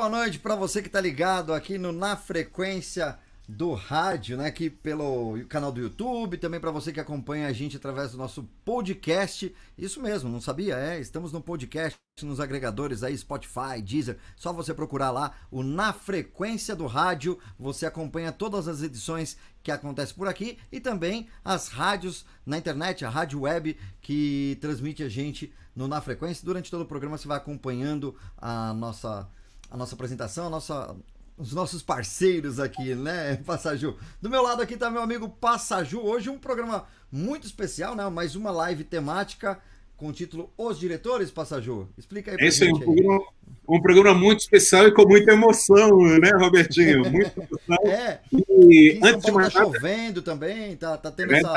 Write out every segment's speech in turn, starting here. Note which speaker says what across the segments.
Speaker 1: boa noite para você que está ligado aqui no Na Frequência do rádio, né? Aqui pelo canal do YouTube, também para você que acompanha a gente através do nosso podcast. Isso mesmo, não sabia? É, estamos no podcast, nos agregadores aí, Spotify, Deezer. Só você procurar lá o Na Frequência do Rádio. Você acompanha todas as edições que acontecem por aqui e também as rádios na internet, a rádio web que transmite a gente no Na Frequência. Durante todo o programa você vai acompanhando a nossa a nossa apresentação, a nossa os nossos parceiros aqui, né, Passaju? Do meu lado aqui tá meu amigo Passaju. Hoje um programa muito especial, né? Mais uma live temática com o título Os Diretores, Passaju. Explica aí
Speaker 2: pra Esse gente. É um, programa, um programa muito especial e com muita emoção, né, Robertinho? Muita emoção.
Speaker 1: é. E antes de mais tá chovendo também, tá, tá tendo é essa,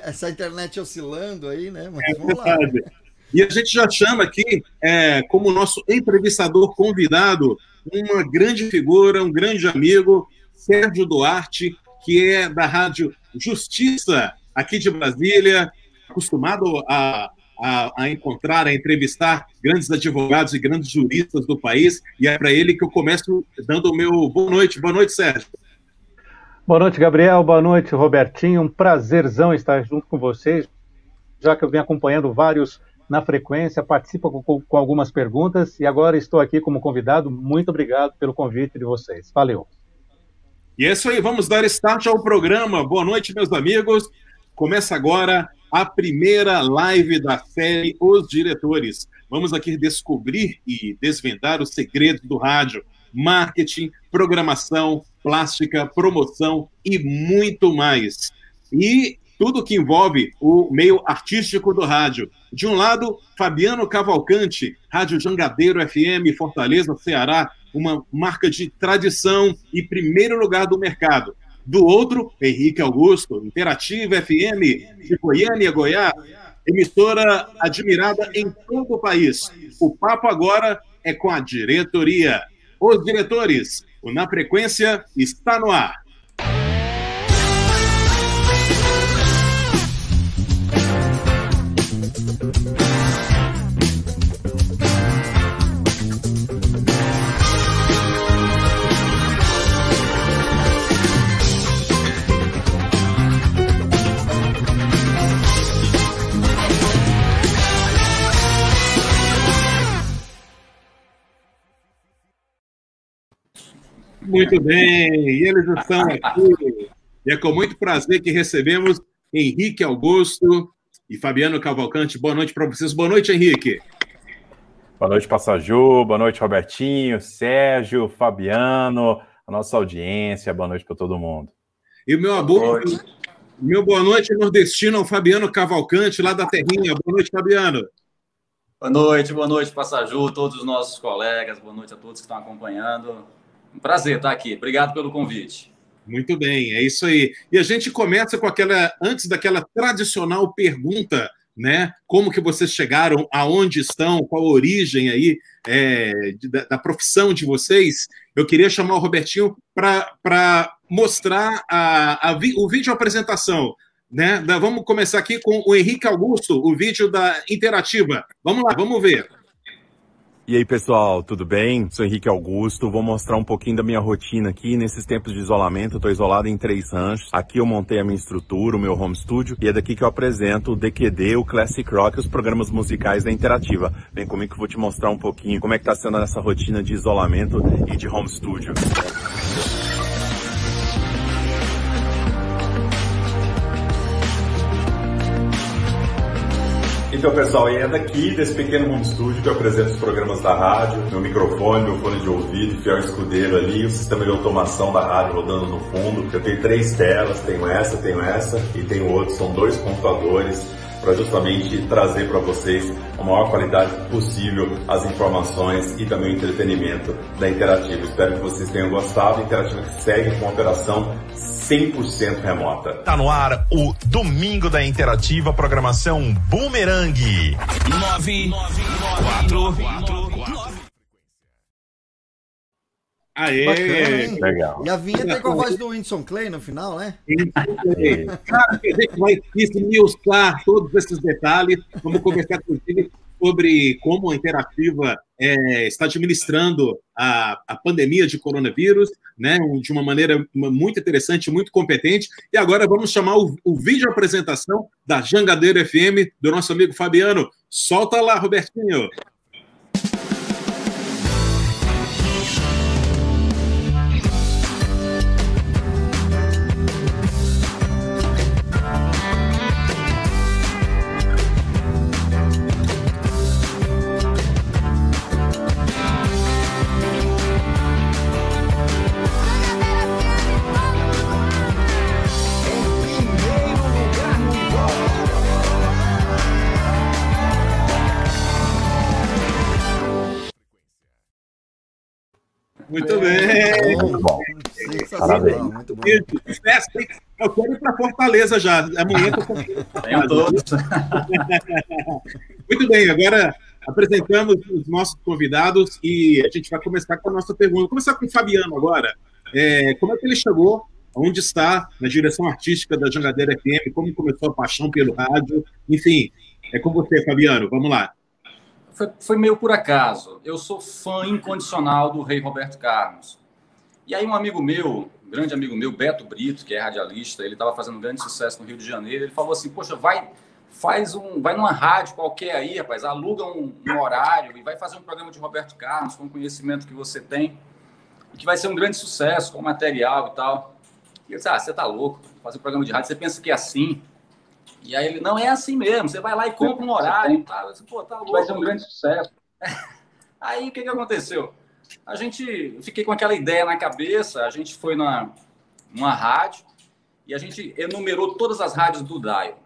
Speaker 1: essa internet oscilando aí, né? Mas é vamos verdade. lá.
Speaker 2: E a gente já chama aqui, é, como nosso entrevistador convidado, uma grande figura, um grande amigo, Sérgio Duarte, que é da Rádio Justiça, aqui de Brasília, acostumado a, a, a, encontrar, a entrevistar grandes advogados e grandes juristas do país, e é para ele que eu começo dando o meu boa noite. Boa noite, Sérgio.
Speaker 3: Boa noite, Gabriel. Boa noite, Robertinho. Um prazerzão estar junto com vocês, já que eu venho acompanhando vários na frequência, participa com, com, algumas perguntas e agora estou aqui como convidado. Muito obrigado pelo convite de vocês. Valeu.
Speaker 2: E é isso aí, vamos dar start ao programa. Boa noite, meus amigos. Começa agora a primeira live da série Os Diretores. Vamos aqui descobrir e desvendar os segredos do rádio, marketing, programação, plástica, promoção e muito mais. E tudo que envolve o meio artístico do rádio. De um lado, Fabiano Cavalcante, Rádio Jangadeiro FM, Fortaleza, Ceará, uma marca de tradição e primeiro lugar do mercado. Do outro, Henrique Augusto, Interativa FM, de Goiânia, Goiás, emissora admirada em todo o país. O papo agora é com a diretoria. Os diretores, o Na Frequência está no ar. Muito bem, e eles estão aqui. E é com muito prazer que recebemos Henrique Augusto e Fabiano Cavalcante. Boa noite para vocês. Boa noite, Henrique.
Speaker 4: Boa noite, Passaju. Boa noite, Robertinho, Sérgio, Fabiano, a nossa audiência. Boa noite para todo mundo.
Speaker 2: E o meu amor, meu boa noite nordestino ao Fabiano Cavalcante, lá da Terrinha. Boa noite, Fabiano.
Speaker 5: Boa noite, boa noite, Passaju, todos os nossos colegas. Boa noite a todos que estão acompanhando. Um prazer estar aqui. Obrigado pelo convite.
Speaker 2: Muito bem, é isso aí. E a gente começa com aquela, antes daquela tradicional pergunta, né? Como que vocês chegaram, aonde estão, qual a origem aí é, da, da, profissão de vocês? Eu queria chamar o Robertinho para mostrar a, a, o vídeo apresentação. Né? Vamos começar aqui com o Henrique Augusto, o vídeo da Interativa. Vamos lá, vamos ver.
Speaker 4: E aí, pessoal, tudo bem? Sou Henrique Augusto, vou mostrar um pouquinho da minha rotina aqui nesses tempos de isolamento. Estou isolado em três ranchos. Aqui eu montei a minha estrutura, o meu home studio, e é daqui que eu apresento o DQD, o Classic Rock, os programas musicais da Interativa. Vem comigo que eu vou te mostrar um pouquinho como é que tá sendo essa rotina de isolamento e de home studio. Então, pessoal, é daqui, desse pequeno home studio, que eu apresento os programas da rádio, meu microfone, meu fone de ouvido, fiel escudeiro ali, o sistema de automação da rádio rodando no fundo. Eu tenho três telas, tenho essa, tenho essa e tenho outro, são dois computadores para justamente trazer para vocês a maior qualidade possível as informações e também o entretenimento da Interativa. Espero que vocês tenham gostado. A Interativa segue com a operação 100% remota.
Speaker 6: Tá no ar o Domingo da Interativa, programação Boomerang. 9, 4, 4,
Speaker 1: Aê! Bacana, Legal. E a vinheta é com a voz do Whindersson Clay no final, né?
Speaker 2: Claro que a gente vai esmiuçar todos esses detalhes. Vamos conversar com ele sobre como a Interativa é, está administrando a, a pandemia de coronavírus, né, de uma maneira muito interessante, muito competente. E agora vamos chamar o, o vídeo apresentação da Jangadeiro FM, do nosso amigo Fabiano. Solta lá, Robertinho. Muito bem. Muito bom.
Speaker 1: Parabéns. Muito bom. Eu
Speaker 2: quero ir para Fortaleza já. Amanhã eu todos. Muito bem, agora apresentamos os nossos convidados e a gente vai começar com a nossa pergunta. Vou começar com o Fabiano agora. É, como é que ele chegou? Onde está na direção artística da Jangadeira FM? Como começou a paixão pelo rádio? Enfim, é com você, Fabiano. Vamos lá
Speaker 5: foi, foi meio por acaso. Eu sou fã incondicional do rei Roberto Carlos. E aí um amigo meu, um grande amigo meu, Beto Brito, que é radialista, ele estava fazendo um grande sucesso no Rio de Janeiro, ele falou assim, poxa, vai faz um, vai numa rádio qualquer aí, rapaz, aluga um, um horário e vai fazer um programa de Roberto Carlos com o conhecimento que você tem, que vai ser um grande sucesso com material e tal. E eu disse, ah, você tá louco, fazer um programa de rádio, você pensa que é assim? E aí ele, não é assim mesmo, você vai lá e compra um horário e tal. Disse, Pô, tá louco. Vai ser um grande sucesso. Aí o que, que aconteceu? A gente, fiquei com aquela ideia na cabeça, a gente foi na, numa rádio e a gente enumerou todas as rádios do Dial.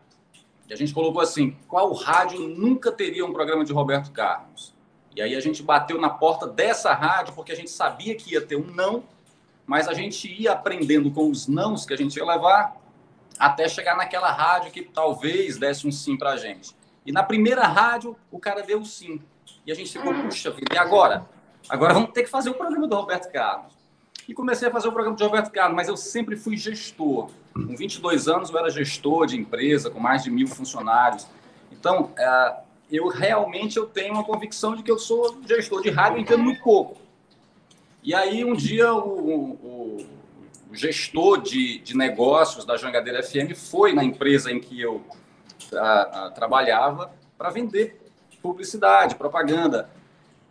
Speaker 5: E a gente colocou assim, qual rádio nunca teria um programa de Roberto Carlos? E aí a gente bateu na porta dessa rádio porque a gente sabia que ia ter um não, mas a gente ia aprendendo com os nãos que a gente ia levar até chegar naquela rádio que talvez desse um sim para a gente. E na primeira rádio, o cara deu sim. E a gente ficou, puxa vida, e agora? Agora vamos ter que fazer o programa do Roberto Carlos. E comecei a fazer o programa de Roberto Carlos, mas eu sempre fui gestor. Com 22 anos, eu era gestor de empresa, com mais de mil funcionários. Então, é, eu realmente eu tenho uma convicção de que eu sou gestor de rádio entendo muito pouco. E aí, um dia, o, o, gestor de, de negócios da Jangadeira FM foi na empresa em que eu a, a, trabalhava para vender publicidade, propaganda.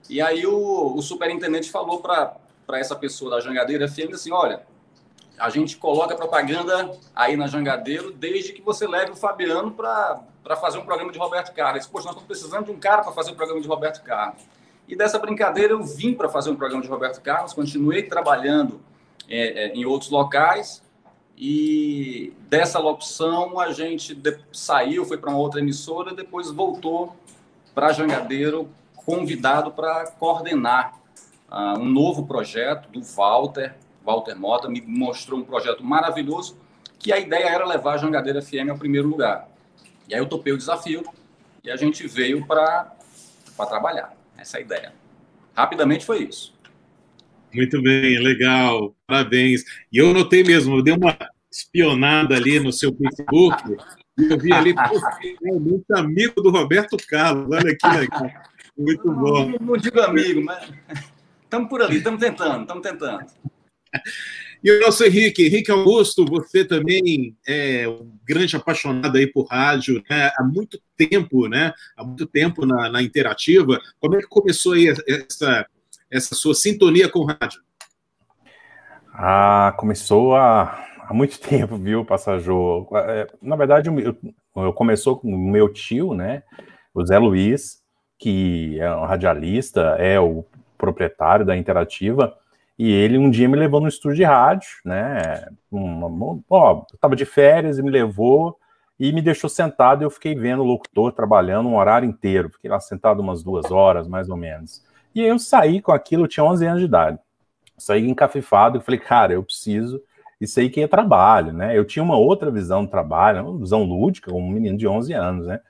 Speaker 5: E aí o, o superintendente falou para essa pessoa da Jangadeira FM assim, olha, a gente coloca propaganda aí na Jangadeiro desde que você leve o Fabiano para fazer um programa de Roberto Carlos. Poxa, nós estamos precisando de um cara para fazer um programa de Roberto Carlos. E dessa brincadeira eu vim para fazer um programa de Roberto Carlos, continuei trabalhando é, é, em outros locais. E dessa opção a gente saiu, foi para uma outra emissora, depois voltou para Jangadeiro, convidado para coordenar uh, um novo projeto do Walter. Walter Mota me mostrou um projeto maravilhoso, que a ideia era levar a Jangadeiro FM ao primeiro lugar. E aí eu topei o desafio e a gente veio para trabalhar. Essa é ideia. Rapidamente foi isso.
Speaker 2: Muito bem, legal, parabéns. E eu notei mesmo, eu dei uma espionada ali no seu Facebook, e eu vi ali, é muito amigo do Roberto Carlos, olha que legal. Muito bom.
Speaker 5: Não, não digo amigo, mas estamos por ali, estamos tentando, estamos tentando.
Speaker 2: E o nosso Henrique, Henrique Augusto, você também é um grande apaixonado aí por rádio, né? Há muito tempo, né? Há muito tempo na, na Interativa. Como é que começou aí essa, essa sua sintonia com o rádio?
Speaker 4: Ah, começou há, há muito tempo, viu, Passajou? É, na verdade, eu, eu começou com o meu tio, né, o Zé Luiz, que é um radialista, é o proprietário da Interativa, e ele um dia me levou no estúdio de rádio, né, um, ó, eu tava de férias e me levou e me deixou sentado eu fiquei vendo o locutor trabalhando um horário inteiro, fiquei lá sentado umas duas horas, mais ou menos. E eu saí com aquilo, eu tinha 11 anos de idade. Saí encafifado e falei, cara, eu preciso. Isso aí que é trabalho, né? Eu tinha uma outra visão do trabalho, uma visão lúdica, um menino de 11 anos, né?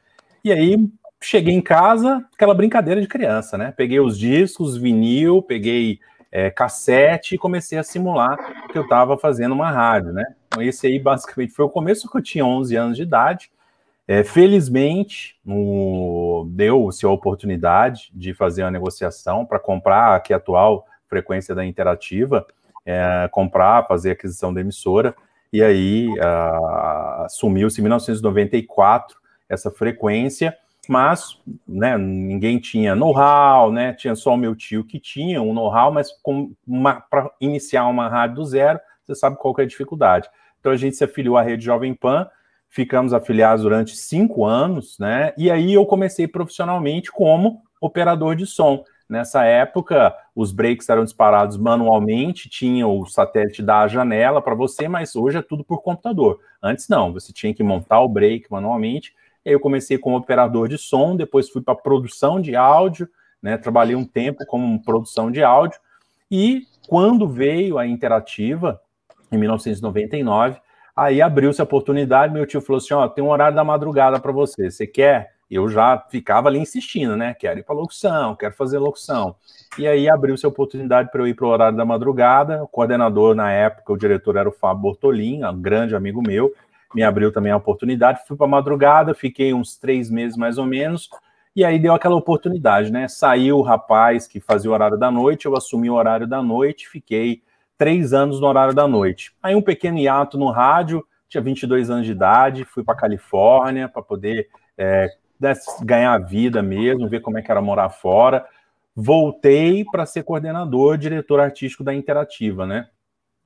Speaker 4: E aí cheguei em casa, aquela brincadeira de criança, né? Peguei os discos, vinil, peguei é, cassete e comecei a simular que eu estava fazendo uma rádio, né? Então, esse aí basicamente foi o começo que eu tinha 11 anos de idade É, felizmente, deu-se a oportunidade de fazer uma negociação para comprar aqui a atual frequência da Interativa, é, comprar, fazer aquisição da emissora, e aí assumiu-se em 1994 essa frequência, mas né, ninguém tinha know-how, né, tinha só o meu tio que tinha um know-how, mas para iniciar uma rádio do zero, você sabe qual é a dificuldade. Então a gente se afiliou à Rede Jovem Pan, ficamos afiliados durante cinco anos, né, e aí eu comecei profissionalmente como operador de som. Nessa época, os breaks eram disparados manualmente, tinha o satélite da janela para você, mas hoje é tudo por computador. Antes não, você tinha que montar o break manualmente eu comecei como operador de som, depois fui para produção de áudio, né? Trabalhei um tempo como produção de áudio. E quando veio a interativa, em 1999, aí abriu-se a oportunidade, meu tio falou assim: ó, tem um horário da madrugada para você, você quer? Eu já ficava ali insistindo, né? Quero ir para locução, quero fazer locução. E aí abriu-se a oportunidade para eu ir para o horário da madrugada. O coordenador na época, o diretor era o Fábio Bortolin, um grande amigo meu me abriu também a oportunidade. Fui para madrugada, fiquei uns três meses mais ou menos, e aí deu aquela oportunidade, né? Saiu o rapaz que fazia o horário da noite, eu assumi o horário da noite, fiquei três anos no horário da noite. Aí um pequeno hiato no rádio, tinha 22 anos de idade, fui para Califórnia para poder é, ganhar vida mesmo, ver como é que era morar fora. Voltei para ser coordenador, diretor artístico da Interativa, né?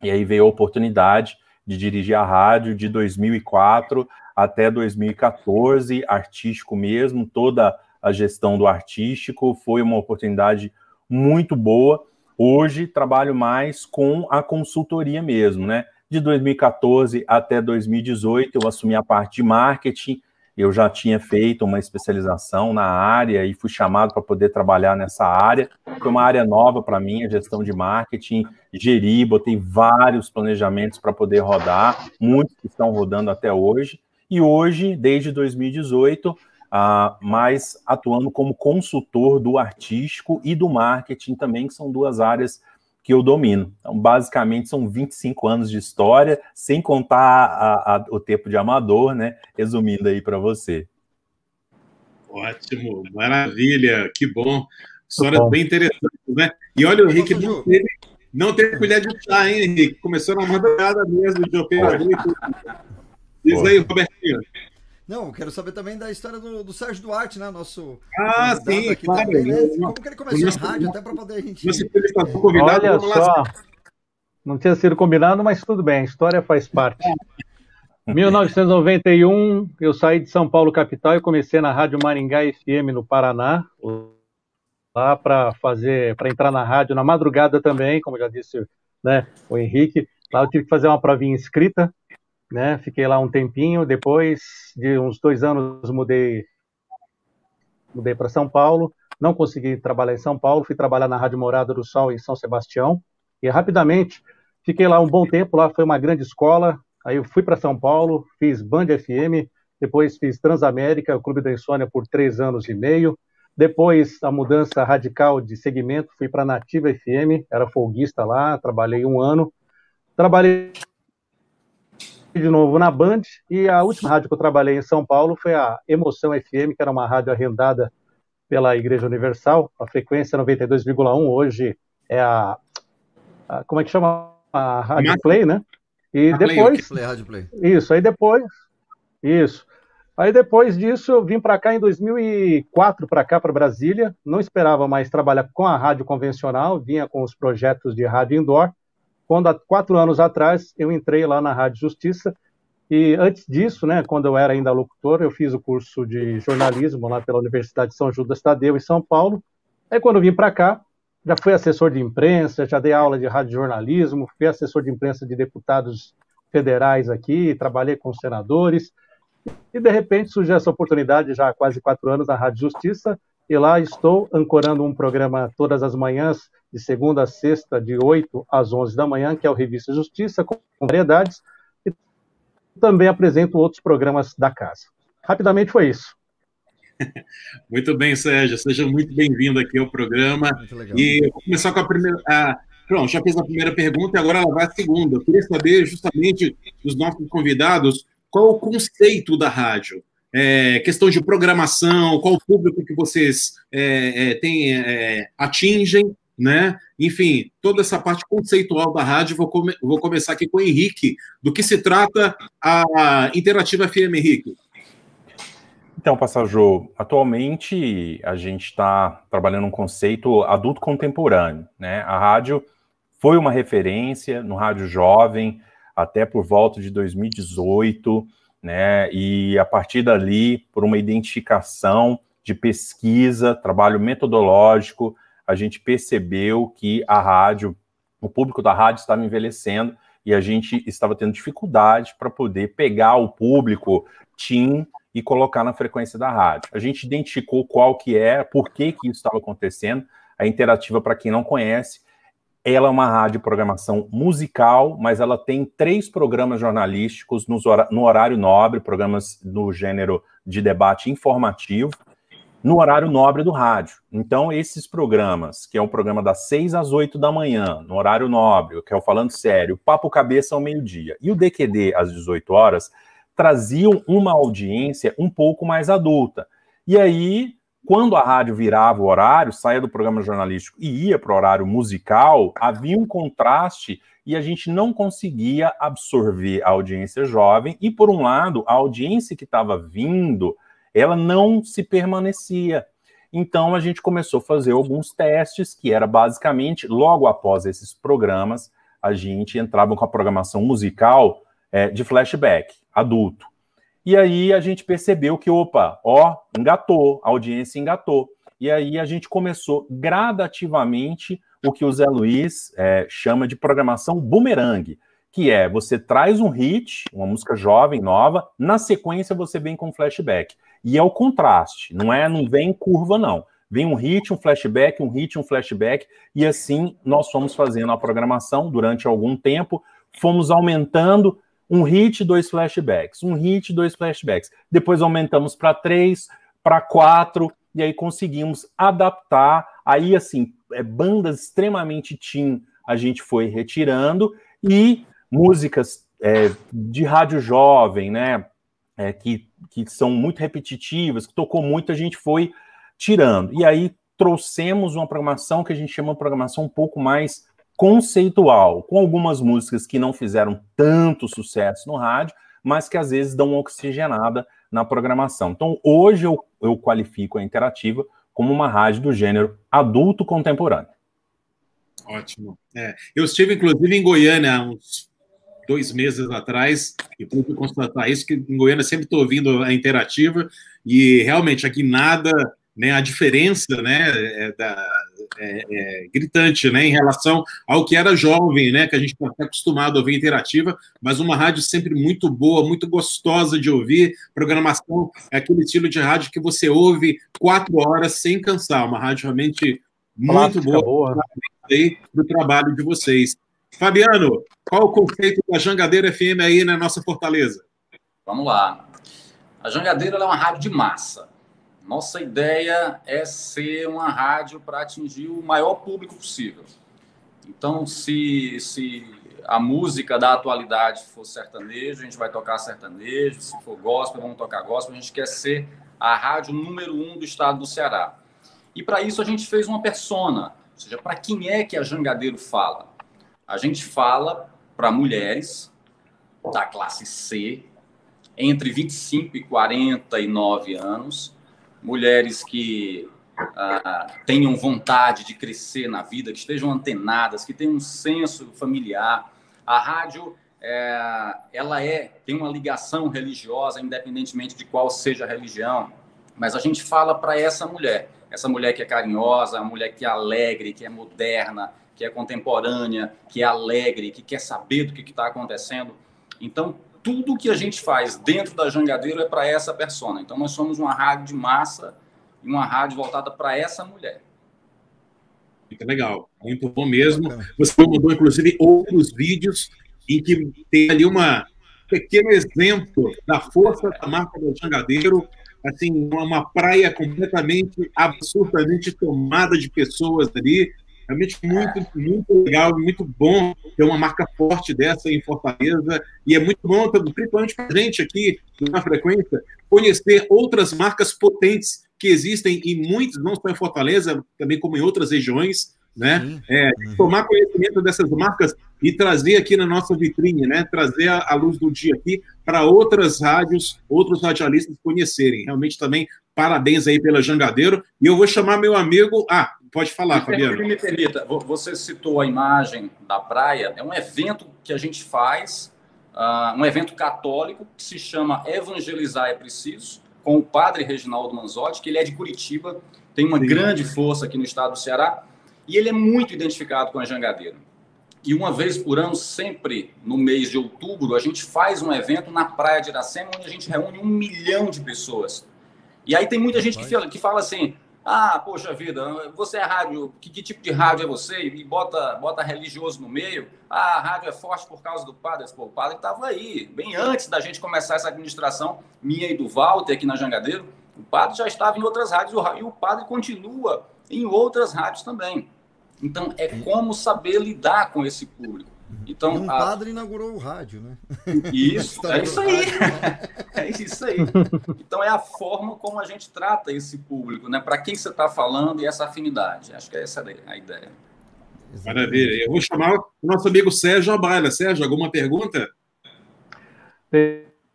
Speaker 4: E aí veio a oportunidade de dirigir a rádio de 2004 até 2014, artístico mesmo, toda a gestão do artístico foi uma oportunidade muito boa. Hoje trabalho mais com a consultoria mesmo, né? De 2014 até 2018 eu assumi a parte de marketing eu já tinha feito uma especialização na área e fui chamado para poder trabalhar nessa área. Foi uma área nova para mim, a gestão de marketing, geri, botei vários planejamentos para poder rodar, muitos que estão rodando até hoje. E hoje, desde 2018, ah, mais atuando como consultor do artístico e do marketing também, que são duas áreas que eu domino. Então, basicamente, são 25 anos de história, sem contar a, a, o tempo de amador, né? Resumindo aí para você.
Speaker 2: Ótimo, maravilha, que bom. História bom. bem interessante, né? E olha, o Henrique não teve, não teve colher de chá, hein, Henrique? Começou na madrugada mesmo, de operador. Diz aí, Robertinho.
Speaker 1: Não, quero saber também da história do, do Sérgio Duarte, né? Nosso
Speaker 2: ah, sim, claro. Também, né?
Speaker 1: Como que ele começou em rádio, até para poder a gente.
Speaker 3: convidado, Olha só, não tinha sido combinado, mas tudo bem, a história faz parte. 1991, eu saí de São Paulo capital e comecei na Rádio Maringá FM no Paraná, lá para fazer, para entrar na rádio na madrugada também, como já disse, né, o Henrique. Lá eu tive que fazer uma provinha escrita, né? Fiquei lá um tempinho, depois de uns dois anos mudei mudei para São Paulo, não consegui trabalhar em São Paulo, fui trabalhar na Rádio Morada do Sol em São Sebastião. E rapidamente fiquei lá um bom tempo, lá foi uma grande escola, aí eu fui para São Paulo, fiz Band FM, depois fiz Transamérica, o Clube da Insônia por três anos e meio, depois a mudança radical de segmento, fui para Nativa FM, era folguista lá, trabalhei um ano, trabalhei de novo na Band, e a última rádio que eu trabalhei em São Paulo foi a Emoção FM, que era uma rádio arrendada pela Igreja Universal, a frequência 92,1, hoje é a, a, como é que chama? A Rádio Play, né? E depois... Play, Rádio Play. Isso, aí depois... Isso. Aí depois disso eu vim para cá em 2004 para cá para Brasília, não esperava mais trabalhar com a rádio convencional, vinha com os projetos de rádio indoor quando há quatro anos atrás eu entrei lá na Rádio Justiça e antes disso, né, quando eu era ainda locutor, eu fiz o curso de jornalismo lá pela Universidade de São Judas Tadeu em São Paulo. Aí quando eu vim para cá, já fui assessor de imprensa, já dei aula de rádio jornalismo, fui assessor de imprensa de deputados federais aqui, trabalhei com senadores. E de repente surgiu essa oportunidade já há quase quatro anos na Rádio Justiça e lá estou ancorando um programa todas as manhãs de segunda a sexta, de 8 às 11 da manhã, que é o Revista Justiça, com variedades, e também apresento outros programas da casa. Rapidamente foi isso.
Speaker 2: Muito bem, Sérgio, seja muito bem-vindo aqui ao programa. E eu vou começar com a primeira. A... Pronto, já fiz a primeira pergunta e agora ela vai a segunda. Eu queria saber justamente dos nossos convidados qual o conceito da rádio. É, questão de programação, qual público que vocês é, é, tem, é, atingem, né? Enfim, toda essa parte conceitual da rádio, vou, come vou começar aqui com o Henrique. Do que se trata a Interativa FM, Henrique?
Speaker 4: Então, Passajô, atualmente a gente está trabalhando um conceito adulto contemporâneo, né? A rádio foi uma referência no rádio jovem até por volta de 2018, né? E a partir dali, por uma identificação de pesquisa, trabalho metodológico, a gente percebeu que a rádio, o público da rádio estava envelhecendo e a gente estava tendo dificuldade para poder pegar o público teen e colocar na frequência da rádio. A gente identificou qual que é, por que que isso estava acontecendo. A Interativa, para quem não conhece, ela é uma rádio programação musical, mas ela tem três programas jornalísticos no horário nobre, programas no gênero de debate informativo, no horário nobre do rádio. Então, esses programas, que é o programa das 6 às 8 da manhã, no horário nobre, que é o Falando Sério, Papo Cabeça ao meio-dia, e o DQD às 18 horas, traziam uma audiência um pouco mais adulta. E aí, quando a rádio virava o horário, saía do programa jornalístico e ia para o horário musical, havia um contraste e a gente não conseguia absorver a audiência jovem, e por um lado, a audiência que estava vindo ela não se permanecia. Então a gente começou a fazer alguns testes, que era basicamente, logo após esses programas, a gente entrava com a programação musical é, de flashback, adulto. E aí a gente percebeu que, opa, ó, engatou, a audiência engatou. E aí a gente começou gradativamente o que o Zé Luiz é, chama de programação boomerang, que é você traz um hit, uma música jovem, nova, na sequência você vem com flashback. E é o contraste, não é, não vem curva, não. Vem um hit, um flashback, um hit, um flashback, e assim nós fomos fazendo a programação durante algum tempo, fomos aumentando um hit, dois flashbacks, um hit, dois flashbacks. Depois aumentamos para três, para quatro, e aí conseguimos adaptar. Aí, assim, é, bandas extremamente teen a gente foi retirando, e músicas é, de rádio jovem, né? É, que que são muito repetitivas, que tocou muito, a gente foi tirando. E aí trouxemos uma programação que a gente chama de programação um pouco mais conceitual, com algumas músicas que não fizeram tanto sucesso no rádio, mas que às vezes dão oxigenada na programação. Então, hoje eu, eu qualifico a Interativa como uma rádio do gênero adulto contemporâneo.
Speaker 2: Ótimo. É, eu estive, inclusive, em Goiânia há uns dois meses atrás, e pude constatar isso, que em Goiânia sempre estou ouvindo a interativa, e realmente aqui nada, né, a diferença né, é, da, é, é, gritante né, em relação ao que era jovem, né, que a gente está acostumado a ouvir interativa, mas uma rádio sempre muito boa, muito gostosa de ouvir, programação é aquele estilo de rádio que você ouve quatro horas sem cansar, uma rádio realmente muito boa, boa. do trabalho de vocês. Fabiano, qual o conceito da Jangadeira FM aí na nossa Fortaleza?
Speaker 5: Vamos lá. A Jangadeira é uma rádio de massa. Nossa ideia é ser uma rádio para atingir o maior público possível. Então, se, se a música da atualidade for sertanejo, a gente vai tocar sertanejo. Se for gospel, vamos tocar gospel. A gente quer ser a rádio número um do estado do Ceará. E para isso a gente fez uma persona, ou seja, para quem é que a Jangadeiro fala? A gente fala para mulheres da classe C, entre 25 e 49 anos, mulheres que ah, tenham vontade de crescer na vida, que estejam antenadas, que tenham um senso familiar. A rádio é, ela é tem uma ligação religiosa, independentemente de qual seja a religião, mas a gente fala para essa mulher, essa mulher que é carinhosa, a mulher que é alegre, que é moderna, que é contemporânea, que é alegre, que quer saber do que está acontecendo. Então, tudo que a gente faz dentro da Jangadeiro é para essa persona. Então, nós somos uma rádio de massa e uma rádio voltada para essa mulher.
Speaker 2: Muito legal, muito bom mesmo. Você mandou, inclusive, outros vídeos em que tem ali uma pequeno exemplo da força da marca do Jangadeiro, assim, uma praia completamente, absurdamente tomada de pessoas ali, Realmente muito, muito legal, muito bom ter uma marca forte dessa em Fortaleza. E é muito bom, principalmente para a gente aqui na frequência, conhecer outras marcas potentes que existem em muitos, não só em Fortaleza, também como em outras regiões, né? É, tomar conhecimento dessas marcas e trazer aqui na nossa vitrine, né? Trazer a, a luz do dia aqui para outras rádios, outros radialistas conhecerem. Realmente também parabéns aí pela Jangadeiro. E eu vou chamar meu amigo. Ah, pode falar, Fabiano.
Speaker 5: Me permita, você citou a imagem da praia. É um evento que a gente faz, uh, um evento católico que se chama Evangelizar é Preciso, com o padre Reginaldo Manzotti, que ele é de Curitiba, tem uma Sim. grande força aqui no estado do Ceará e ele é muito identificado com a jangadeira. E uma vez por ano, sempre no mês de outubro, a gente faz um evento na Praia de Iracema, onde a gente reúne um milhão de pessoas. E aí tem muita gente que fala, que fala assim: ah, poxa vida, você é rádio, que, que, tipo de rádio é você? E bota, bota religioso no meio. Ah, a rádio é forte por causa do padre. Pô, o padre estava aí, bem antes da gente começar essa administração minha e do Walter aqui na Jangadeiro. O padre já estava em outras rádios e o padre continua em outras rádios também. Então, é como saber lidar com esse público. Então,
Speaker 1: e um a... padre inaugurou o rádio, né?
Speaker 5: Isso, é isso aí. é isso aí. Então, é a forma como a gente trata esse público, né? Para quem você está falando e essa afinidade. Acho que essa é a ideia.
Speaker 2: Maravilha. Eu vou chamar o nosso amigo Sérgio Abaila. Sérgio, alguma pergunta?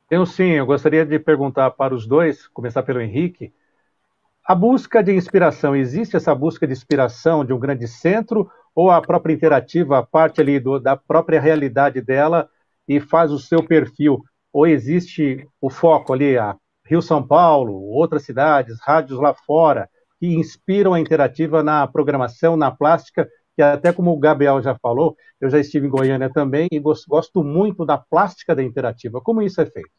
Speaker 3: Tenho sim. Eu gostaria de perguntar para os dois, começar pelo Henrique a busca de inspiração, existe essa busca de inspiração de um grande centro ou a própria interativa parte ali do, da própria realidade dela e faz o seu perfil? Ou existe o foco ali, a Rio São Paulo, outras cidades, rádios lá fora, que inspiram a interativa na programação, na plástica, que até como o Gabriel já falou, eu já estive em Goiânia também e gosto muito da plástica da interativa. Como isso é feito?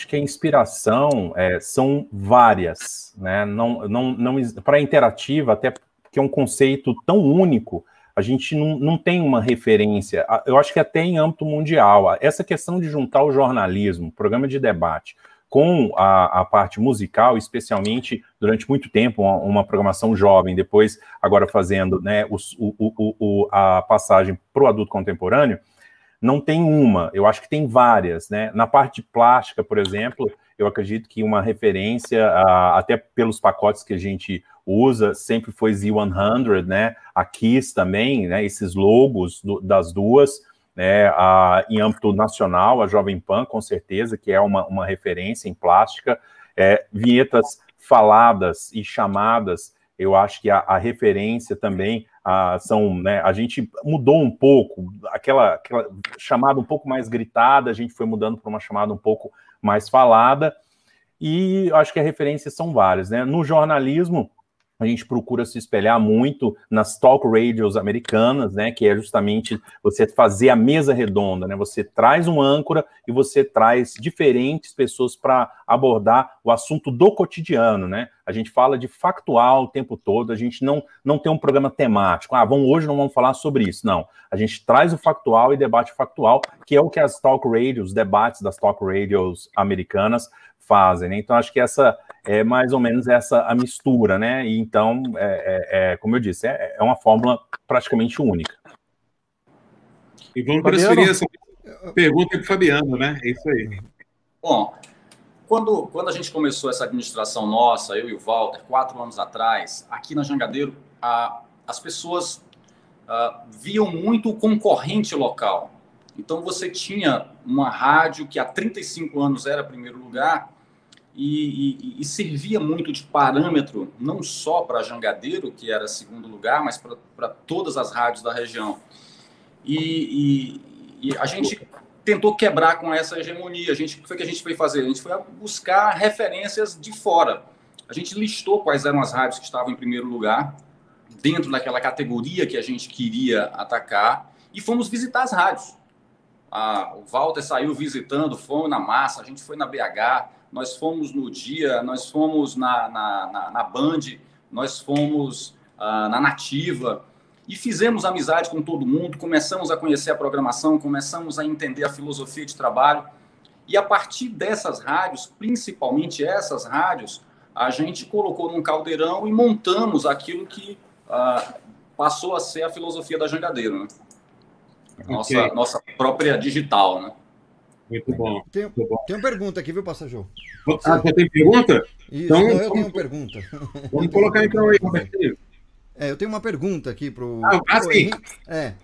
Speaker 4: acho que a inspiração é, são várias, né? Não, não, não para a interativa, até porque é um conceito tão único, a gente não, não tem uma referência. Eu acho que até em âmbito mundial, essa questão de juntar o jornalismo, programa de debate, com a, a, parte musical, especialmente durante muito tempo, uma, uma programação jovem, depois agora fazendo né, o, o, o, a passagem para o adulto contemporâneo, não tem uma, eu acho que tem várias, né? Na parte de plástica, por exemplo, eu acredito que uma referência, uh, até pelos pacotes que a gente usa, sempre foi Z100, né? A Kiss também, né? Esses logos do, das duas, né? Uh, em âmbito nacional, a Jovem Pan, com certeza, que é uma, uma referência em plástica. É, vinhetas faladas e chamadas, eu acho que a, a referência também ah, são, né, a gente mudou um pouco, aquela, aquela chamada um pouco mais gritada, a gente foi mudando para uma chamada um pouco mais falada, e acho que as referências são várias, né? No jornalismo, a gente procura se espelhar muito nas talk radios americanas, né, que é justamente você fazer a mesa redonda, né? Você traz um âncora e você traz diferentes pessoas para abordar o assunto do cotidiano, né? A gente fala de factual o tempo todo, a gente não não tem um programa temático. Ah, vamos hoje não vamos falar sobre isso, não. A gente traz o factual e debate factual, que é o que as talk radios, os debates das talk radios americanas fazem, né? Então acho que essa é mais ou menos essa a mistura, né? E então, é, é, é como eu disse, é, é, uma fórmula praticamente única.
Speaker 2: E vamos transferir essa pergunta para o Fabiano, né? É isso aí.
Speaker 5: Bom, quando, quando a gente começou essa administração nossa, eu e o Walter, quatro anos atrás, aqui na Jangadeiro, a, as pessoas a, viam muito o concorrente local. Então, você tinha uma rádio que há 35 anos era primeiro lugar e, e, e, servia muito de parâmetro, não só para Jangadeiro, que era segundo lugar, mas para todas as rádios da região. E, e, a gente tentou quebrar com essa hegemonia. A gente, o que foi que a gente foi fazer? A gente foi buscar referências de fora. A gente listou quais eram as rádios que estavam em primeiro lugar, dentro daquela categoria que a gente queria atacar, e fomos visitar as rádios. O Walter saiu visitando, fomos na massa, a gente foi na BH, nós fomos no dia, nós fomos na, na, na, na Band, nós fomos uh, na Nativa e fizemos amizade com todo mundo, começamos a conhecer a programação, começamos a entender a filosofia de trabalho e a partir dessas rádios, principalmente essas rádios, a gente colocou num caldeirão e montamos aquilo que uh, passou a ser a filosofia da Jangadeiro, né? Nossa,
Speaker 2: Ok.
Speaker 5: nossa própria digital, né?
Speaker 2: Muito bom.
Speaker 1: Tem,
Speaker 2: Muito bom.
Speaker 1: tem uma pergunta aqui, viu, Passajô?
Speaker 2: Ah, já tem pergunta?
Speaker 1: Isso,
Speaker 2: Então,
Speaker 1: não, eu
Speaker 2: vamos-
Speaker 1: tenho uma pergunta.
Speaker 2: Vamos colocar então aí, Robertinho.
Speaker 1: É, eu tenho uma pergunta aqui pro.
Speaker 2: Ah, ah, sim.
Speaker 1: Henrique. É.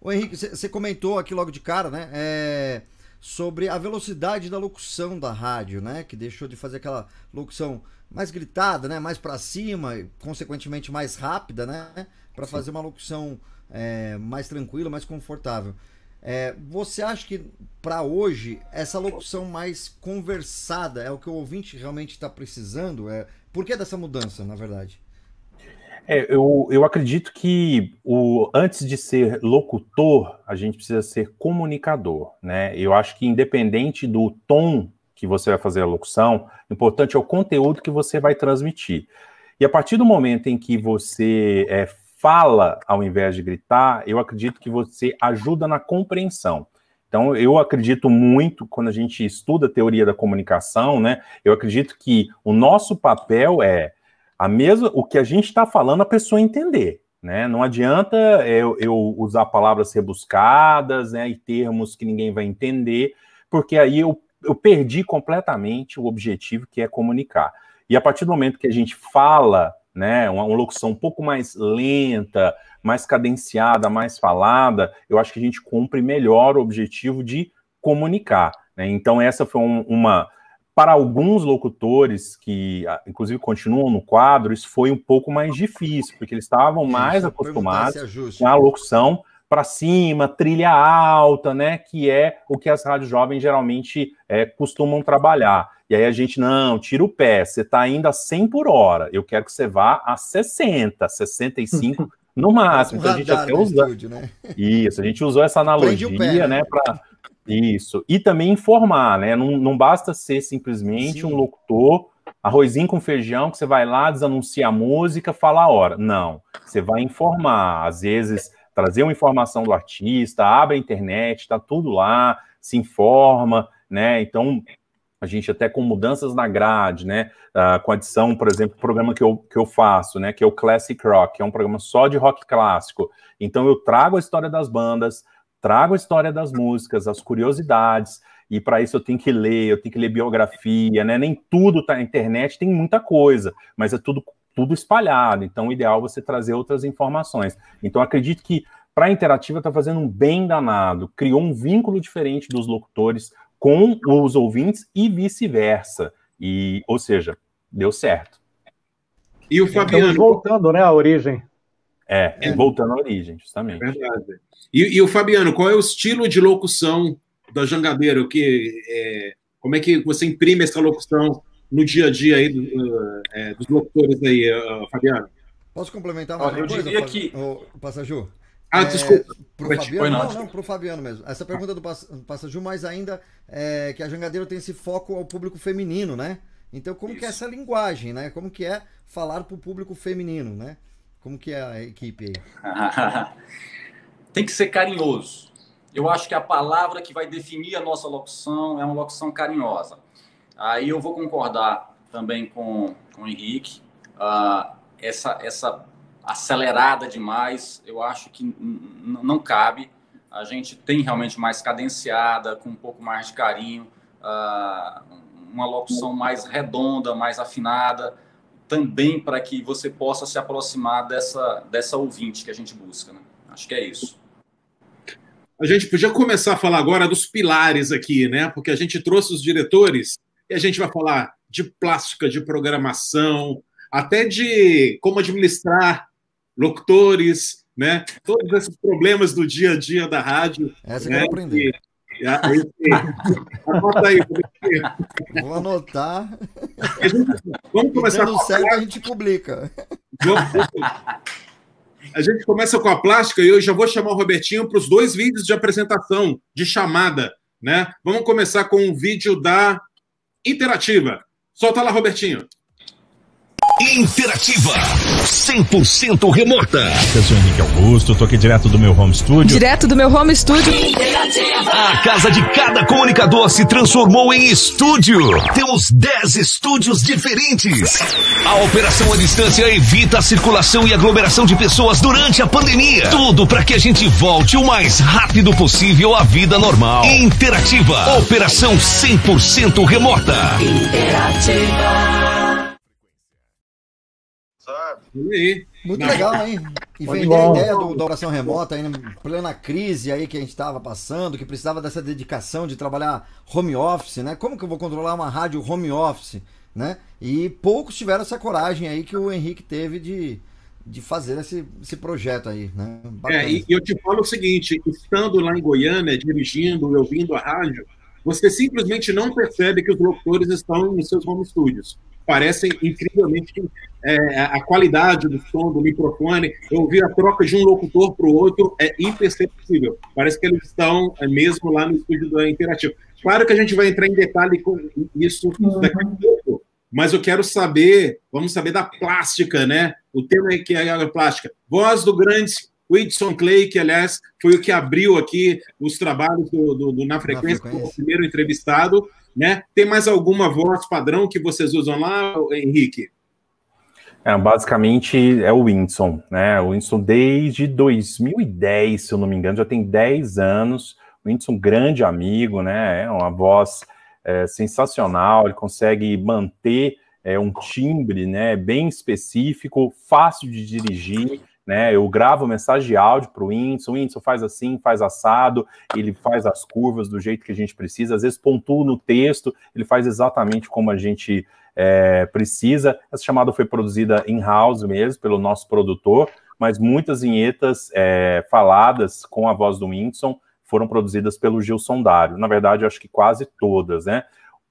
Speaker 1: O Henrique, você comentou aqui logo de cara, né? é, sobre a velocidade da locução da rádio, né? Que deixou de fazer aquela locução mais gritada, né? Mais pra cima, e, consequentemente mais rápida, né? Pra fazer uma locução é, mais tranquila, mais confortável. É, você acha que para hoje essa locução mais conversada é o que o ouvinte realmente está precisando? É, por que dessa mudança, na verdade?
Speaker 4: É, eu, eu acredito que o, antes de ser locutor, a gente precisa ser comunicador, né? Eu acho que independente do tom que você vai fazer a locução, o importante é o conteúdo que você vai transmitir. E a partir do momento em que você é, fala ao invés de gritar, eu acredito que você ajuda na compreensão. Então, eu acredito muito, quando a gente estuda teoria da comunicação, né? Eu acredito que o nosso papel é a mesma, o que a gente está falando, a pessoa entender. Né? Não adianta eu, eu usar palavras rebuscadas né, e termos que ninguém vai entender, porque aí eu, eu perdi completamente o objetivo que é comunicar. E a partir do momento que a gente fala, né, uma, uma locução um pouco mais lenta, mais cadenciada, mais falada, eu acho que a gente cumpre melhor o objetivo de comunicar. Né? Então, essa foi um, uma. Para alguns locutores que, ah, inclusive, continuam no quadro, isso foi um pouco mais difícil, porque eles estavam mais acostumados com a locução para cima, trilha alta, né? Que é o que as rádios jovens geralmente é, costumam trabalhar. E aí a gente, não, tira o pé, você está indo a 100 por hora, eu quero que você vá a 60, 65 no máximo. Então a gente até usa.
Speaker 1: estúdio, né?
Speaker 4: Isso, a gente usou essa analogia,
Speaker 1: pé,
Speaker 4: né,
Speaker 1: né?
Speaker 4: para isso. E também informar, né? Não, não basta ser simplesmente
Speaker 1: Sim.
Speaker 4: um locutor, arrozinho com feijão, que você vai lá, desanuncia a música, fala a hora. Não, você vai informar, às vezes trazer uma informação do artista, abre a internet, tá tudo lá, se informa, né? Então, a gente até com mudanças na grade, né? ah, com adição, por exemplo, do programa que eu, que eu faço, né? Que é o Classic Rock, que é um programa só de rock clássico. Então eu trago a história das bandas, trago a história das músicas, as curiosidades, e para isso eu tenho que ler, eu tenho que ler biografia, né? Nem tudo tá na internet, tem muita coisa, mas é tudo tudo espalhado. Então o ideal é você trazer outras informações. Então acredito que para a Interativa está fazendo um bem danado, criou um vínculo diferente dos locutores com os ouvintes e vice-versa. E, ou seja, deu certo.
Speaker 2: E o
Speaker 3: Estamos
Speaker 2: Fabiano,
Speaker 3: voltando, né, à origem.
Speaker 4: É, voltando à origem, justamente.
Speaker 2: verdade. E, e o Fabiano, qual é o estilo de locução da Jangadeiro? Que, é, como é que você imprime essa locução no dia a dia aí do, é, dos locutores aí, uh, Fabiano?
Speaker 1: Posso complementar mais
Speaker 5: Olha,
Speaker 1: uma
Speaker 5: eu
Speaker 1: coisa?
Speaker 5: diria que-
Speaker 1: Ô, Passaju?
Speaker 2: Ah,
Speaker 1: É,
Speaker 2: desculpa.
Speaker 1: Pro. Fabiano,
Speaker 5: não,
Speaker 1: não, pro Fabiano mesmo. Essa pergunta do Pass- do Passaju, mais ainda é que a Jangadeiro tem esse foco ao público feminino, né? Então, como que é essa linguagem, né? Como que é falar pro público feminino, né? Como que é a equipe aí?
Speaker 5: Tem que ser carinhoso. Eu acho que a palavra que vai definir a nossa locução é uma locução carinhosa. Aí eu vou concordar também com, com o Henrique. Ah, essa, essa acelerada demais, eu acho que não cabe. A gente tem realmente mais cadenciada, com um pouco mais de carinho, ah, uma locução mais redonda, mais afinada, também para que você possa se aproximar dessa, dessa ouvinte que a gente busca. Né? Acho que é isso.
Speaker 2: A gente podia começar a falar agora dos pilares aqui, né? Porque a gente trouxe os diretores e a gente vai falar de plástica, de programação, até de como administrar locutores, né? Todos esses problemas do dia a dia da rádio.
Speaker 1: Essa que
Speaker 2: né?
Speaker 1: eu vou aprender.
Speaker 2: E- e- e- Anota aí.
Speaker 1: Vou anotar.
Speaker 2: Vamos começar
Speaker 1: Dando
Speaker 2: com a
Speaker 1: certo, a gente publica.
Speaker 2: A gente começa com a plástica e eu já vou chamar o Robertinho para os dois vídeos de apresentação, de chamada, né? Vamos começar com um vídeo da Interativa. Solta lá, Robertinho.
Speaker 7: Interativa, 100% remota.
Speaker 8: Eu sou Henrique Augusto, tô aqui direto do meu home studio.
Speaker 9: Direto do meu home studio.
Speaker 7: A casa de cada comunicador se transformou em estúdio. Temos 10 estúdios diferentes. A operação à distância evita a circulação e aglomeração de pessoas durante a pandemia. Tudo para que a gente volte o mais rápido possível à vida normal. Interativa, operação 100% remota.
Speaker 9: Interativa.
Speaker 1: Muito legal, hein? E vender a ideia do, da oração remota aí, em plena crise aí que a gente estava passando, que precisava dessa dedicação de trabalhar home office, né? Como que eu vou controlar uma rádio home office, né? E poucos tiveram essa coragem aí que o Henrique teve de, de fazer esse, esse projeto aí, né?
Speaker 2: É, e eu te falo o seguinte, estando lá em Goiânia, dirigindo, ouvindo a rádio, você simplesmente não percebe que os locutores estão nos seus home studios. Parecem incrivelmente é, a qualidade do som, do microfone, eu ouvir a troca de um locutor para o outro é imperceptível. Parece que eles estão é, mesmo lá no estúdio da Interativo. Claro que a gente vai entrar em detalhe com isso daqui a pouco, mas eu quero saber, vamos saber da plástica, né? O tema é que é a plástica. Voz do grande Whitson Clay, que aliás foi o que abriu aqui os trabalhos do, do, do Na Frequência, como o primeiro entrevistado. Né? Tem mais alguma voz padrão que vocês usam lá, Henrique?
Speaker 4: É, basicamente é o Winston, né? O Winston desde 2010, se eu não me engano, já tem 10 anos. O Winston, grande amigo, né? É uma voz é, sensacional, ele consegue manter é, um timbre né, bem específico, fácil de dirigir né? Eu gravo mensagem de áudio para o Whindersson, o Whindersson faz assim, faz assado, ele faz as curvas do jeito que a gente precisa, às vezes pontua no texto, ele faz exatamente como a gente é, precisa. Essa chamada foi produzida in-house mesmo, pelo nosso produtor, mas muitas vinhetas é, faladas com a voz do Whindersson foram produzidas pelo Gilson Dário. Na verdade, acho que quase todas, né?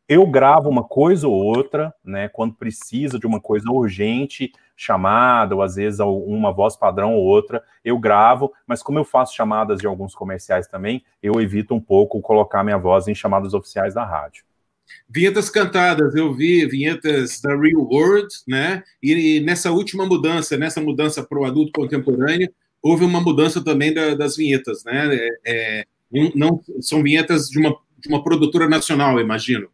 Speaker 4: Eu gravo uma coisa ou outra, né? Quando precisa de uma coisa urgente, chamada, ou às vezes uma voz padrão ou outra, eu gravo, mas como eu faço chamadas de alguns comerciais também, eu evito um pouco colocar minha voz em chamadas oficiais da rádio.
Speaker 2: Vinhetas cantadas, eu vi vinhetas da Real World, né? E nessa última mudança, nessa mudança para o adulto contemporâneo, houve uma mudança também da, das vinhetas, né? É, é, não, são vinhetas de uma, de uma produtora nacional, imagino.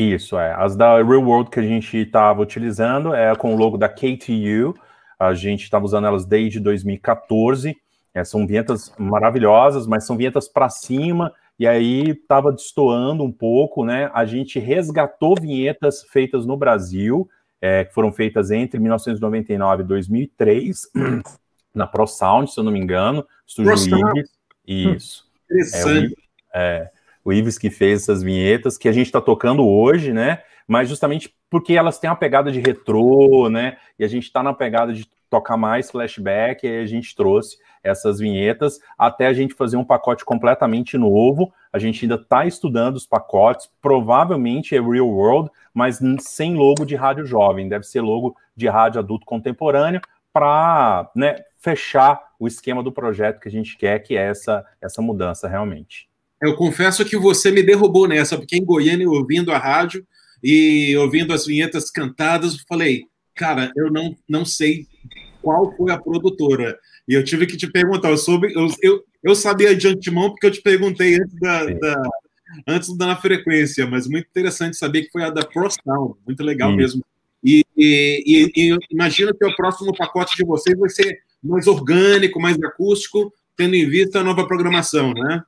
Speaker 4: Isso, é. As da Real World que a gente estava utilizando é com o logo da KTU. A gente estava usando elas desde 2014. É, são vinhetas maravilhosas, mas são vinhetas para cima. E aí estava destoando um pouco, né? A gente resgatou vinhetas feitas no Brasil, é, que foram feitas entre 1999 e 2003, na ProSound, se eu não me engano, Estúdio Ives. Isso.
Speaker 2: Interessante.
Speaker 4: É, é, o Ives que fez essas vinhetas, que a gente está tocando hoje, né? Mas justamente porque elas têm uma pegada de retrô, né? E a gente está na pegada de tocar mais flashback, e a gente trouxe essas vinhetas até a gente fazer um pacote completamente novo. A gente ainda está estudando os pacotes, provavelmente é Real World, mas sem logo de rádio jovem, deve ser logo de rádio adulto contemporâneo, para né, fechar o esquema do projeto que a gente quer, que é essa, essa mudança realmente.
Speaker 2: Eu confesso que você me derrubou nessa, porque em Goiânia, ouvindo a rádio e ouvindo as vinhetas cantadas, eu falei, cara, eu não, não sei qual foi a produtora. E eu tive que te perguntar, eu, soube, eu, eu, eu sabia de antemão porque eu te perguntei antes da, da antes da frequência, mas muito interessante saber que foi a da ProSound, muito legal mesmo. E, e, e, e imagino que o próximo pacote de vocês vai ser mais orgânico, mais acústico, tendo em vista a nova programação, né?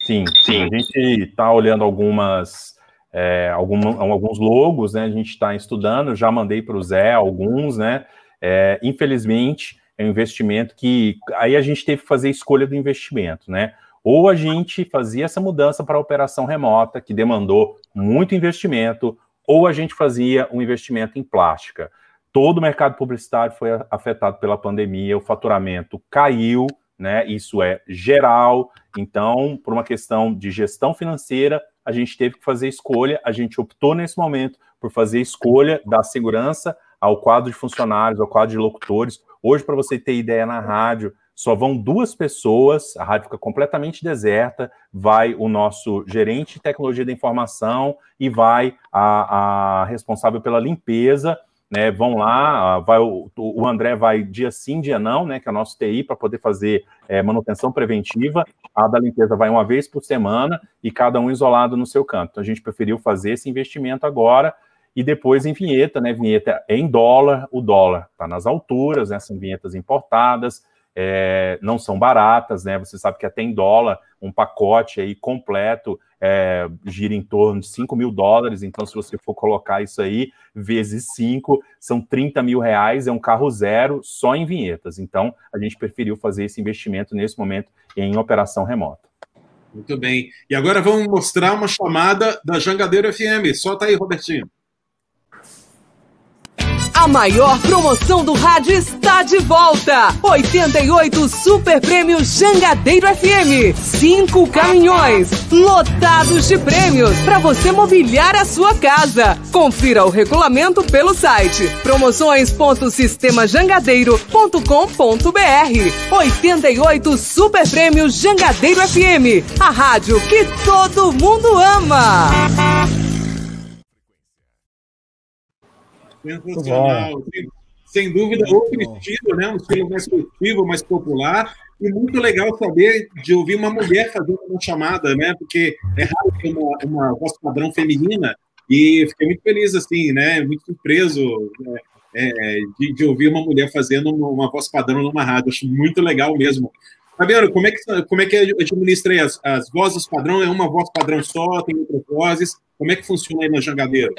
Speaker 4: Sim, sim. A gente está olhando algumas, é, algum, alguns logos, né? A gente está estudando, já mandei para o Zé alguns, né? É, infelizmente, é um investimento que aí a gente teve que fazer a escolha do investimento, né? Ou a gente fazia essa mudança para a operação remota, que demandou muito investimento, ou a gente fazia um investimento em plástica. Todo o mercado publicitário foi afetado pela pandemia, o faturamento caiu, né? Isso é geral. Então, por uma questão de gestão financeira, a gente teve que fazer escolha. A gente optou nesse momento por fazer escolha da segurança ao quadro de funcionários, ao quadro de locutores. Hoje, para você ter ideia na rádio, só vão duas pessoas, a rádio fica completamente deserta, vai o nosso gerente de tecnologia da informação e vai a, a responsável pela limpeza né? Vão lá, vai, o, o André vai dia sim, dia não, né? Que é o nosso TI para poder fazer é, manutenção preventiva. A da limpeza vai uma vez por semana e cada um isolado no seu canto. Então a gente preferiu fazer esse investimento agora e depois em vinheta, né? Vinheta em dólar, o dólar está nas alturas, né? São vinhetas importadas é, não são baratas, né? Você sabe que até em dólar, um pacote aí completo é, gira em torno de 5 mil dólares. Então, se você for colocar isso aí, vezes 5, são 30 mil reais, é um carro zero só em vinhetas. Então, a gente preferiu fazer esse investimento nesse momento em operação remota.
Speaker 2: Muito bem. E agora vamos mostrar uma chamada da Jangadeiro FM. Solta aí, Robertinho.
Speaker 9: A maior promoção do rádio está de volta. 88 Super Prêmio Jangadeiro FM. Cinco caminhões lotados de prêmios para você mobiliar a sua casa. Confira o regulamento pelo site promoções.sistemajangadeiro.com.br. 88 Super Prêmio Jangadeiro FM. A rádio que todo mundo ama.
Speaker 2: Sensacional. Sem, sem, dúvida, outro estilo, né? Um estilo mais festivo, mais popular. E muito legal saber de ouvir uma mulher fazendo uma chamada, né? Porque é raro ter uma, uma voz padrão feminina. E fiquei muito feliz, assim, né? Muito surpreso né? é, de, de, ouvir uma mulher fazendo uma, uma, voz padrão numa rádio. Acho muito legal mesmo. Fabiano, como é que, como é que administra aí as, as vozes padrão? É uma voz padrão só? Tem outras vozes? Como é que funciona aí na Jangadeiro?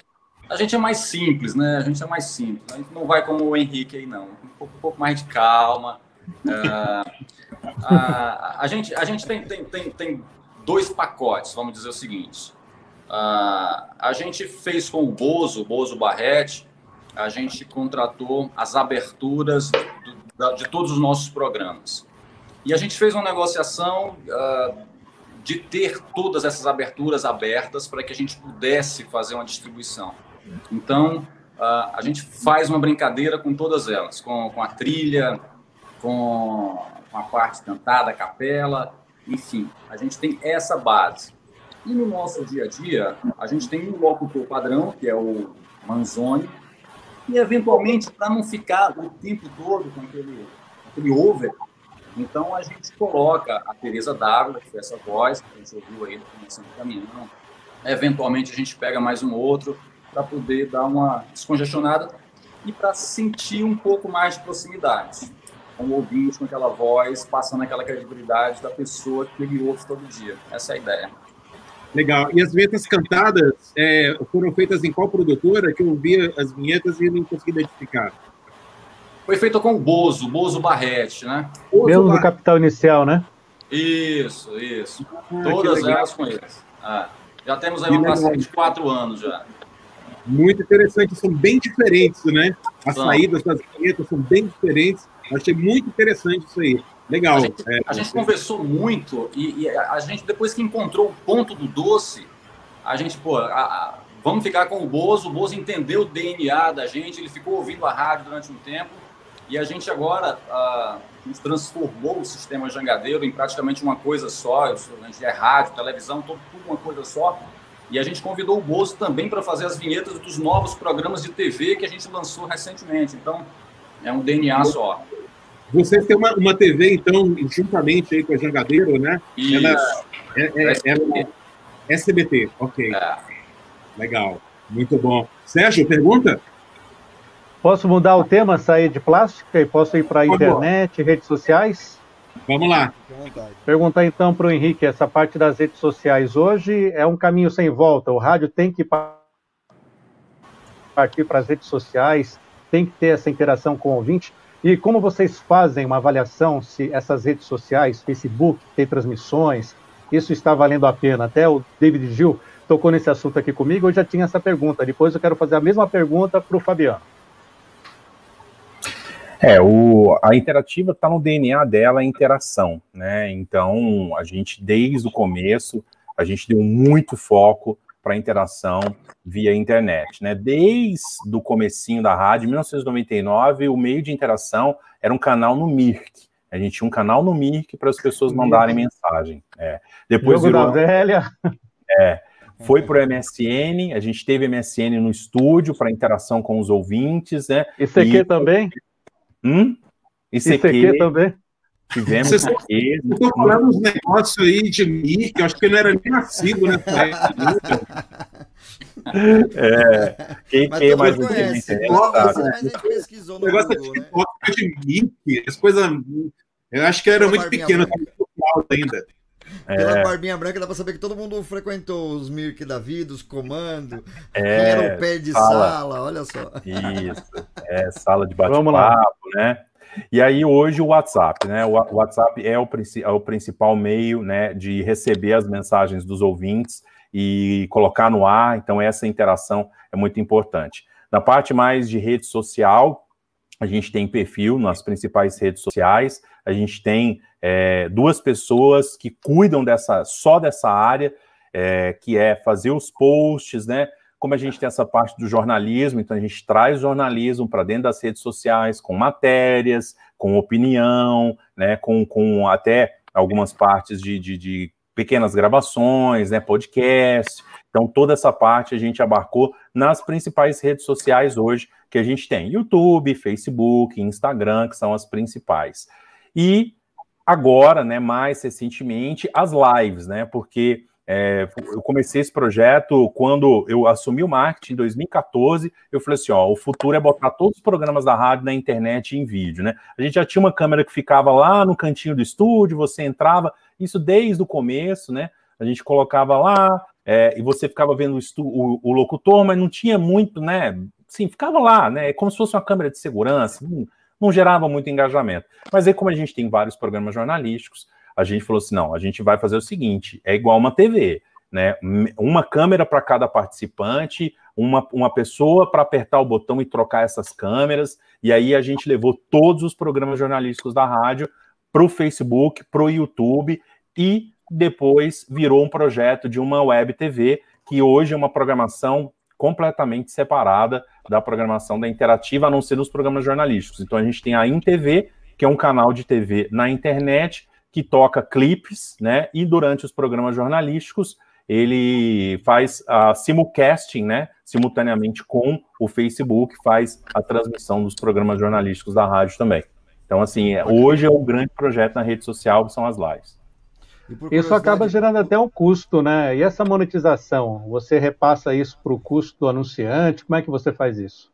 Speaker 5: A gente é mais simples, né? A gente é mais simples. A gente não vai como o Henrique aí, não. Um pouco, um pouco mais de calma. Uh, a, a, gente, a gente tem, tem, tem, tem dois pacotes, vamos dizer o seguinte. Uh, a gente fez com o Bozo, o Bozo Barrete, a gente contratou as aberturas do, de todos os nossos programas. E a gente fez uma negociação uh, de ter todas essas aberturas abertas para que a gente pudesse fazer uma distribuição. Então, a gente faz uma brincadeira com todas elas, com, com a trilha, com, com a parte cantada, a capela, enfim, a gente tem essa base. E no nosso dia a dia, a gente tem um locutor padrão, que é o Manzoni, e eventualmente, para não ficar o tempo todo com aquele, aquele over, então a gente coloca a Teresa Dávila, que foi essa voz que a gente ouviu aí no começo do caminhão. Eventualmente a gente pega mais um outro, para poder dar uma descongestionada e para sentir um pouco mais de proximidade com o ouvinte, com aquela voz, passando aquela credibilidade da pessoa que ele ouve todo dia. Essa é a ideia.
Speaker 2: Legal. E as vinhetas cantadas é, foram feitas em qual produtora? Que eu vi as vinhetas e não consegui identificar.
Speaker 5: Foi feito com o Bozo, Bozo Barrete, né?
Speaker 3: Bozo Mesmo Bar... do Capital Inicial, né?
Speaker 5: Isso, isso. Ah, Todas elas com eles. Ah, já temos aí uma parceria de quatro anos já
Speaker 2: muito interessante, são bem diferentes, né? As saídas das vinhetas são bem diferentes. Achei muito interessante isso aí. Legal.
Speaker 5: A gente, é, a gente conversou muito e, e, a gente, depois que encontrou o ponto do doce, a gente, pô, a, a, vamos ficar com o Bozo. O Bozo entendeu o DNA da gente, ele ficou ouvindo a rádio durante um tempo e a gente agora a, transformou o sistema jangadeiro em praticamente uma coisa só. A gente é rádio, televisão, tudo, tudo uma coisa só. E a gente convidou o Bozo também para fazer as vinhetas dos novos programas de TV que a gente lançou recentemente. Então, é um DNA só.
Speaker 2: Vocês têm uma, uma TV, então, juntamente aí com a Jangadeiro, né?
Speaker 5: Isso. Ela,
Speaker 2: é, é, SBT. Ela, SBT, ok. É. Legal, muito bom. Sérgio, pergunta?
Speaker 3: Posso mudar o tema, sair de plástica e posso ir para a internet, redes sociais?
Speaker 2: Vamos lá.
Speaker 3: Perguntar então para o Henrique, essa parte das redes sociais hoje é um caminho sem volta. O rádio tem que partir para as redes sociais, tem que ter essa interação com o ouvinte. E como vocês fazem uma avaliação se essas redes sociais, Facebook, tem transmissões, isso está valendo a pena? Até o David Gil tocou nesse assunto aqui comigo, eu já tinha essa pergunta. Depois eu quero fazer a mesma pergunta para o Fabiano.
Speaker 4: É, o, a interativa está no DNA dela, a interação, né? Então, a gente, desde o começo, a gente deu muito foco para a interação via internet, né? Desde o comecinho da rádio, 1999, o meio de interação era um canal no Mirk. A gente tinha um canal no Mirk para as pessoas mandarem mensagem. É.
Speaker 3: Depois Jogo virou, da velha.
Speaker 4: É. foi para o MSN, a gente teve MSN no estúdio para interação com os ouvintes, né?
Speaker 3: ICQ e... também?
Speaker 4: Hum?
Speaker 3: ICQ, ICQ também?
Speaker 4: Tivemos Vocês
Speaker 2: aqui. Estou falando uns negócios aí de mim, que eu acho que não era nem nascido, né?
Speaker 4: é, quem, quem mais conhece,
Speaker 2: internet, mas, mas a gente pesquisou no o negócio Google, né? de Mickey, as coisas. Eu acho que era muito pequeno ainda.
Speaker 1: Pela é... barbinha branca dá pra saber que todo mundo frequentou os Mirk da vida, os comandos, é... era o pé de sala. sala, olha só.
Speaker 4: Isso, é, sala de bate-papo, né? E aí hoje o WhatsApp, né? O WhatsApp é o, é o principal meio, né, de receber as mensagens dos ouvintes e colocar no ar. Então essa interação é muito importante. Na parte mais de rede social, a gente tem perfil nas principais redes sociais, a gente tem é, duas pessoas que cuidam dessa só dessa área, é, que é fazer os posts, né? Como a gente tem essa parte do jornalismo, então a gente traz jornalismo para dentro das redes sociais, com matérias, com opinião, né? Com, com até algumas partes de, de, de pequenas gravações, né? Podcast. Então toda essa parte a gente abarcou nas principais redes sociais hoje que a gente tem: YouTube, Facebook, Instagram, que são as principais. E agora, né, mais recentemente, as lives, né? Porque é, eu comecei esse projeto quando eu assumi o marketing em 2014. Eu falei assim: ó, o futuro é botar todos os programas da rádio na internet em vídeo, né? A gente já tinha uma câmera que ficava lá no cantinho do estúdio, você entrava, isso desde o começo, né? A gente colocava lá é, e você ficava vendo o, o, o, locutor, mas não tinha muito, né? Sim, ficava lá, né? Como se fosse uma câmera de segurança. Não gerava muito engajamento. Mas aí, como a gente tem vários programas jornalísticos, a gente falou assim: não, a gente vai fazer o seguinte: é igual uma TV, né? Uma câmera para cada participante, uma, uma pessoa para apertar o botão e trocar essas câmeras. E aí a gente levou todos os programas jornalísticos da rádio para o Facebook, para o YouTube e depois virou um projeto de uma web TV que hoje é uma programação completamente separada da programação da Interativa, a não ser nos programas jornalísticos. Então a gente tem a InTV, que é um canal de TV na internet que toca clipes, né? E durante os programas jornalísticos ele faz a simulcasting, né? Simultaneamente com o Facebook, faz a transmissão dos programas jornalísticos da rádio também. Então, assim, é, hoje é o grande projeto na rede social, são as lives.
Speaker 3: Isso acaba gerando até um custo, né? E essa monetização, você repassa isso para o custo do anunciante? Como é que você faz isso?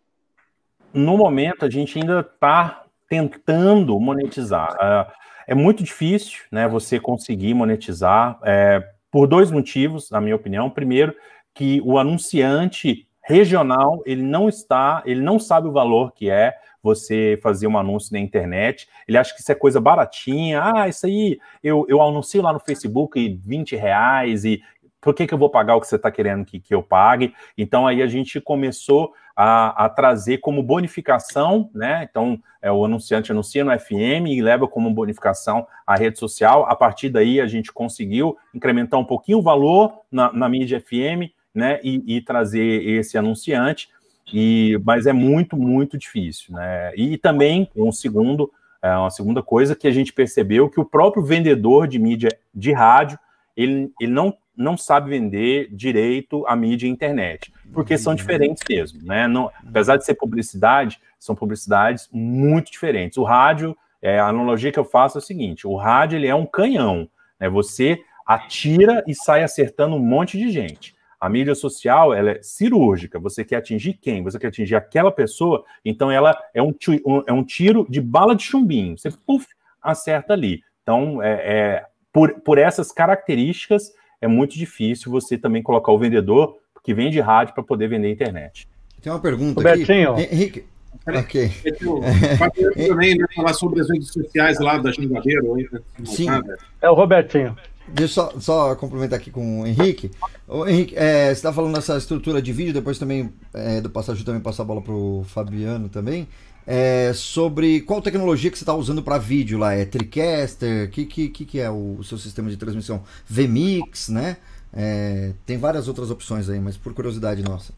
Speaker 4: No momento, a gente ainda está tentando monetizar. Uh, é muito difícil, né? Você conseguir monetizar é, por dois motivos, na minha opinião. Primeiro, que o anunciante regional ele não está, ele não sabe o valor que é você fazer um anúncio na internet. Ele acha que isso é coisa baratinha. Ah, isso aí eu, eu anuncio lá no Facebook 20 reais e por que, que eu vou pagar o que você está querendo que, que eu pague? Então aí a gente começou a, a trazer como bonificação, né? Então é, o anunciante anuncia no FM e leva como bonificação a rede social. A partir daí a gente conseguiu incrementar um pouquinho o valor na, na mídia FM, né? E, e trazer esse anunciante. E, mas é muito, muito difícil, né? E também, um segundo, é uma segunda coisa que a gente percebeu que o próprio vendedor de mídia de rádio, ele, ele não, não sabe vender direito a mídia e internet, porque são diferentes mesmo, né? Não, apesar de ser publicidade, são publicidades muito diferentes. O rádio, é, a analogia que eu faço é o seguinte: o rádio ele é um canhão, né? Você atira e sai acertando um monte de gente. A mídia social ela é cirúrgica. Você quer atingir quem? Você quer atingir aquela pessoa? Então ela é um, um é um tiro de bala de chumbinho. Você puff, acerta ali. Então, é, é, por, por essas características, é muito difícil você também colocar o vendedor que vende rádio para poder vender internet.
Speaker 1: Tem uma pergunta
Speaker 3: Robertinho.
Speaker 1: aqui. Henrique. Ok.
Speaker 2: também né, falar sobre as redes sociais lá da Jangadeiro.
Speaker 3: Sim. É o Robertinho.
Speaker 1: Deixa eu só, só complementar aqui com o Henrique. O Henrique, é, você está falando dessa estrutura de vídeo, depois também é, do passagem também passar a bola para o Fabiano também. É, sobre qual tecnologia que você está usando para vídeo lá? É TriCaster? O que, que, que é o, o, seu sistema de transmissão? VMix, né? É, tem várias outras opções aí, mas por curiosidade nossa.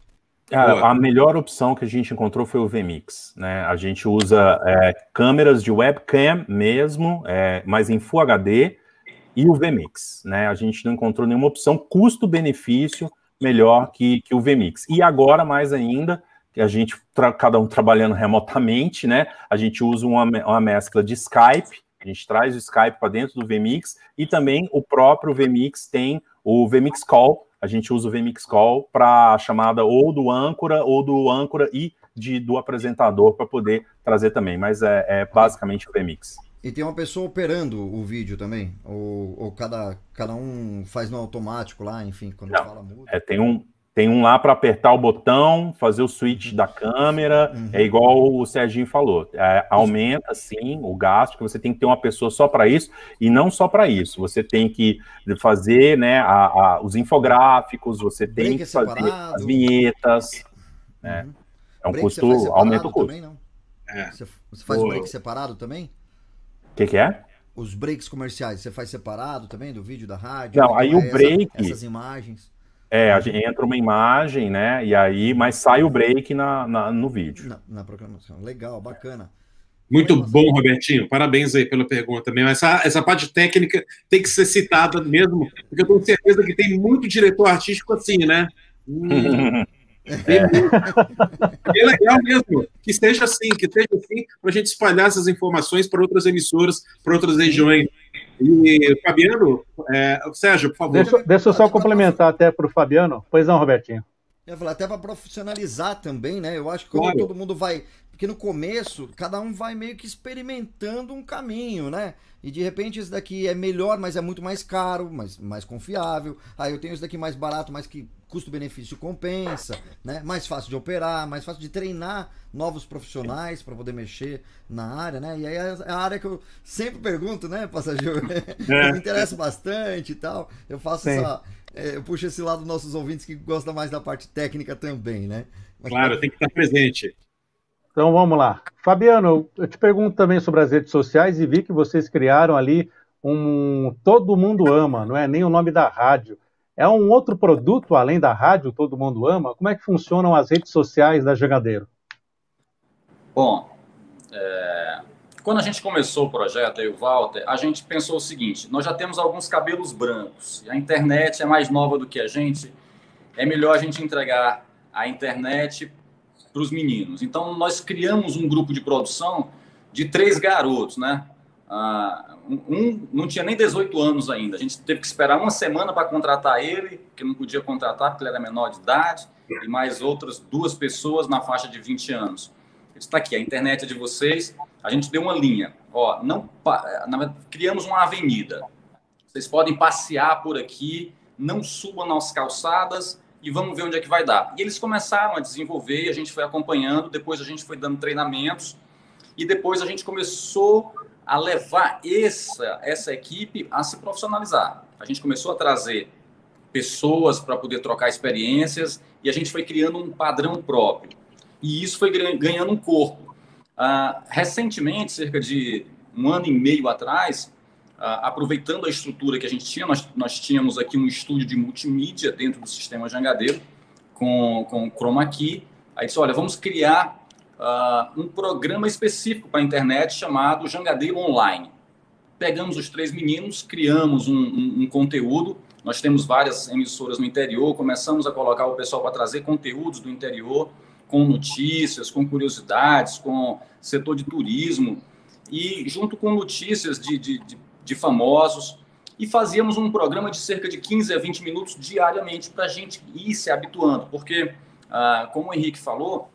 Speaker 4: a melhor opção que a gente encontrou foi o VMix, né? A gente usa é, câmeras de webcam mesmo, é, mas em Full HD e o VMix, né? A gente não encontrou nenhuma opção custo-benefício melhor que, que o VMix. E agora, mais ainda, a gente, cada um trabalhando remotamente, né? A gente usa uma, uma mescla de Skype, a gente traz o Skype para dentro do VMix e também o próprio VMix tem o VMix Call. A gente usa o VMix Call para a chamada ou do âncora ou do âncora e de, do apresentador para poder trazer também, mas é, é basicamente o VMix.
Speaker 1: E tem uma pessoa operando o vídeo também? Ou, ou cada, cada um faz no automático lá, enfim, quando
Speaker 4: Não,
Speaker 1: fala muda?
Speaker 4: É, tem um, tem um lá para apertar o botão, fazer o switch da câmera, uhum. é igual o Serginho falou. É, aumenta sim o gasto, porque você tem que ter uma pessoa só para isso, e não só para isso. Você tem que fazer né, a, a, os infográficos, você tem break que fazer separado. as vinhetas. Né? Uhum. É um break custo, aumenta o custo. Também, não?
Speaker 1: É. Você, você faz o break separado também?
Speaker 4: O que, que é?
Speaker 1: Os breaks comerciais, você faz separado também do vídeo da rádio?
Speaker 4: Não, aí o é break.
Speaker 1: Essa, essas imagens.
Speaker 4: É, a gente entra uma imagem, né? E aí, mas sai o break na, na no vídeo.
Speaker 1: Na, na, programação. Legal, bacana.
Speaker 2: Muito bom, Robertinho. Parabéns aí pela pergunta mesmo. Essa, essa parte técnica tem que ser citada mesmo, porque eu tenho certeza que tem muito diretor artístico assim, né? Hum. É. é legal mesmo que esteja assim, que esteja assim, para a gente espalhar essas informações para outras emissoras, para outras regiões. E, Fabiano, é, Sérgio, por favor.
Speaker 3: Deixa, deixa eu só complementar até para o Fabiano. Pois não, Robertinho.
Speaker 1: Eu falar, até para profissionalizar também, né? Eu acho que quando claro. todo mundo vai. Porque no começo, cada um vai meio que experimentando um caminho, né? E de repente esse daqui é melhor, mas é muito mais caro, mas mais confiável. Aí eu tenho esse daqui mais barato, mas que custo-benefício compensa, né? Mais fácil de operar, mais fácil de treinar novos profissionais para poder mexer na área, né? E aí é a área que eu sempre pergunto, né, passageiro? É. me interessa bastante e tal. Eu faço Sim. essa. É, eu puxo esse lado dos nossos ouvintes que gostam mais da parte técnica também, né?
Speaker 2: Mas, claro, tem que estar presente.
Speaker 3: Então vamos lá. Fabiano, eu te pergunto também sobre as redes sociais e vi que vocês criaram ali um Todo Mundo Ama, não é nem o nome da rádio. É um outro produto além da rádio Todo Mundo Ama? Como é que funcionam as redes sociais da Jangadeiro?
Speaker 5: Bom, é... quando a gente começou o projeto, eu e o Walter, a gente pensou o seguinte: nós já temos alguns cabelos brancos, a internet é mais nova do que a gente, é melhor a gente entregar a internet para os meninos. Então, nós criamos um grupo de produção de três garotos, né? Ah, um não tinha nem 18 anos ainda. A gente teve que esperar uma semana para contratar ele, que não podia contratar porque ele era menor de idade, e mais outras duas pessoas na faixa de 20 anos. Está aqui, a internet é de vocês. A gente deu uma linha. Ó, não, criamos uma avenida. Vocês podem passear por aqui, não subam nas calçadas e vamos ver onde é que vai dar. E eles começaram a desenvolver, a gente foi acompanhando, depois a gente foi dando treinamentos e depois a gente começou a levar essa, essa equipe a se profissionalizar. A gente começou a trazer pessoas para poder trocar experiências e a gente foi criando um padrão próprio. E isso foi ganhando um corpo. Ah, recentemente, cerca de um ano e meio atrás, aproveitando a estrutura que a gente tinha, nós, nós tínhamos aqui um estúdio de multimídia dentro do sistema Jangadeiro, com, com Chroma Key. Aí disse, olha, vamos criar uh, um programa específico para a internet chamado Jangadeiro Online. Pegamos os três meninos, criamos um, um, um conteúdo. Nós temos várias emissoras no interior, começamos a colocar o pessoal para trazer conteúdos do interior, com notícias, com curiosidades, com setor de turismo, e junto com notícias de, de, de, de famosos, e fazíamos um programa de cerca de 15 a 20 minutos diariamente para a gente ir se habituando, porque, ah, como o Henrique falou,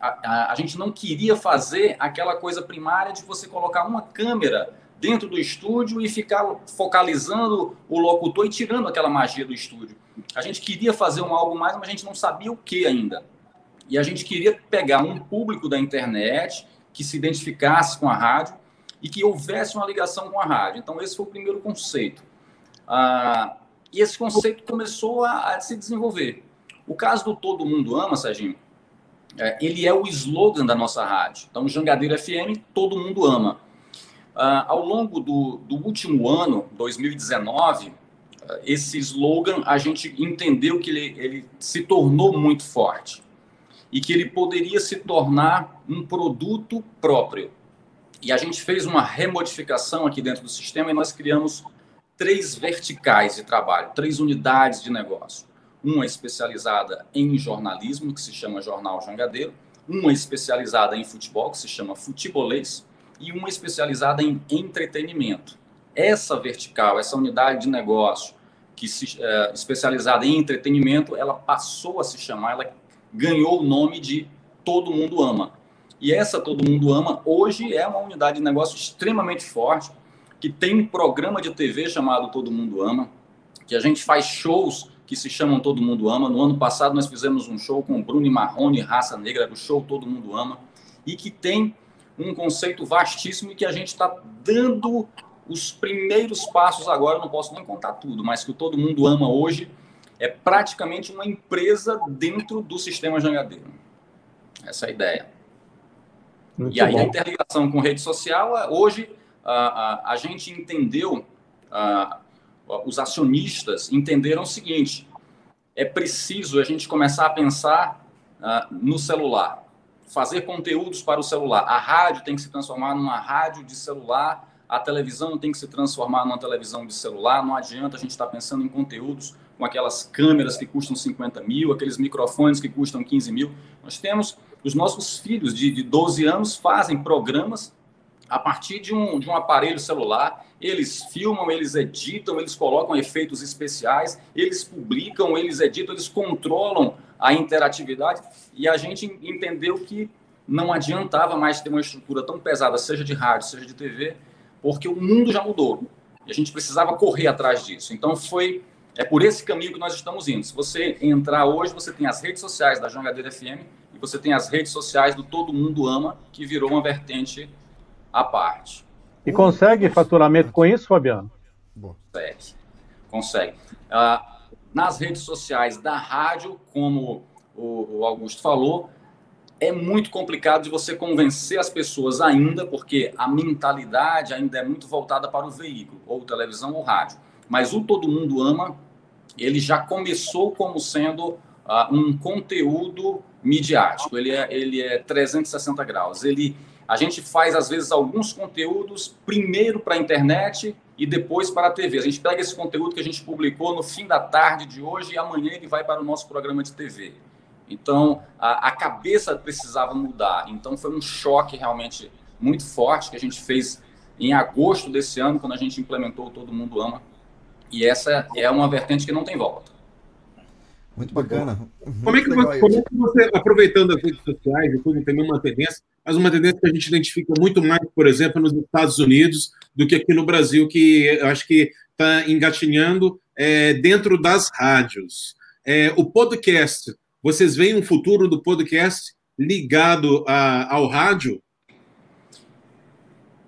Speaker 5: a, a, a, gente não queria fazer aquela coisa primária de você colocar uma câmera dentro do estúdio e ficar focalizando o locutor e tirando aquela magia do estúdio. A gente queria fazer um algo mais, mas a gente não sabia o que ainda. E a gente queria pegar um público da internet que se identificasse com a rádio e que houvesse uma ligação com a rádio. Então, esse foi o primeiro conceito. Ah, e esse conceito começou a, a se desenvolver. O caso do Todo Mundo Ama, Serginho, é, ele é o slogan da nossa rádio. Então, Jangadeiro FM, todo mundo ama. Uh, ao longo do, do, último ano, 2019, uh, esse slogan a gente entendeu que ele, ele se tornou muito forte e que ele poderia se tornar um produto próprio. E a gente fez uma remodificação aqui dentro do sistema e nós criamos três verticais de trabalho, três unidades de negócio. uma especializada em jornalismo, que se chama Jornal Jangadeiro, uma especializada em futebol, que se chama Futebolês, e uma especializada em entretenimento. Essa vertical, essa unidade de negócio, que se, é, especializada em entretenimento, ela passou a se chamar, ela ganhou o nome de Todo Mundo Ama. E essa Todo Mundo Ama hoje é uma unidade de negócio extremamente forte, que tem um programa de TV chamado Todo Mundo Ama, que a gente faz shows que se chamam Todo Mundo Ama. No ano passado nós fizemos um show com Bruno Marrone, Raça Negra, o show Todo Mundo Ama, e que tem um conceito vastíssimo e que a gente está dando os primeiros passos agora, não posso nem contar tudo, mas que Todo Mundo Ama hoje é praticamente uma empresa dentro do sistema jangadeiro. Essa é a ideia. Muito e aí bom. a interligação com rede social, hoje a, a, a gente entendeu, a, os acionistas entenderam o seguinte, é preciso a gente começar a pensar no celular, fazer conteúdos para o celular. A rádio tem que se transformar numa rádio de celular, a televisão tem que se transformar numa televisão de celular. Não adianta a gente estar pensando em conteúdos com aquelas câmeras que custam 50 mil, aqueles microfones que custam 15 mil. Nós temos os nossos filhos de, de 12 anos fazem programas a partir de um, de um aparelho celular. Eles filmam, eles editam, eles colocam efeitos especiais, eles publicam, eles editam, eles controlam a interatividade. E a gente entendeu que não adiantava mais ter uma estrutura tão pesada, seja de rádio, seja de TV, porque o mundo já mudou. E a gente precisava correr atrás disso. Então foi é por esse caminho que nós estamos indo. Se você entrar hoje, você tem as redes sociais da Jangadeira FM e você tem as redes sociais do Todo Mundo Ama, que virou uma vertente à parte.
Speaker 3: E consegue faturamento com isso, Fabiano?
Speaker 5: Consegue. Consegue. Ah, nas redes sociais da rádio, como o Augusto falou, é muito complicado de você convencer as pessoas ainda, porque a mentalidade ainda é muito voltada para o veículo, ou televisão ou rádio. Mas o Todo Mundo Ama, ele já começou como sendo uh, um conteúdo midiático, ele é, ele é 360 graus. Ele, a gente faz, às vezes, alguns conteúdos primeiro para a internet e depois para a TV. A gente pega esse conteúdo que a gente publicou no fim da tarde de hoje e amanhã ele vai para o nosso programa de TV. Então, a, a cabeça precisava mudar. Então, foi um choque realmente muito forte que a gente fez em agosto desse ano, quando a gente implementou Todo Mundo Ama. E essa é uma vertente que não tem volta.
Speaker 1: Muito bacana.
Speaker 2: Como é, que você, como é que você, aproveitando as redes sociais e tudo, tem uma tendência, mas uma tendência que a gente identifica muito mais, por exemplo, nos Estados Unidos do que aqui no Brasil, que eu acho que está engatinhando é, dentro das rádios. É, o podcast vocês veem um futuro do podcast ligado a, ao rádio?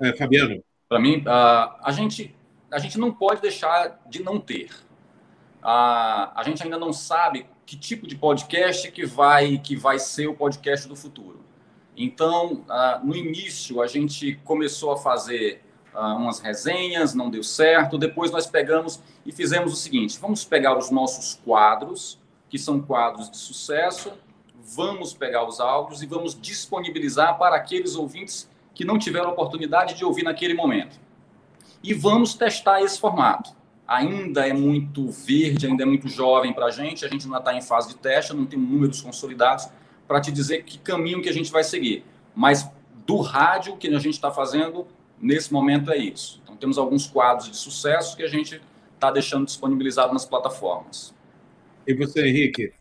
Speaker 2: É, Fabiano?
Speaker 5: Para mim, a, a, gente, a gente não pode deixar de não ter. A, a gente ainda não sabe que tipo de podcast que vai, que vai ser o podcast do futuro. Então, no início, a gente começou a fazer umas resenhas, não deu certo. Depois, nós pegamos e fizemos o seguinte: vamos pegar os nossos quadros que são quadros de sucesso, vamos pegar os áudios e vamos disponibilizar para aqueles ouvintes que não tiveram oportunidade de ouvir naquele momento. E vamos testar esse formato. Ainda é muito verde, ainda é muito jovem para a gente, a gente ainda está em fase de teste, não tem números consolidados para te dizer que caminho que a gente vai seguir. Mas do rádio que a gente está fazendo, nesse momento é isso. Então temos alguns quadros de sucesso que a gente está deixando disponibilizado nas plataformas.
Speaker 2: E você, Henrique?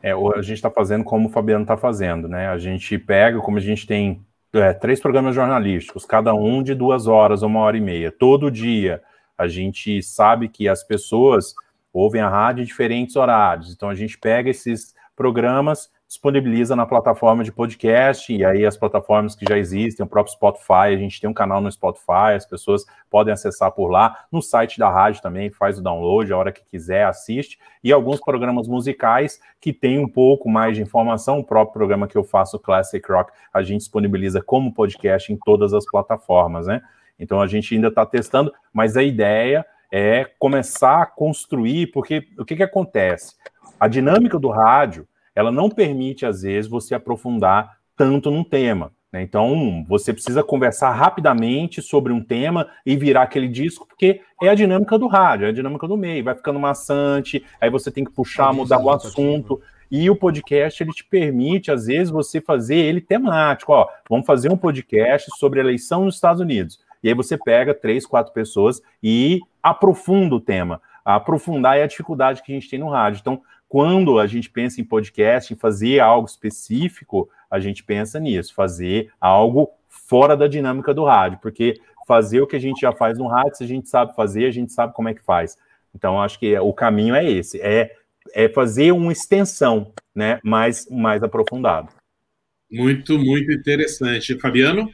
Speaker 4: É, a gente está fazendo como o Fabiano está fazendo, né? A gente pega, como a gente tem é, três programas jornalísticos, cada um de duas horas, uma hora e meia, todo dia. A gente sabe que as pessoas ouvem a rádio em diferentes horários, então a gente pega esses programas disponibiliza na plataforma de podcast, e aí as plataformas que já existem, o próprio Spotify, a gente tem um canal no Spotify, as pessoas podem acessar por lá, no site da rádio também, faz o download, a hora que quiser, assiste, e alguns programas musicais que tem um pouco mais de informação, o próprio programa que eu faço, Classic Rock, a gente disponibiliza como podcast em todas as plataformas, né? Então a gente ainda está testando, mas a ideia é começar a construir, porque o que, que acontece? A dinâmica do rádio ela não permite, às vezes, você aprofundar tanto num tema. Né? Então, você precisa conversar rapidamente sobre um tema e virar aquele disco, porque é a dinâmica do rádio, é a dinâmica do meio, vai ficando maçante, aí você tem que puxar, mudar o assunto. E o podcast ele te permite, às vezes, você fazer ele temático. Ó, vamos fazer um podcast sobre a eleição nos Estados Unidos. E aí você pega três, quatro pessoas e aprofunda o tema. aprofundar é a dificuldade que a gente tem no rádio. Então, quando a gente pensa em podcast, em fazer algo específico, a gente pensa nisso, fazer algo fora da dinâmica do rádio, porque fazer o que a gente já faz no rádio, se a gente sabe fazer, a gente sabe como é que faz. Então, acho que o caminho é esse, é, é fazer uma extensão, né, mais, mais aprofundado.
Speaker 2: Muito, muito interessante. Fabiano?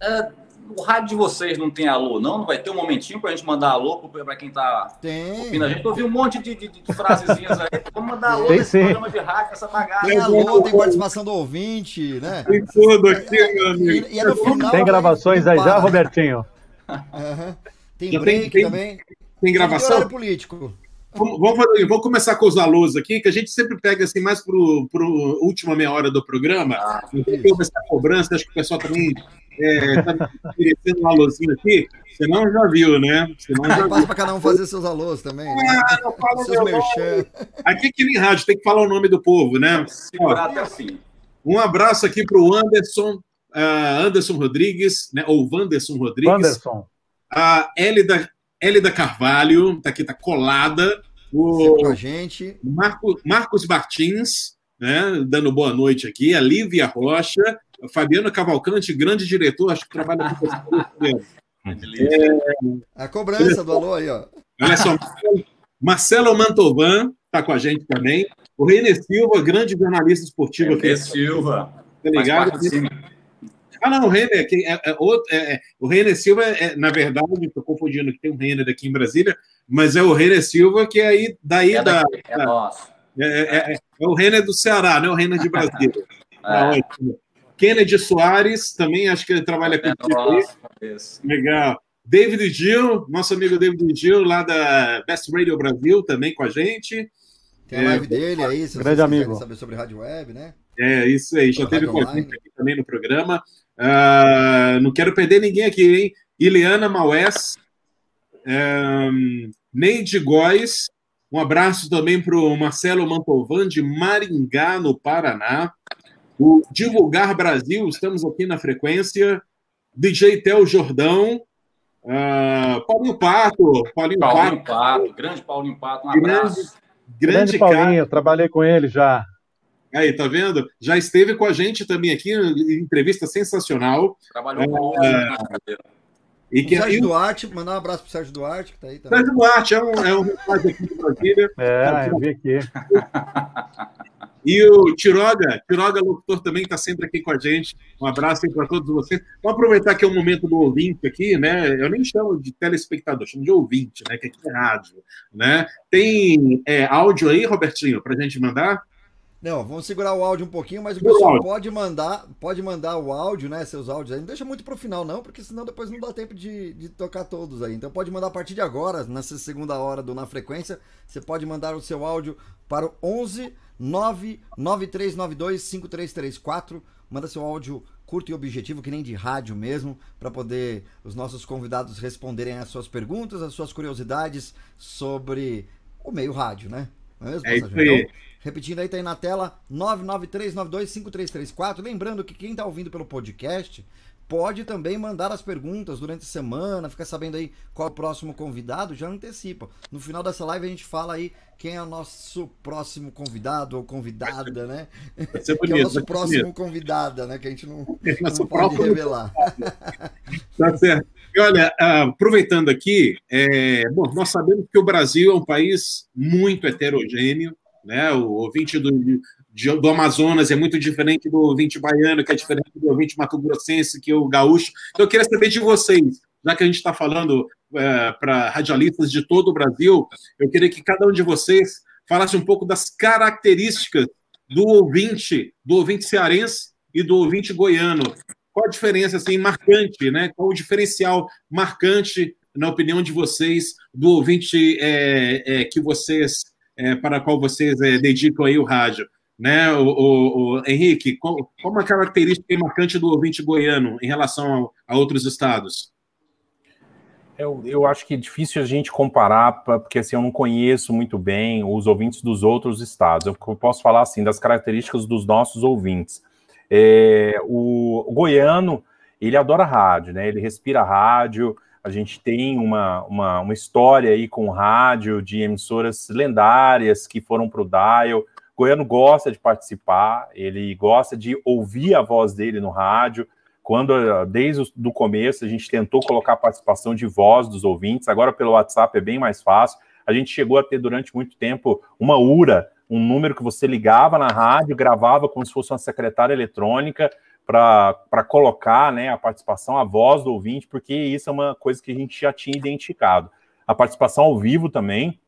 Speaker 5: É, o rádio de vocês não tem alô, não? Não vai ter um momentinho para a gente mandar alô para quem está ouvindo a gente? Eu ouvi um monte de, de, de frasezinhas aí. Vamos mandar alô tem, nesse sim. programa de rádio, essa bagaça.
Speaker 1: Tem alô, tem participação do ouvinte, né?
Speaker 2: Tem tudo aqui, meu amigo. E,
Speaker 3: e é no final, tem gravações aí já, Robertinho?
Speaker 1: Uhum. Tem break tem, também.
Speaker 2: Tem gravação?
Speaker 1: Tem político.
Speaker 2: Vamos, fazer, vamos começar com os alôs aqui, que a gente sempre pega assim mais para a última meia hora do programa. Ah, então, essa cobrança, acho que o pessoal também é, tá merecendo um alôzinho aqui. Você não já viu, né?
Speaker 1: Senão já Passa para cada um fazer seus alôs também. Né? Ah, não fala
Speaker 2: seus merchan. Aqui aqui em rádio tem que falar o nome do povo, né?
Speaker 5: Segurar até assim.
Speaker 2: Um abraço aqui para o Anderson, uh, Anderson Rodrigues, né? Ou Wanderson Rodrigues.
Speaker 3: Anderson.
Speaker 2: A Elida Hélida Carvalho, tá aqui, tá colada.
Speaker 1: O com a gente.
Speaker 2: Marco, Marcos Martins, né, dando boa noite aqui. A Lívia Rocha. Fabiano Cavalcante, grande diretor, acho que trabalha com você.
Speaker 1: É... A cobrança do alô aí, ó.
Speaker 2: Olha só, Marcelo Mantovan está com a gente também. O René Silva, grande jornalista esportivo
Speaker 5: René Silva.
Speaker 2: Tá ligado? Ah, não, o Renner, que é, é, é, é, o Renner Silva, é, na verdade, estou confundindo que tem um Renner aqui em Brasília, mas é o Renner Silva que é aí daí é da.
Speaker 5: é nosso.
Speaker 2: É, é, o Renner do Ceará, não é o Renner de Brasília. Tá Kennedy Soares, também acho que ele trabalha com é Legal. David Gil, nosso amigo David Gil, lá da Best Radio Brasil, também com a gente.
Speaker 1: Tem a live dele aí, se
Speaker 3: Grande amigo.
Speaker 1: saber sobre rádio web, né?
Speaker 2: É, isso aí. Já teve com a gente aqui também no programa. Uh, não quero perder ninguém aqui, hein? Ileana Maués, um, Neide Góes, um abraço também para o Marcelo Mantovan, de Maringá, no Paraná. O Divulgar Brasil, estamos aqui na frequência. DJ Tel Jordão. Uh, Paulinho Pato.
Speaker 5: Paulinho, Paulinho Pato. Pato. Grande Paulinho Pato, um abraço.
Speaker 3: Grande, grande, grande Paulinho, cara. trabalhei com ele já.
Speaker 2: Aí, tá vendo? Já esteve com a gente também aqui, entrevista sensacional.
Speaker 5: Trabalhou com é,
Speaker 1: e que o Sérgio Duarte, mandar um abraço pro Sérgio Duarte, que tá aí também.
Speaker 2: Sérgio Duarte é um, é um rapaz aqui de Brasília.
Speaker 3: É, eu vi aqui.
Speaker 2: E o Tiroga, Tiroga Locutor também está sempre aqui com a gente. Um abraço para todos vocês. Vamos aproveitar que é o momento do ouvinte aqui, né? Eu nem chamo de telespectador, chamo de ouvinte, né? Que aqui é rádio, né? Tem é, áudio aí, Robertinho, para a gente mandar?
Speaker 1: Não, vamos segurar o áudio um pouquinho, mas o pessoal pode mandar, pode mandar o áudio, né? Seus áudios aí. Não deixa muito pro final, não, porque senão depois não dá tempo de, de tocar todos aí. Então pode mandar a partir de agora, nessa segunda hora do Na Frequência. Você pode mandar o seu áudio para o 11 99392 5334. Manda seu áudio curto e objetivo, que nem de rádio mesmo, para poder os nossos convidados responderem as suas perguntas, as suas curiosidades sobre o meio rádio, né?
Speaker 2: Não é mesmo, é isso aí. Então,
Speaker 1: Repetindo aí, tá aí na tela 993925334. Lembrando que quem tá ouvindo pelo podcast pode também mandar as perguntas durante a semana, ficar sabendo aí qual é o próximo convidado, já antecipa. No final dessa live a gente fala aí quem é o nosso próximo convidado ou convidada, né?
Speaker 2: Vai ser bonito,
Speaker 1: que é o nosso próximo bonito. convidada, né? Que a gente não, não pode revelar.
Speaker 2: tá certo. E olha, aproveitando aqui, é, bom, nós sabemos que o Brasil é um país muito heterogêneo, né? O ouvinte do, de, do Amazonas é muito diferente do ouvinte baiano, que é diferente do ouvinte mato-grossense, que é o gaúcho. Então, eu queria saber de vocês, já que a gente está falando é, para radialistas de todo o Brasil, eu queria que cada um de vocês falasse um pouco das características do ouvinte, do ouvinte cearense e do ouvinte goiano. Qual a diferença assim marcante, né? Qual o diferencial marcante, na opinião de vocês, do ouvinte é, é, que vocês é, para a qual vocês é, dedicam aí o rádio. né, o, o, o Henrique, qual, qual uma característica marcante do ouvinte goiano em relação a, a outros estados?
Speaker 4: Eu, eu, acho que é difícil a gente comparar, porque assim, eu não conheço muito bem os ouvintes dos outros estados. Eu posso falar assim das características dos nossos ouvintes. É, o, o, goiano, ele adora rádio, né? Ele respira rádio. A gente tem uma, uma, uma história aí com rádio de emissoras lendárias que foram para o Dial. Goiano gosta de participar, ele gosta de ouvir a voz dele no rádio quando desde o começo a gente tentou colocar a participação de voz dos ouvintes, agora pelo WhatsApp é bem mais fácil. A gente chegou a ter durante muito tempo uma URA, um número que você ligava na rádio, gravava como se fosse uma secretária eletrônica para colocar né, a participação, a voz do ouvinte, porque isso é uma coisa que a gente já tinha identificado. A participação ao vivo também,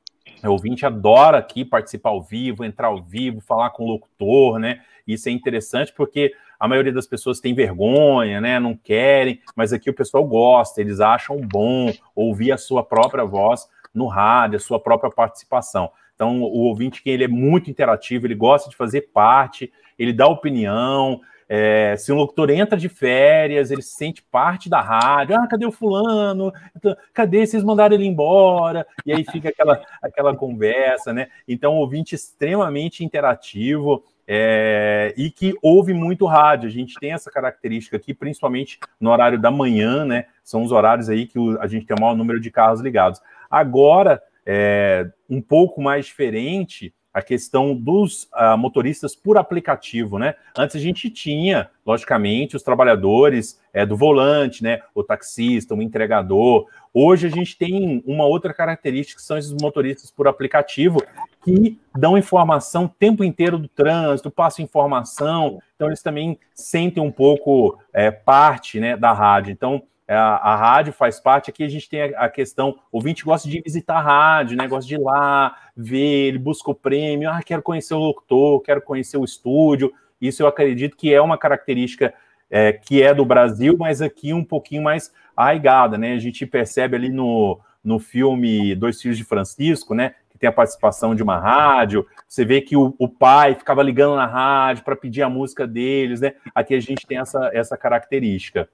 Speaker 4: o ouvinte adora aqui participar ao vivo, entrar ao vivo, falar com o locutor, né? Isso é interessante porque a maioria das pessoas tem vergonha, né? Não querem, mas aqui o pessoal gosta, eles acham bom ouvir a sua própria voz no rádio, a sua própria participação. Então, o ouvinte que ele é muito interativo, ele gosta de fazer parte, ele dá opinião, é, se um locutor entra de férias, ele se sente parte da rádio. Ah, cadê o fulano? Então, cadê vocês mandaram ele embora? E aí fica aquela, aquela conversa, né? Então, ouvinte extremamente interativo. É, e que ouve muito rádio. A gente tem essa característica aqui, principalmente no horário da manhã, né? São os horários aí que a gente tem o maior número de carros ligados. Agora, é, um pouco mais diferente, a questão dos uh, motoristas por aplicativo, né? Antes a gente tinha, logicamente, os trabalhadores é, do volante, né? O taxista, o entregador. Hoje a gente tem uma outra característica que são esses motoristas por aplicativo que dão informação o tempo inteiro do trânsito, passam informação, então eles também sentem um pouco é, parte né, da rádio. Então, a, a, rádio faz parte. Aqui a gente tem a, a, questão: o ouvinte gosta de visitar a rádio, né? Gosta de ir lá, ver, ele busca o prêmio, ah, quero conhecer o locutor, quero conhecer o estúdio. Isso eu acredito que é uma característica é, que é do Brasil, mas aqui um pouquinho mais arraigada, né? A gente percebe ali no, no filme Dois Filhos de Francisco, né? Que tem a participação de uma rádio. Você vê que o, o pai ficava ligando na rádio para pedir a música deles, né? Aqui a gente tem essa, essa característica.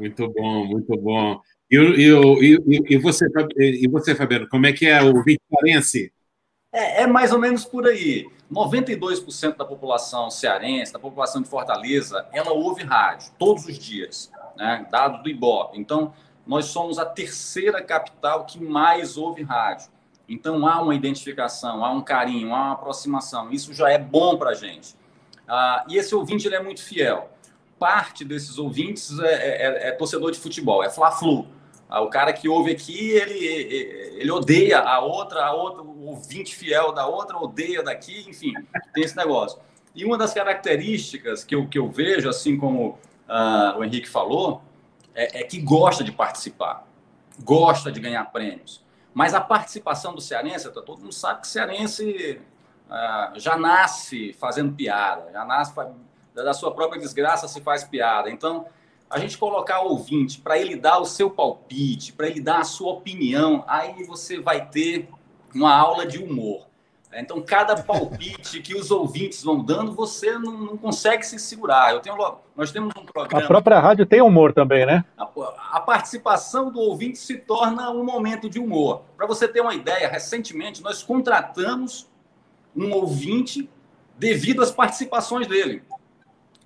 Speaker 2: Muito bom, muito bom. E, e, e, e, você, e você, Fabiano, como é que é o vitiarense?
Speaker 5: É, é mais ou menos por aí. 92% da população cearense, da população de Fortaleza, ela ouve rádio todos os dias, né? dado do Ibope. Então, nós somos a terceira capital que mais ouve rádio. Então, há uma identificação, há um carinho, há uma aproximação. Isso já é bom para a gente. Ah, e esse ouvinte ele é muito fiel parte desses ouvintes é, é, é, é torcedor de futebol, é Fla-Flu. Ah, o cara que ouve aqui, ele, ele odeia a outra, a outra, o ouvinte fiel da outra odeia daqui, enfim, tem esse negócio. E uma das características que eu, que eu vejo, assim como uh, o Henrique falou, é, é, que gosta de participar, gosta de ganhar prêmios. Mas a participação do cearense, todo mundo sabe que cearense uh, já nasce fazendo piada, já nasce da sua própria desgraça se faz piada. Então, a gente colocar o ouvinte para ele dar o seu palpite, para ele dar a sua opinião, aí você vai ter uma aula de humor. Então, cada palpite que os ouvintes vão dando, você não, não, consegue se segurar. Eu tenho, nós temos um programa.
Speaker 3: A própria rádio tem humor também, né?
Speaker 5: A, a participação do ouvinte se torna um momento de humor. Para você ter uma ideia, recentemente nós contratamos um ouvinte devido às participações dele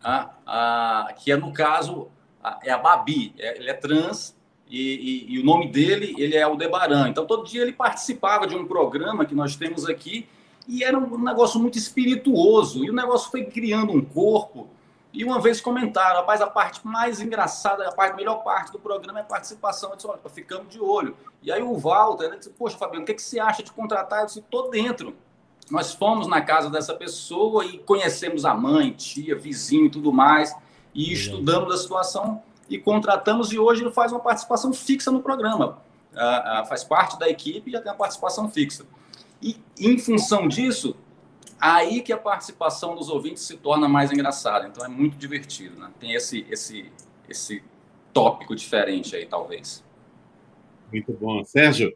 Speaker 5: a, a, que é, no caso, a, é a Babi. É, ele é trans e, e, e, o nome dele ele é Aldebaran. Então, todo dia ele participava de um programa que nós temos aqui e era um negócio muito espirituoso. E o negócio foi criando um corpo. E uma vez comentaram, rapaz, a parte mais engraçada, a, parte, a melhor parte do programa é a participação. Eu disse, olha, ficamos de olho. E aí o Walter, ele disse, poxa, Fabiano, o que, que você acha de contratar? Eu disse, estou dentro. Nós fomos na casa dessa pessoa e conhecemos a mãe, tia, vizinho e tudo mais, e estudamos a situação e contratamos, e hoje ele faz uma participação fixa no programa. Ah, ah, faz parte da equipe e já tem uma participação fixa. E em função disso, aí que a participação dos ouvintes se torna mais engraçada. Então é muito divertido, né? Tem esse, esse, esse tópico diferente aí, talvez.
Speaker 2: Muito bom. Sérgio?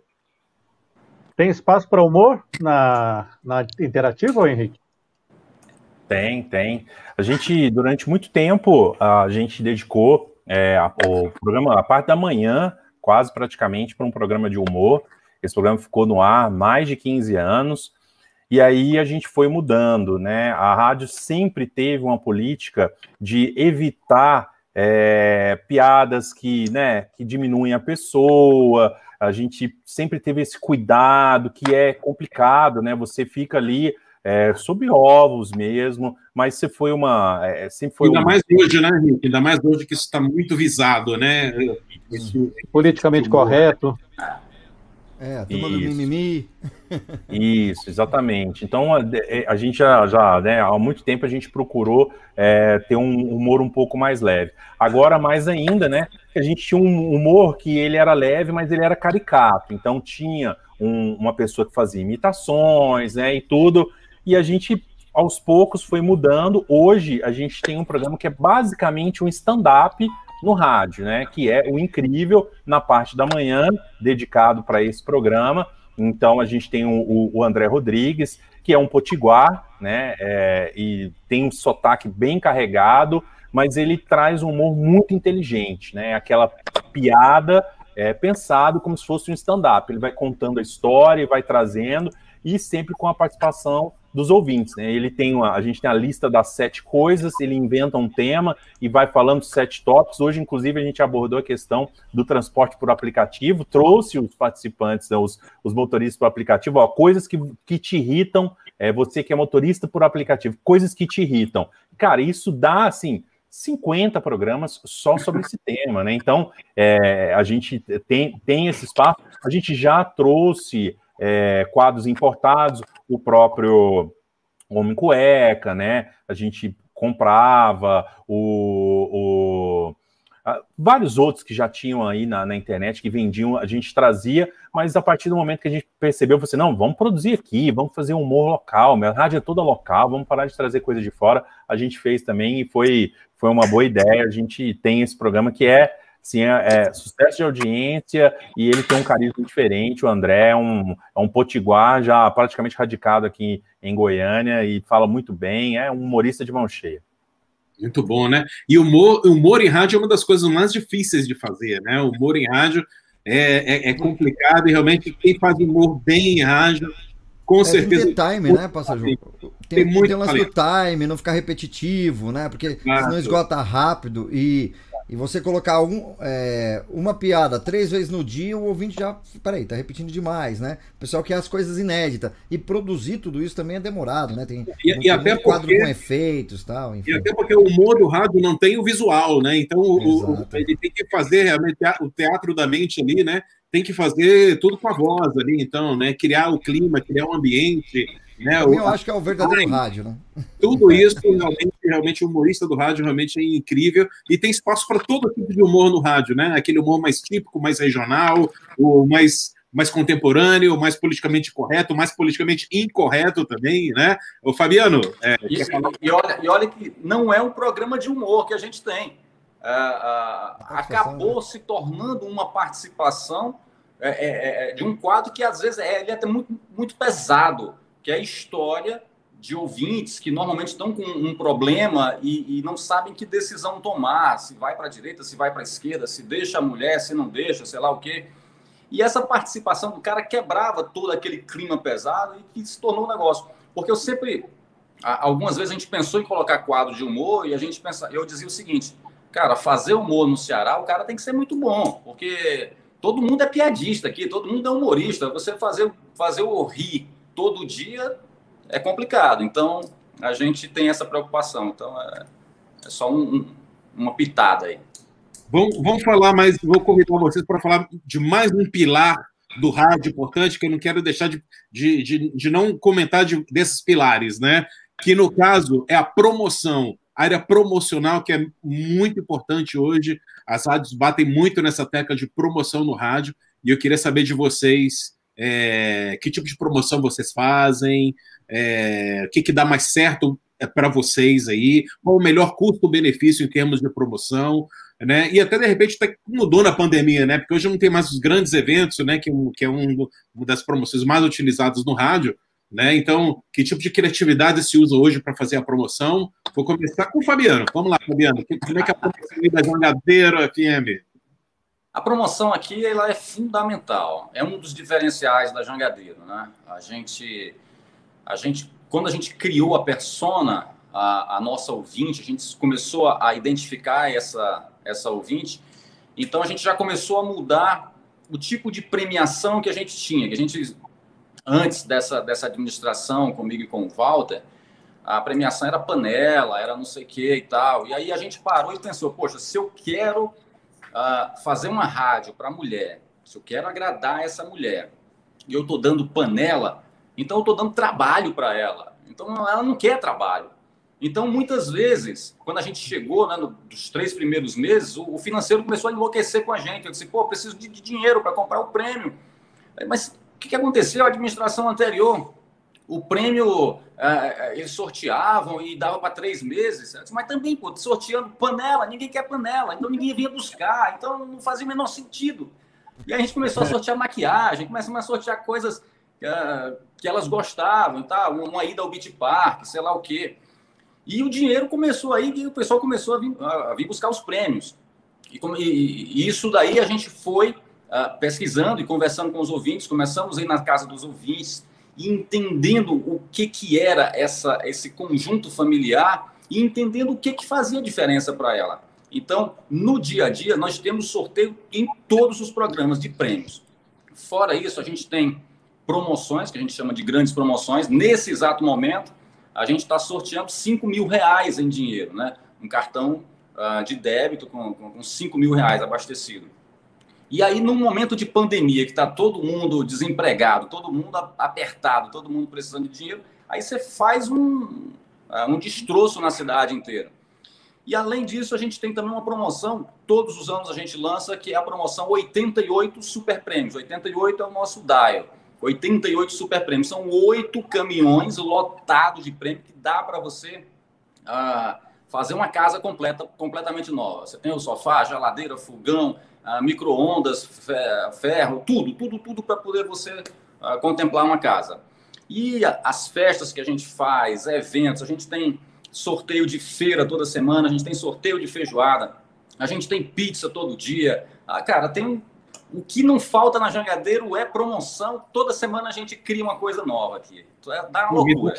Speaker 3: Tem espaço para humor na, na interativa, Henrique?
Speaker 4: Tem, tem. A gente, durante muito tempo, a gente dedicou é, a, o programa, a parte da manhã, quase praticamente, para um programa de humor. Esse programa ficou no ar mais de 15 anos. E aí a gente foi mudando, né? A rádio sempre teve uma política de evitar é, piadas que, né, que diminuem a pessoa. A gente sempre teve esse cuidado que é complicado, né? Você fica ali é, sob ovos mesmo, mas você foi uma. É, sempre foi
Speaker 2: Ainda
Speaker 4: um...
Speaker 2: mais hoje, né, Henrique? Ainda mais hoje que isso está muito visado, né?
Speaker 3: Isso, Politicamente correto.
Speaker 1: É, a turma do mimimi.
Speaker 4: Isso, exatamente. Então, a, é, a gente já, já né, há muito tempo a gente procurou é, ter um humor um pouco mais leve. Agora, mais ainda, né, a gente tinha um humor que ele era leve, mas ele era caricato. Então, tinha um, uma pessoa que fazia imitações, né, e tudo, e a gente, aos poucos, foi mudando. Hoje, a gente tem um programa que é basicamente um stand-up no rádio, né? Que é o incrível na parte da manhã, dedicado para esse programa. Então a gente tem o, o, André Rodrigues, que é um potiguar, né? É, e tem um sotaque bem carregado, mas ele traz um humor muito inteligente, né? Aquela piada é, pensado como se fosse um stand-up. Ele vai contando a história e vai trazendo, e sempre com a participação dos ouvintes. Né? Ele tem uma, a gente tem a lista das sete coisas, ele inventa um tema e vai falando sete tópicos. Hoje, inclusive, a gente abordou a questão do transporte por aplicativo, trouxe os participantes, né, os, os motoristas por aplicativo, ó, coisas que, que te irritam, é, você que é motorista por aplicativo, coisas que te irritam. Cara, isso dá assim. 50 programas só sobre esse tema, né? Então, é, a gente tem, tem esse espaço, a gente já trouxe é, quadros importados, o próprio Homem Cueca, né? A gente comprava o, o vários outros que já tinham aí na, na, internet, que vendiam, a gente trazia, mas a partir do momento que a gente percebeu, você, não, vamos produzir aqui, vamos fazer um humor local, minha rádio é toda local, vamos parar de trazer coisa de fora, a gente fez também e foi, foi uma boa ideia, a gente tem esse programa que é Sim, é, é, sucesso de audiência e ele tem um carisma diferente. O André é um, é um potiguar já praticamente radicado aqui em Goiânia e fala muito bem, é um humorista de mão cheia.
Speaker 2: Muito bom, né? E o humor, humor em rádio é uma das coisas mais difíceis de fazer, né? O humor em rádio é, é, é complicado e realmente quem faz humor bem em rádio, com é, certeza.
Speaker 1: Tem time, né, passageiro? Tem, tem, muito tem um lance do time, não ficar repetitivo, né? Porque Exato. senão esgota rápido e e você colocar um, é, uma piada três vezes no dia, o ouvinte já. Peraí, tá repetindo demais, né? O pessoal quer as coisas inéditas. E produzir tudo isso também é demorado, né? Tem
Speaker 2: e, um, e até porque,
Speaker 1: quadro com efeitos tal, enfim.
Speaker 2: E até porque o humor do rádio não tem o visual, né? Então o, o, ele tem que fazer realmente o teatro da mente ali, né? Tem que fazer tudo com a voz ali, então, né? Criar o clima, criar o ambiente. Né?
Speaker 1: Eu acho que é o verdadeiro rádio, né?
Speaker 2: Tudo isso, realmente, realmente, o humorista do rádio realmente é incrível e tem espaço para todo tipo de humor no rádio, né? Aquele humor mais típico, mais regional, o mais mais contemporâneo, mais politicamente correto, mais politicamente incorreto também, né? O Fabiano. É,
Speaker 5: e, e, olha, e olha que não é um programa de humor que a gente tem. É, é, acabou se tornando uma participação é, é, é, de um quadro que às vezes é, ele é até muito, muito pesado que é a história de ouvintes que normalmente estão com um problema e, e não sabem que decisão tomar, se vai para a direita, se vai para a esquerda, se deixa a mulher, se não deixa, sei lá o quê. E essa participação do cara quebrava todo aquele clima pesado e que se tornou um negócio. Porque eu sempre, algumas vezes a gente pensou em colocar quadro de humor e a gente pensa, eu dizia o seguinte, cara, fazer humor no Ceará, o cara tem que ser muito bom, porque todo mundo é piadista aqui, todo mundo é humorista. Você fazer, fazer o rir todo dia é complicado. Então, a gente tem essa preocupação. Então, é, é só um, um, uma pitada aí.
Speaker 2: Vamos, vamos falar mais, vou convidar vocês para falar de mais um pilar do rádio importante, que eu não quero deixar de, de, de, de não comentar de, desses pilares, né? Que no caso é a promoção, a área promocional, que é muito importante hoje. As rádios batem muito nessa tecla de promoção no rádio, e eu queria saber de vocês é, que tipo de promoção vocês fazem, é, o que, que dá mais certo é, para vocês aí, qual o melhor custo-benefício em termos de promoção, né? E até de repente até mudou na pandemia, né? Porque hoje não tem mais os grandes eventos, né? Que, que é um, uma das promoções mais utilizadas no rádio. né? Então, que tipo de criatividade se usa hoje para fazer a promoção? Vou começar com o Fabiano. Vamos lá, Fabiano. Como é que é a promoção da Jangadeiro FM?
Speaker 5: A promoção aqui ela é fundamental. É um dos diferenciais da Jangadeiro, né? A gente, a gente, quando a gente criou a persona, a, a nossa ouvinte, a gente começou a identificar essa essa ouvinte. Então a gente já começou a mudar o tipo de premiação que a gente tinha, que a gente antes dessa, dessa administração comigo e com o Walter, a premiação era panela, era não sei o que e tal. E aí a gente parou e pensou, poxa, se eu quero fazer uma rádio para mulher, se eu quero agradar essa mulher, e eu estou dando panela, então eu estou dando trabalho para ela. Então ela não quer trabalho. Então, muitas vezes, quando a gente chegou, né, nos três primeiros meses, o, o, financeiro começou a enlouquecer com a gente. Eu disse, pô, preciso de, de dinheiro para comprar o prêmio. Mas o que, que aconteceu? A administração anterior, o prêmio é, eles sorteavam e dava para três meses, mas também, pô, sorteando panela, ninguém quer panela, então ninguém vinha buscar, então não fazia o menor sentido. E a gente começou a sortear maquiagem, começamos a sortear coisas uh, que elas gostavam, tá? uma ida ao Beach Park, sei lá o quê. E o dinheiro começou aí, e o pessoal começou a vir, a vir buscar os prêmios. E, e, e isso daí a gente foi uh, pesquisando e conversando com os ouvintes, começamos a ir na casa dos ouvintes e entendendo o que, que era essa, esse conjunto familiar e entendendo o que, que fazia diferença para ela. Então, no dia a dia, nós temos sorteio em todos os programas de prêmios. Fora isso, a gente tem promoções, que a gente chama de grandes promoções. Nesse exato momento, a gente está sorteando 5 mil reais em dinheiro, né? Um cartão uh, de débito com, com 5 mil reais abastecido. E aí, num momento de pandemia, que está todo mundo desempregado, todo mundo apertado, todo mundo precisando de dinheiro, aí você faz um, é, um destroço na cidade inteira. E além disso, a gente tem também uma promoção, todos os anos a gente lança, que é a promoção 88 Super Prêmios. 88 é o nosso dial. 88 Super Prêmios. São oito caminhões lotados de prêmio que dá para você uh, fazer uma casa completa, completamente nova. Você tem o sofá, geladeira, fogão, micro-ondas, ferro, tudo, tudo, tudo para poder você uh, contemplar uma casa. E as festas que a gente faz, eventos, a gente tem sorteio de feira toda semana, a gente tem sorteio de feijoada, a gente tem pizza todo dia. Ah, cara, tem o que não falta na Jangadeiro é promoção. Toda semana a gente cria uma coisa nova aqui. É, dá uma loucura.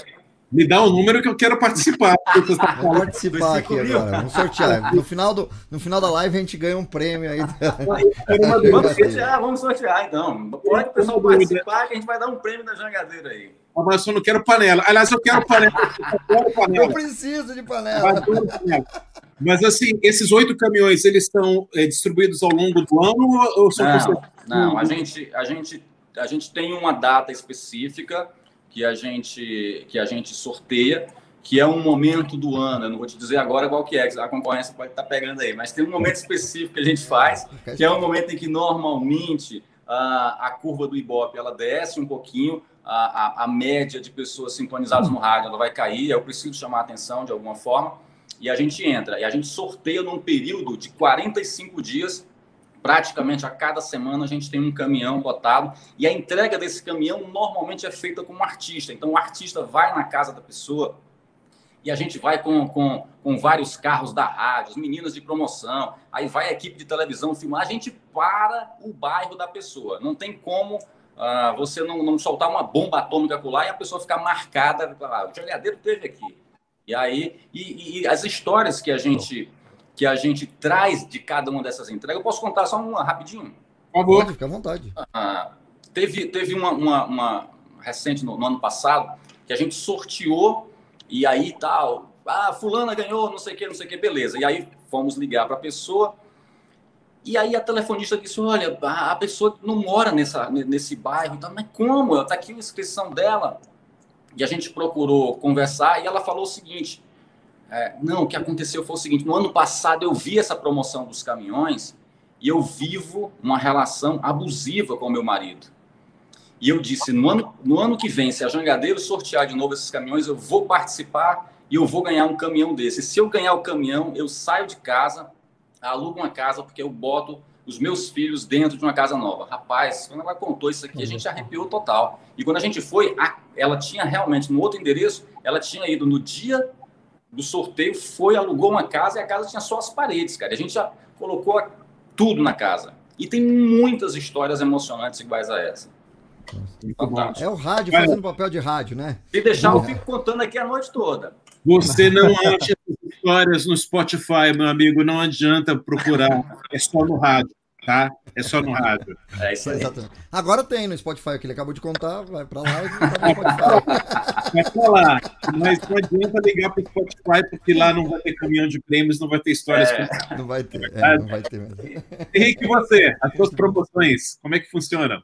Speaker 2: Me dá um número que eu quero participar.
Speaker 1: Vamos participar aqui agora. Vamos sortear. No final, do, no final da live a gente ganha um prêmio aí.
Speaker 5: vamos sortear, vamos sortear então. Pode o pessoal participar que a gente vai dar um prêmio da jangadeira aí.
Speaker 2: Mas eu não quero panela. Aliás, eu quero panela.
Speaker 1: Eu, quero panela. eu preciso de panela.
Speaker 2: Mas assim, esses oito caminhões, eles estão é, distribuídos ao longo do ano ou são
Speaker 5: Não, não a, gente, a, gente, a gente tem uma data específica que a gente que a gente sorteia, que é um momento do ano. Eu não vou te dizer agora qual que é, que a concorrência pode estar pegando aí, mas tem um momento específico que a gente faz, que é um momento em que normalmente a, a curva do Ibope ela desce um pouquinho, a, a, a média de pessoas sintonizadas no rádio ela vai cair. Eu preciso chamar a atenção de alguma forma e a gente entra e a gente sorteia num período de 45 dias Praticamente a cada semana a gente tem um caminhão lotado e a entrega desse caminhão normalmente é feita com um artista. Então o artista vai na casa da pessoa e a gente vai com, com, com vários carros da rádio, as meninas de promoção, aí vai a equipe de televisão filmar, a gente para o bairro da pessoa. Não tem como uh, você não, não soltar uma bomba atômica por lá e a pessoa ficar marcada. Ah, o jogadeiro teve aqui. E aí, e, e, as histórias que a gente que a gente traz de cada uma dessas entregas. Eu posso contar só uma rapidinho?
Speaker 1: Por favor. Pode, fica à vontade.
Speaker 5: Ah, teve teve uma, uma, uma recente no, no, ano passado que a gente sorteou e aí tal. Ah, fulana ganhou, não sei o que, não sei o que, beleza. E aí fomos ligar para a pessoa. E aí a telefonista disse: Olha, a pessoa não mora nessa, nesse bairro, tá, mas como? Está aqui a inscrição dela. E a gente procurou conversar e ela falou o seguinte: é, não, o que aconteceu foi o seguinte: no ano passado eu vi essa promoção dos caminhões e eu vivo uma relação abusiva com meu marido. E eu disse: no ano, no ano que vem, se a Jangadeiro sortear de novo esses caminhões, eu vou participar e eu vou ganhar um caminhão desse. Se eu ganhar o caminhão, eu saio de casa, alugo uma casa, porque eu boto os meus filhos dentro de uma casa nova. Rapaz, quando ela contou isso aqui, a gente arrepiou total. E quando a gente foi, ela tinha realmente, no outro endereço, ela tinha ido no dia do sorteio, foi, alugou uma casa e a casa tinha só as paredes, cara. A gente já colocou tudo na casa. E tem muitas histórias emocionantes iguais a essa.
Speaker 1: É o rádio fazendo papel de rádio, né?
Speaker 5: Se deixar, eu fico contando aqui a noite toda.
Speaker 2: Você não acha histórias no Spotify, meu amigo, não adianta procurar. É só no rádio tá? É só no rádio.
Speaker 5: É isso aí.
Speaker 1: Exatamente. Agora tem no Spotify, que ele acabou de contar, vai pra lá e tá no Spotify.
Speaker 2: Vai pra lá. Mas não adianta ligar pro Spotify, porque lá não vai ter caminhão de prêmios, não vai ter histórias.
Speaker 1: É. Não vai ter, é, não vai ter mesmo.
Speaker 2: Henrique, você, as suas promoções, como é que funciona?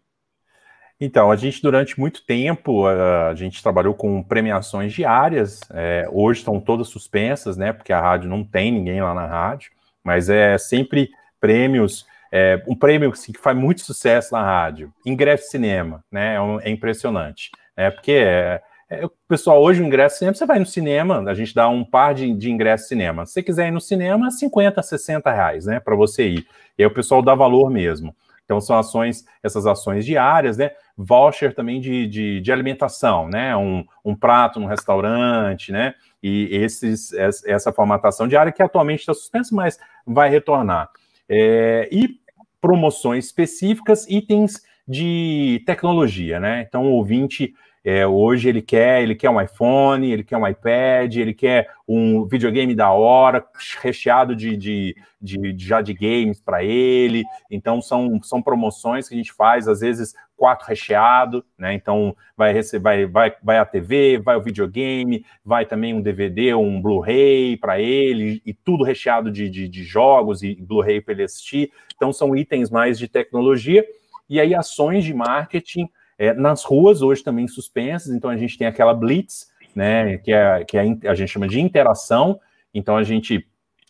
Speaker 4: Então, a gente durante muito tempo a gente trabalhou com premiações diárias. É, hoje estão todas suspensas, né? Porque a rádio não tem ninguém lá na rádio, mas é sempre prêmios é, um prêmio assim, que faz muito sucesso na rádio, ingresso cinema, né? É, um, é impressionante, né? Porque é, é, pessoal hoje o ingresso cinema, você vai no cinema, a gente dá um par de, de ingresso cinema. Se você quiser ir no cinema, 50, 60 reais, né? Para você ir. E aí o pessoal dá valor mesmo. Então são ações, essas ações diárias, né? Voucher também de, de, de alimentação, né? Um, um prato no restaurante, né? E esses, essa formatação diária que atualmente está suspensa, mas vai retornar. É, e promoções específicas, itens de tecnologia, né? Então, o ouvinte é, hoje ele quer, ele quer um iPhone, ele quer um iPad, ele quer um videogame da hora, recheado de, de, de, já de games para ele. Então são, são promoções que a gente faz, às vezes quatro recheado, né? Então vai receber, vai, vai, vai a TV, vai o videogame, vai também um DVD, um Blu-ray para ele, e tudo recheado de, de, de jogos e Blu-ray para ele assistir. Então são itens mais de tecnologia. E aí ações de marketing é, nas ruas, hoje também suspensas, então a gente tem aquela blitz, né, que, é, que é, a gente chama de interação, então a gente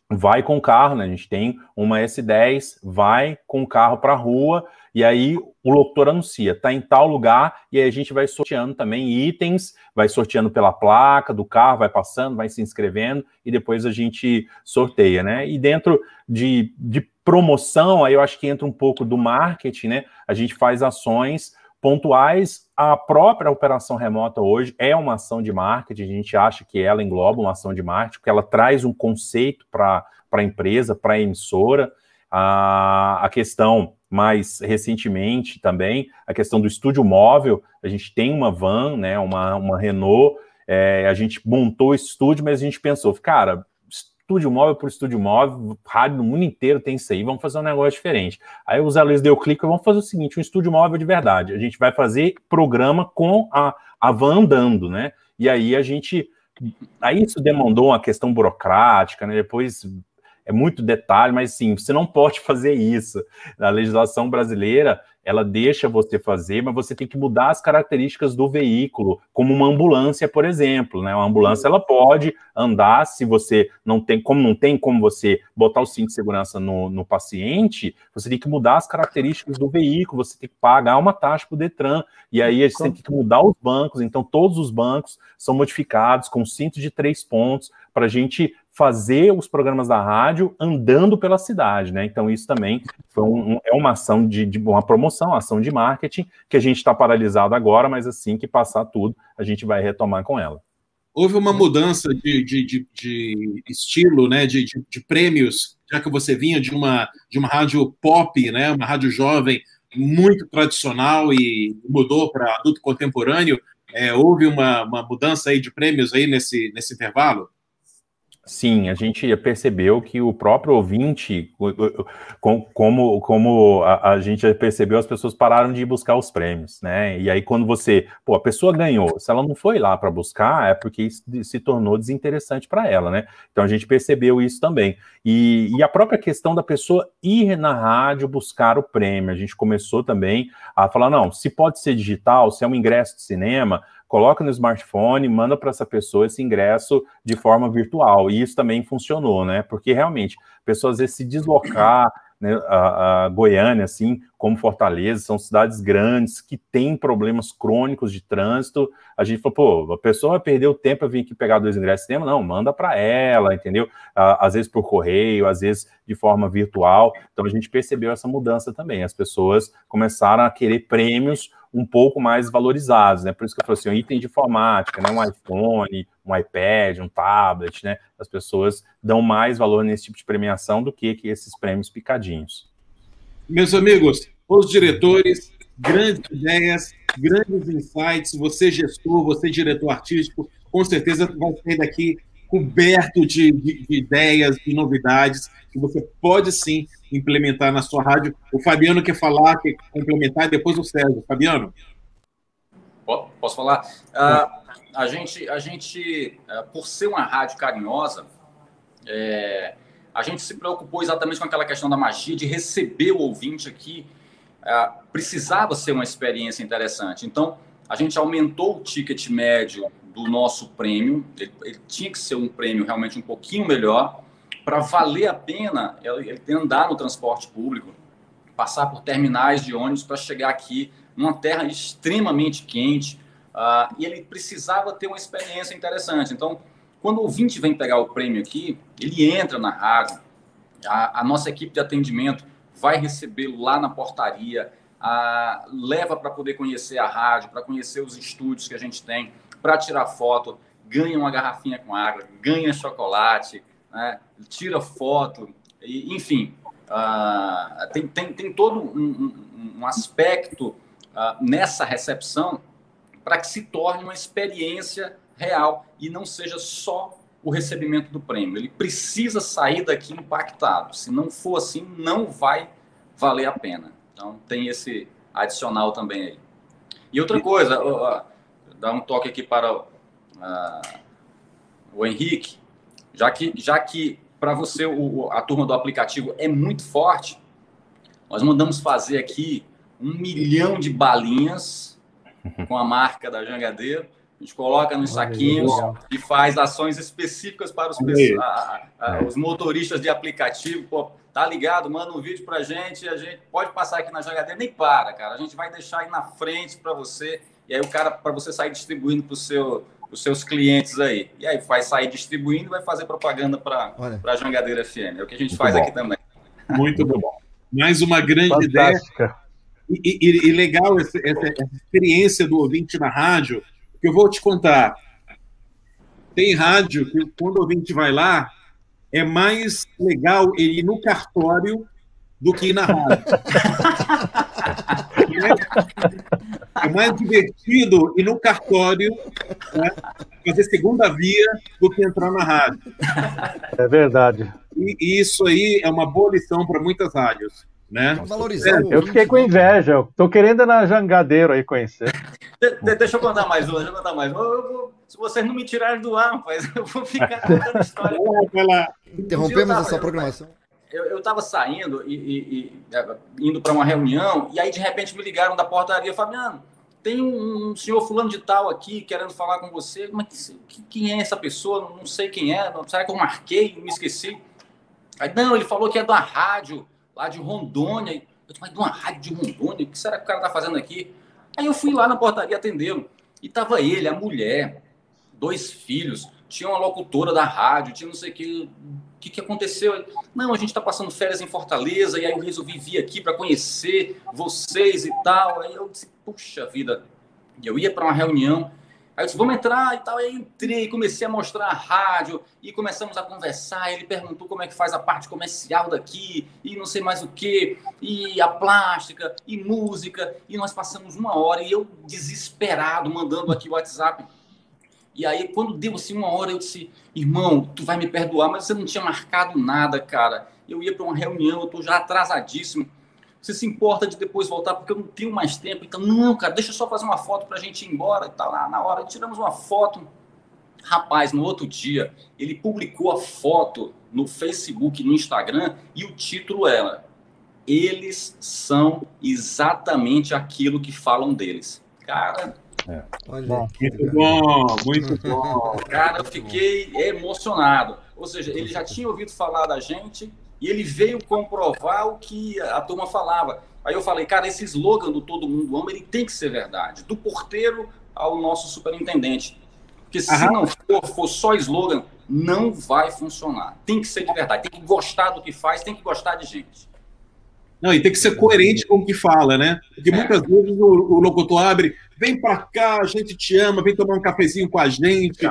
Speaker 4: vai com o carro, né, a gente tem uma S10, vai com o carro para a rua, e aí o locutor anuncia, está em tal lugar, e aí a gente vai sorteando também itens, vai sorteando pela placa do carro, vai passando, vai se inscrevendo, e depois a gente sorteia, né? E dentro de, de promoção, aí eu acho que entra um pouco do marketing, né? A gente faz ações pontuais. A própria operação remota hoje é uma ação de marketing, a gente acha que ela engloba uma ação de marketing, porque ela traz um conceito para a empresa, para a emissora. A, a questão mais recentemente também, a questão do estúdio móvel, a gente tem uma van, né, uma, uma Renault, é, a gente montou esse estúdio, mas a gente pensou, cara, estúdio móvel por estúdio móvel, rádio no mundo inteiro tem isso aí, vamos fazer um negócio diferente. Aí o Zé Luiz deu clique, vamos fazer o seguinte, um estúdio móvel de verdade. A gente vai fazer programa com a, a van andando, né? E aí a gente... Aí isso demandou uma questão burocrática, né? Depois é muito detalhe, mas sim, você não pode fazer isso. A legislação brasileira, ela deixa você fazer, mas você tem que mudar as características do veículo, como uma ambulância, por exemplo, né? Uma ambulância ela pode andar se você não tem, como não tem como você botar o cinto de segurança no, no paciente, você tem que mudar as características do veículo, você tem que pagar uma taxa para o Detran, e aí você tem que mudar os bancos, então todos os bancos são modificados com cinto de três pontos para a gente fazer os programas da rádio andando pela cidade, né? Então isso também foi um, é uma ação de, de, uma promoção, uma ação de marketing que a gente está paralisado agora, mas assim que passar tudo a gente vai retomar com ela.
Speaker 2: Houve uma mudança de, de, de estilo, né? De, prêmios, já que você vinha de uma de uma rádio pop, né? Uma rádio jovem muito tradicional e mudou para adulto contemporâneo. É, houve uma, uma mudança aí de prêmios aí nesse nesse intervalo?
Speaker 4: Sim, a gente percebeu que o próprio ouvinte, como, como a, a, gente percebeu, as pessoas pararam de buscar os prêmios, né? E aí, quando você, pô, a pessoa ganhou, se ela não foi lá para buscar, é porque isso se tornou desinteressante para ela, né? Então a gente percebeu isso também. E, e a própria questão da pessoa ir na rádio buscar o prêmio, a gente começou também a falar: não, se pode ser digital, se é um ingresso de cinema, coloca no smartphone, manda para essa pessoa esse ingresso de forma virtual. E isso também funcionou, né? Porque realmente, a pessoa às vezes se deslocar, né, a, a, Goiânia, assim, como Fortaleza, são cidades grandes que têm problemas crônicos de trânsito. A gente falou, pô, a pessoa vai perder o tempo para vir aqui pegar dois ingressos cinema? Não, manda para ela, entendeu? Às vezes por correio, às vezes de forma virtual. Então a gente percebeu essa mudança também. As pessoas começaram a querer prêmios um pouco mais valorizados, né? Por isso que eu falei assim, um item de informática, né? Um iPhone, um iPad, um tablet, né? As pessoas dão mais valor nesse tipo de premiação do que, que esses prêmios picadinhos.
Speaker 2: Meus amigos, os diretores, grandes ideias, grandes insights, você gestor, você diretor artístico, com certeza vai sair daqui coberto de, de, de, ideias, de novidades que você pode sim implementar na sua rádio. O Fabiano quer falar, quer complementar, depois o Sérgio. Fabiano?
Speaker 5: Posso falar? Uh, a gente, a gente uh, por ser uma rádio carinhosa, é, a gente se preocupou exatamente com aquela questão da magia, de receber o ouvinte aqui. Uh, precisava ser uma experiência interessante. Então, a gente aumentou o ticket médio do nosso prêmio. Ele, ele tinha que ser um prêmio realmente um pouquinho melhor para valer a pena ele, andar no transporte público, passar por terminais de ônibus para chegar aqui numa terra extremamente quente. Uh, e ele precisava ter uma experiência interessante. Então, quando o ouvinte vem pegar o prêmio aqui, ele entra na rádio, a, a nossa equipe de atendimento vai recebê-lo lá na portaria, leva para poder conhecer a rádio, para conhecer os estúdios que a gente tem, para tirar foto, ganha uma garrafinha com água, ganha chocolate, né? tira foto, e, enfim, uh, tem, tem, tem todo um, um, um aspecto uh, nessa recepção para que se torne uma experiência real e não seja só o recebimento do prêmio. Ele precisa sair daqui impactado. Se não for assim, não vai valer a pena. Então, tem esse adicional também aí. E outra coisa, dar um toque aqui para uh, o Henrique, já que, já que para você o, a turma do aplicativo é muito forte, nós mandamos fazer aqui um milhão de balinhas com a marca da Jangadeiro. A gente coloca nos saquinhos e faz ações específicas para os, a, a, os motoristas de aplicativo. Pô, tá ligado? Manda um vídeo para a gente. A gente pode passar aqui na Jangadeiro, nem para, cara. A gente vai deixar aí na frente para você e aí o cara, para você sair distribuindo para seu, os seus clientes aí. E aí vai sair distribuindo e vai fazer propaganda para a Jangadeira FM. É o que a gente Muito faz bom. aqui também.
Speaker 2: Muito bom. Mais uma grande Fantástica. ideia. E, e, e legal essa, essa, essa, experiência do ouvinte na rádio, que eu vou te contar. Tem rádio que quando o ouvinte vai lá, é mais legal ele ir no cartório do que ir na rádio. é mais divertido ir no cartório né, fazer segunda via do que entrar na rádio.
Speaker 3: É verdade.
Speaker 2: E, e isso aí é uma boa lição para muitas rádios. Né?
Speaker 3: Valorizar é, eu fiquei com inveja, eu tô querendo ir na Jangadeiro aí conhecer.
Speaker 5: De, de, deixa eu contar mais uma, deixa eu contar mais uma. Eu vou, se vocês não me tirarem do ar, rapaz, eu vou ficar contando história.
Speaker 1: Interrompemos essa programação
Speaker 5: eu estava saindo e, e, e é, indo para uma reunião, e aí de repente me ligaram da portaria, Fabiano, tem um, um, senhor fulano de tal aqui querendo falar com você, mas que, quem é essa pessoa? Não sei quem é, não, será que eu marquei, me esqueci? Aí, não, ele falou que é da rádio, lá de Rondônia. Eu disse, mas de uma rádio de Rondônia? O que será que o cara está fazendo aqui? Aí eu fui lá na portaria atendê-lo. E tava ele, a mulher, dois filhos, tinha uma locutora da rádio, tinha não sei o que que, que aconteceu? Não, a gente está passando férias em Fortaleza e aí eu resolvi vir aqui para conhecer vocês e tal. Aí eu disse, puxa vida, eu ia para uma reunião, aí eu disse, vamos entrar e tal. Aí entrei, comecei a mostrar a rádio e começamos a conversar. Ele perguntou como é que faz a parte comercial daqui e não sei mais o que, e a plástica e música. E nós passamos uma hora e eu desesperado mandando aqui o WhatsApp e aí, quando deu assim uma hora, eu disse, irmão, tu vai me perdoar, mas você não tinha marcado nada, cara. Eu ia para uma reunião, eu tô já atrasadíssimo. Você se importa de depois voltar, porque eu não tenho mais tempo. Então, não, cara, deixa eu só fazer uma foto para a gente ir embora. E tá lá na hora, tiramos uma foto. Rapaz, no outro dia, ele publicou a foto no Facebook, no Instagram, e o título era: Eles são exatamente aquilo que falam deles. Cara,
Speaker 2: é. Olha, bom, muito bom, muito bom.
Speaker 5: Cara, eu fiquei emocionado. Ou seja, ele já tinha ouvido falar da gente e ele veio comprovar o que a turma falava. Aí eu falei, cara, esse slogan do Todo Mundo Ama, ele tem que ser verdade. Do porteiro ao nosso superintendente. Porque se Aham. não for, for só slogan, não vai funcionar. Tem que ser de verdade. Tem que gostar do que faz, tem que gostar de gente.
Speaker 2: Não, e tem que ser coerente com o que fala, né? Porque é. muitas vezes o, o locutor abre, vem para cá, a gente te ama, vem tomar um cafezinho com a gente,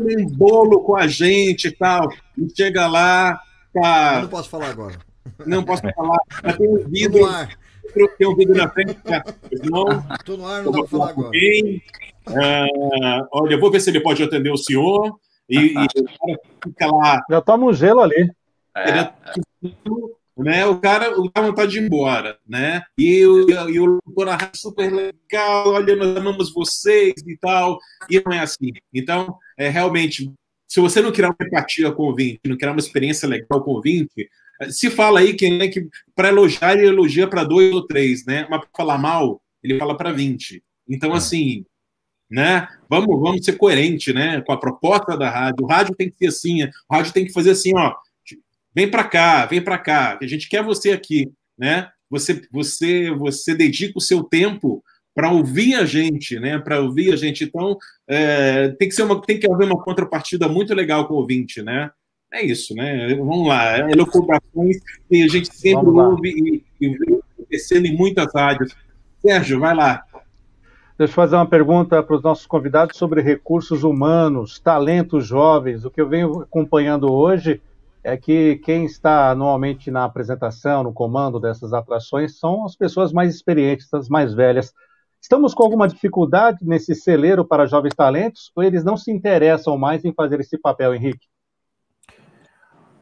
Speaker 2: vem um bolo com a gente e tal. E chega lá, tá...
Speaker 1: Eu não posso falar agora.
Speaker 2: Não posso falar, mas tem um vídeo, tem um vídeo na frente.
Speaker 1: Não, Tô no ar, não dá para falar agora.
Speaker 2: Uh, olha, eu vou ver se ele pode atender o senhor. E, e o cara
Speaker 3: fica lá. Já toma um gelo ali.
Speaker 2: É, né? O cara dá vontade de ir embora, né? E o, e o locutor na rádio super legal, olha, nós amamos vocês e tal. E não é assim. Então, é realmente, se você não criar uma empatia com o ouvinte, não criar uma experiência legal com o ouvinte, se fala aí que, né, que para elogiar, ele elogia para dois ou três, né? Mas para falar mal, ele fala para 20. Então, é. assim, né? Vamos, vamos ser coerente, né? Com a proposta da rádio. O rádio tem que ser assim, o rádio tem que fazer assim, ó. Vem para cá, vem para cá. A gente quer você aqui, né? Você, você, você dedica o seu tempo para ouvir a gente, né? Para ouvir a gente. Então, é, tem que ser uma, tem que haver uma contrapartida muito legal com o ouvinte, né? É isso, né? Vamos lá. É elucubrações que a gente sempre ouve e, e vê acontecendo em muitas rádios. Sérgio, vai lá.
Speaker 3: Deixa eu fazer uma pergunta para os nossos convidados sobre recursos humanos, talentos jovens. O que eu venho acompanhando hoje é que quem está anualmente na apresentação, no comando dessas atrações, são as pessoas mais experientes, as mais velhas. Estamos com alguma dificuldade nesse celeiro para jovens talentos ou eles não se interessam mais em fazer esse papel, Henrique?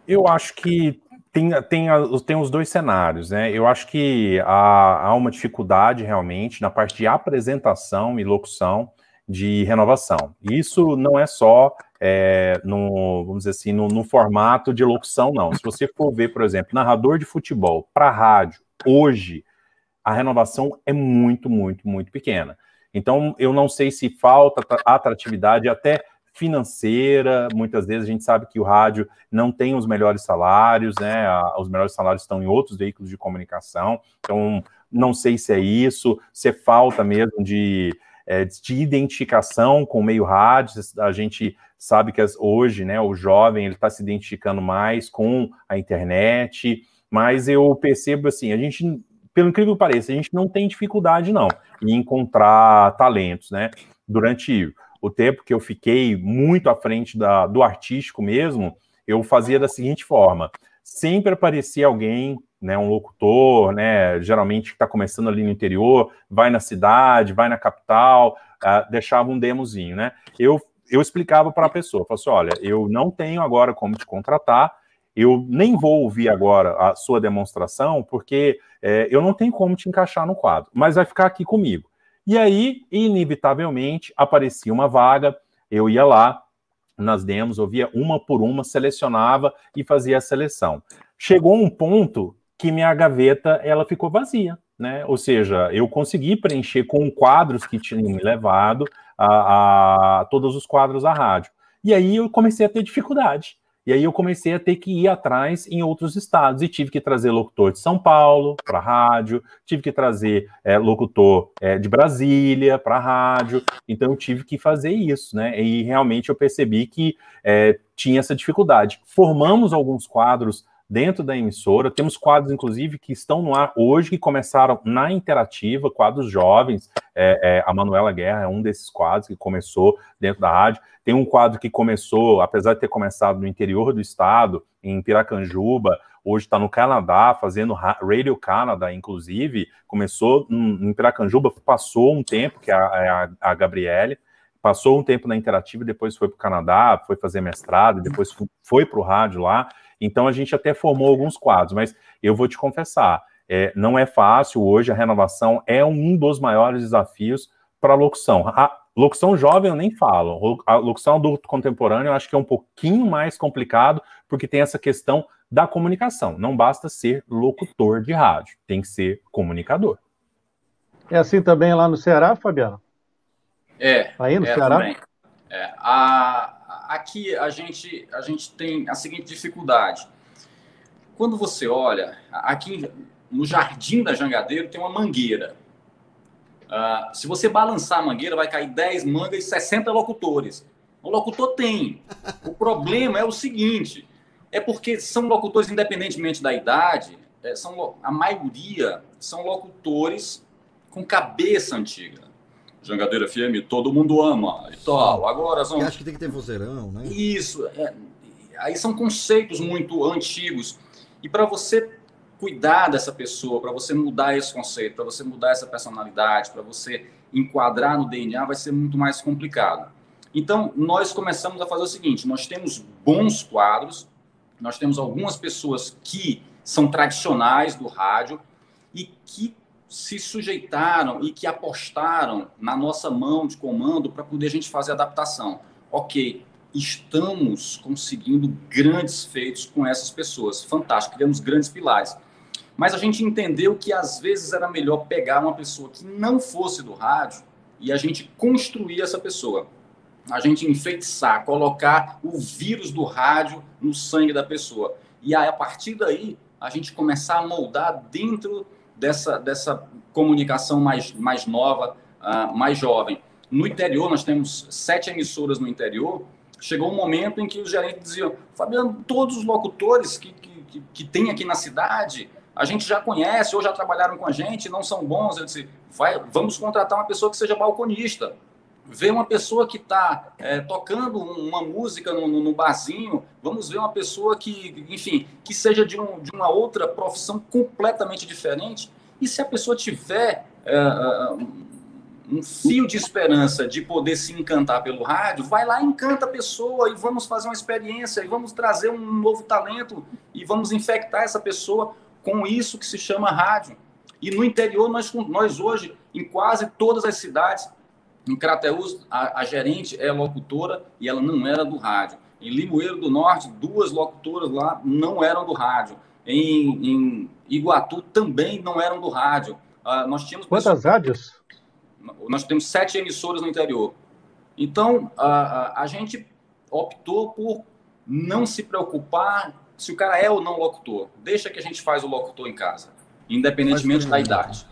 Speaker 4: Eu acho que tem, tem, tem os dois cenários, né? Eu acho que há, há uma dificuldade realmente na parte de apresentação e locução de renovação. Isso não é só é, no, vamos dizer assim, no, no, formato de locução, não. Se você for ver, por exemplo, narrador de futebol para rádio, hoje, a renovação é muito, muito, muito pequena. Então, eu não sei se falta atratividade, até financeira. Muitas vezes a gente sabe que o rádio não tem os melhores salários, né? Os melhores salários estão em outros veículos de comunicação. Então, não sei se é isso, se é falta mesmo de, é, de identificação com o meio rádio. A gente sabe que hoje, né, o jovem ele está se identificando mais com a internet. Mas eu percebo assim, a gente pelo incrível que pareça, a gente não tem dificuldade, não, em encontrar talentos, né? Durante o tempo que eu fiquei muito à frente da, do artístico mesmo, eu fazia da seguinte forma: sempre aparecia alguém, né, um locutor, né, geralmente que está começando ali no interior, vai na cidade, vai na capital, uh, deixava um demozinho, né? Eu, eu explicava para a pessoa, falava assim, olha, eu não tenho agora como te contratar, eu nem vou ouvir agora a sua demonstração, porque é, eu não tenho como te encaixar no quadro, mas vai ficar aqui comigo. E aí, inevitavelmente, aparecia uma vaga, eu ia lá nas demos, ouvia uma por uma, selecionava e fazia a seleção. Chegou um ponto que minha gaveta ela ficou vazia, né? Ou seja, eu consegui preencher com quadros que tinham me levado a, a todos os quadros da rádio. E aí eu comecei a ter dificuldade. E aí eu comecei a ter que ir atrás em outros estados e tive que trazer locutor de São Paulo para rádio, tive que trazer é, locutor é, de Brasília para rádio. Então eu tive que fazer isso, né? E realmente eu percebi que é, tinha essa dificuldade. Formamos alguns quadros dentro da emissora. Temos quadros, inclusive, que estão no ar hoje, que começaram na interativa, quadros jovens. É, é, a Manuela Guerra é um desses quadros que começou dentro da rádio. Tem um quadro que começou, apesar de ter começado no interior do estado, em Piracanjuba, hoje está no Canadá, fazendo Radio Canada, inclusive. Começou em Piracanjuba, passou um tempo, que é a, é a, a Gabriele passou um tempo na Interativa, depois foi para o Canadá, foi fazer mestrado, depois foi para o rádio lá. Então a gente até formou alguns quadros, mas eu vou te confessar, é, não é fácil hoje, a renovação é um dos maiores desafios para a locução. A locução jovem eu nem falo, a locução adulto contemporâneo eu acho que é um pouquinho mais complicado, porque tem essa questão da comunicação. Não basta ser locutor de rádio, tem que ser comunicador.
Speaker 3: É assim também lá no Ceará, Fabiano?
Speaker 5: É.
Speaker 3: Aí no é Ceará?
Speaker 5: Também. É. A, aqui a gente, a gente tem a seguinte dificuldade. Quando você olha, aqui no jardim da Jangadeiro tem uma mangueira. Uh, se você balançar a mangueira, vai cair 10 mangas e 60 locutores. O locutor tem. O problema é o seguinte: é porque são locutores, independentemente da idade, é, são, a maioria são locutores com cabeça antiga. Jangadeira FM, todo mundo ama e tal. Agora são.
Speaker 1: acho que tem que ter vozeirão, né?
Speaker 5: Isso. É, aí são conceitos muito antigos. E para você cuidar dessa pessoa, para você mudar esse conceito, para você mudar essa personalidade, para você enquadrar no DNA, vai ser muito mais complicado. Então, nós começamos a fazer o seguinte: nós temos bons quadros, nós temos algumas pessoas que são tradicionais do rádio e que se sujeitaram e que apostaram na nossa mão de comando para poder a gente fazer adaptação. Ok, estamos conseguindo grandes feitos com essas pessoas, fantástico, criamos grandes pilares. Mas a gente entendeu que às vezes era melhor pegar uma pessoa que não fosse do rádio e a gente construir essa pessoa. A gente enfeitiçar, colocar o vírus do rádio no sangue da pessoa. E aí, a partir daí, a gente começar a moldar dentro dessa, dessa comunicação mais, mais nova, uh, mais jovem. No interior, nós temos sete emissoras no interior. Chegou um momento em que os gerentes diziam: Fabiano, todos os locutores que, que, que, que tem aqui na cidade, a gente já conhece ou já trabalharam com a gente, não são bons. Eu disse, vai, vamos contratar uma pessoa que seja balconista. Ver uma pessoa que está é, tocando uma música no, no, no, barzinho, vamos ver uma pessoa que, enfim, que seja de, um, de uma outra profissão completamente diferente. E se a pessoa tiver é, é um fio de esperança de poder se encantar pelo rádio, vai lá, encanta a pessoa e vamos fazer uma experiência e vamos trazer um novo talento e vamos infectar essa pessoa com isso que se chama rádio. E no interior, nós, nós hoje, em quase todas as cidades, em Crateús, a, a gerente é locutora e ela não era do rádio. Em Limoeiro do Norte, duas locutoras lá não eram do rádio. Em, em Iguatu também não eram do rádio. Uh, nós tínhamos
Speaker 3: Quantas pessoas... rádios?
Speaker 5: Nós temos sete emissoras no interior. Então, a, a, a gente optou por não se preocupar se o cara é ou não locutor. Deixa que a gente faz o locutor em casa, independentemente da idade.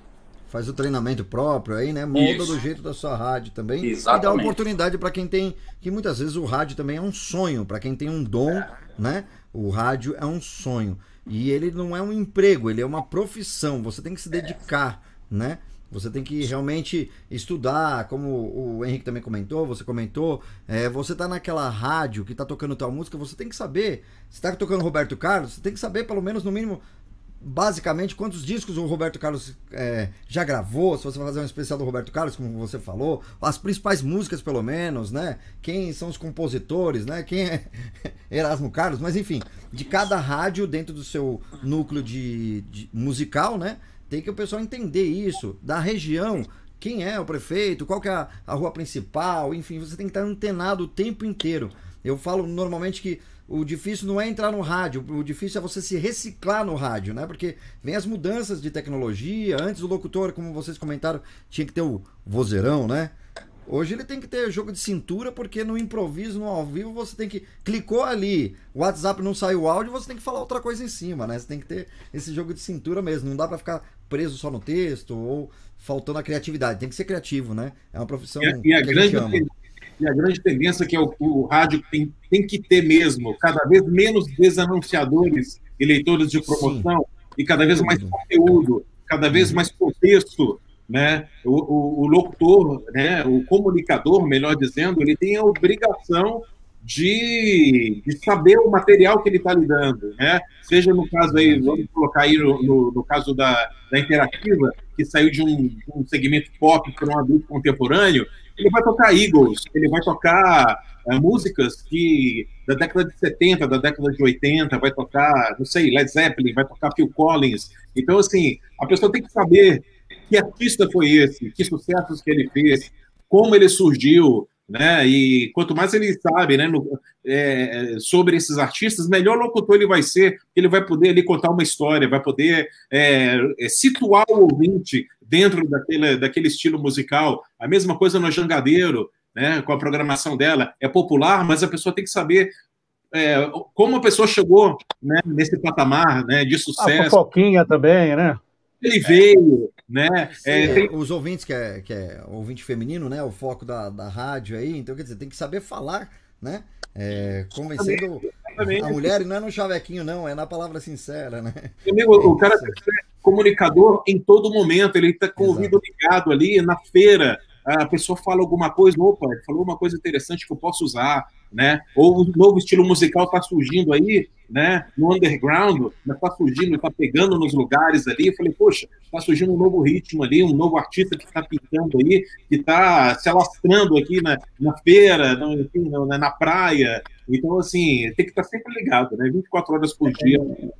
Speaker 1: Faz o treinamento próprio aí, né? Molda Isso. do jeito da sua rádio também.
Speaker 5: Exatamente.
Speaker 1: E dá oportunidade para quem tem. Que muitas vezes o rádio também é um sonho. Para quem tem um dom, é. né? O rádio é um sonho. E ele não é um emprego, ele é uma profissão. Você tem que se dedicar, é. né? Você tem que realmente estudar, como o Henrique também comentou, você comentou. É, você tá naquela rádio que tá tocando tal música, você tem que saber. Se tá tocando Roberto Carlos, você tem que saber, pelo menos, no mínimo, basicamente, quantos discos o Roberto Carlos é, já gravou. Se você vai fazer um especial do Roberto Carlos, como você falou, as principais músicas, pelo menos, né? Quem são os compositores, né? Quem é Erasmo Carlos, mas enfim, de cada rádio dentro do seu núcleo de, de musical, né? Tem que o pessoal entender isso, da região, quem é o prefeito, qual que é a, a rua principal, enfim, você tem que estar antenado o tempo inteiro. Eu falo normalmente que o difícil não é entrar no rádio, o difícil é você se reciclar no rádio, né? Porque vem as mudanças de tecnologia. Antes o locutor, como vocês comentaram, tinha que ter o vozeirão, né? Hoje ele tem que ter jogo de cintura, porque no improviso, no ao vivo, você tem que. Clicou ali, o WhatsApp não saiu o áudio, você tem que falar outra coisa em cima, né? Você tem que ter esse jogo de cintura mesmo. Não dá para ficar preso só no texto ou faltando a criatividade. Tem que ser criativo, né? É uma profissão
Speaker 2: e a, e a grande, a E a grande tendência que é o, o rádio tem, tem que ter mesmo, cada vez menos desanunciadores e leitores de promoção Sim. e cada vez mais conteúdo, cada vez mais contexto né? O, o, o, locutor, né? o comunicador, melhor dizendo, ele tem a obrigação de, de saber o material que ele está lidando, né? Seja no caso aí, vamos colocar aí no, no, no caso da, da interativa, que saiu de um, um segmento pop para um adulto contemporâneo, ele vai tocar Eagles, ele vai tocar é, músicas que da década de 70, da década de 80, vai tocar, não sei, Led Zeppelin, vai tocar Phil Collins. Então, assim, a pessoa tem que saber que artista foi esse, que sucessos que ele fez, como ele surgiu, né? E quanto mais ele sabe, né, no, é, sobre esses artistas, melhor locutor ele vai ser. Ele vai poder ali contar uma história, vai poder é, situar o ouvinte dentro daquele, daquele estilo musical. A mesma coisa no Jangadeiro. né, com a programação dela, é popular, mas a pessoa tem que saber é, como a pessoa chegou né, nesse patamar né, de sucesso. A
Speaker 3: fofoquinha também, né?
Speaker 2: Ele veio, né?
Speaker 1: Sim, é, tem... Os ouvintes, que é, que é ouvinte feminino, né? O foco da, da rádio aí, então quer dizer, tem que saber falar, né? É, convencendo Exatamente. a mulher, e não é no chavequinho, não, é na palavra sincera, né?
Speaker 2: Amigo, o cara ser comunicador em todo momento, ele está com o ouvido ligado ali na feira, a pessoa fala alguma coisa, opa, falou uma coisa interessante que eu posso usar, né? Ou um novo estilo musical está surgindo aí, né? No underground, está surgindo, está pegando nos lugares ali. Eu falei, poxa, está surgindo um novo ritmo ali, um novo artista que está pintando aí, que está se alastrando aqui na, na feira, no, enfim, na, na, praia. Então, assim, tem que estar tá sempre ligado, né? 24 horas por dia,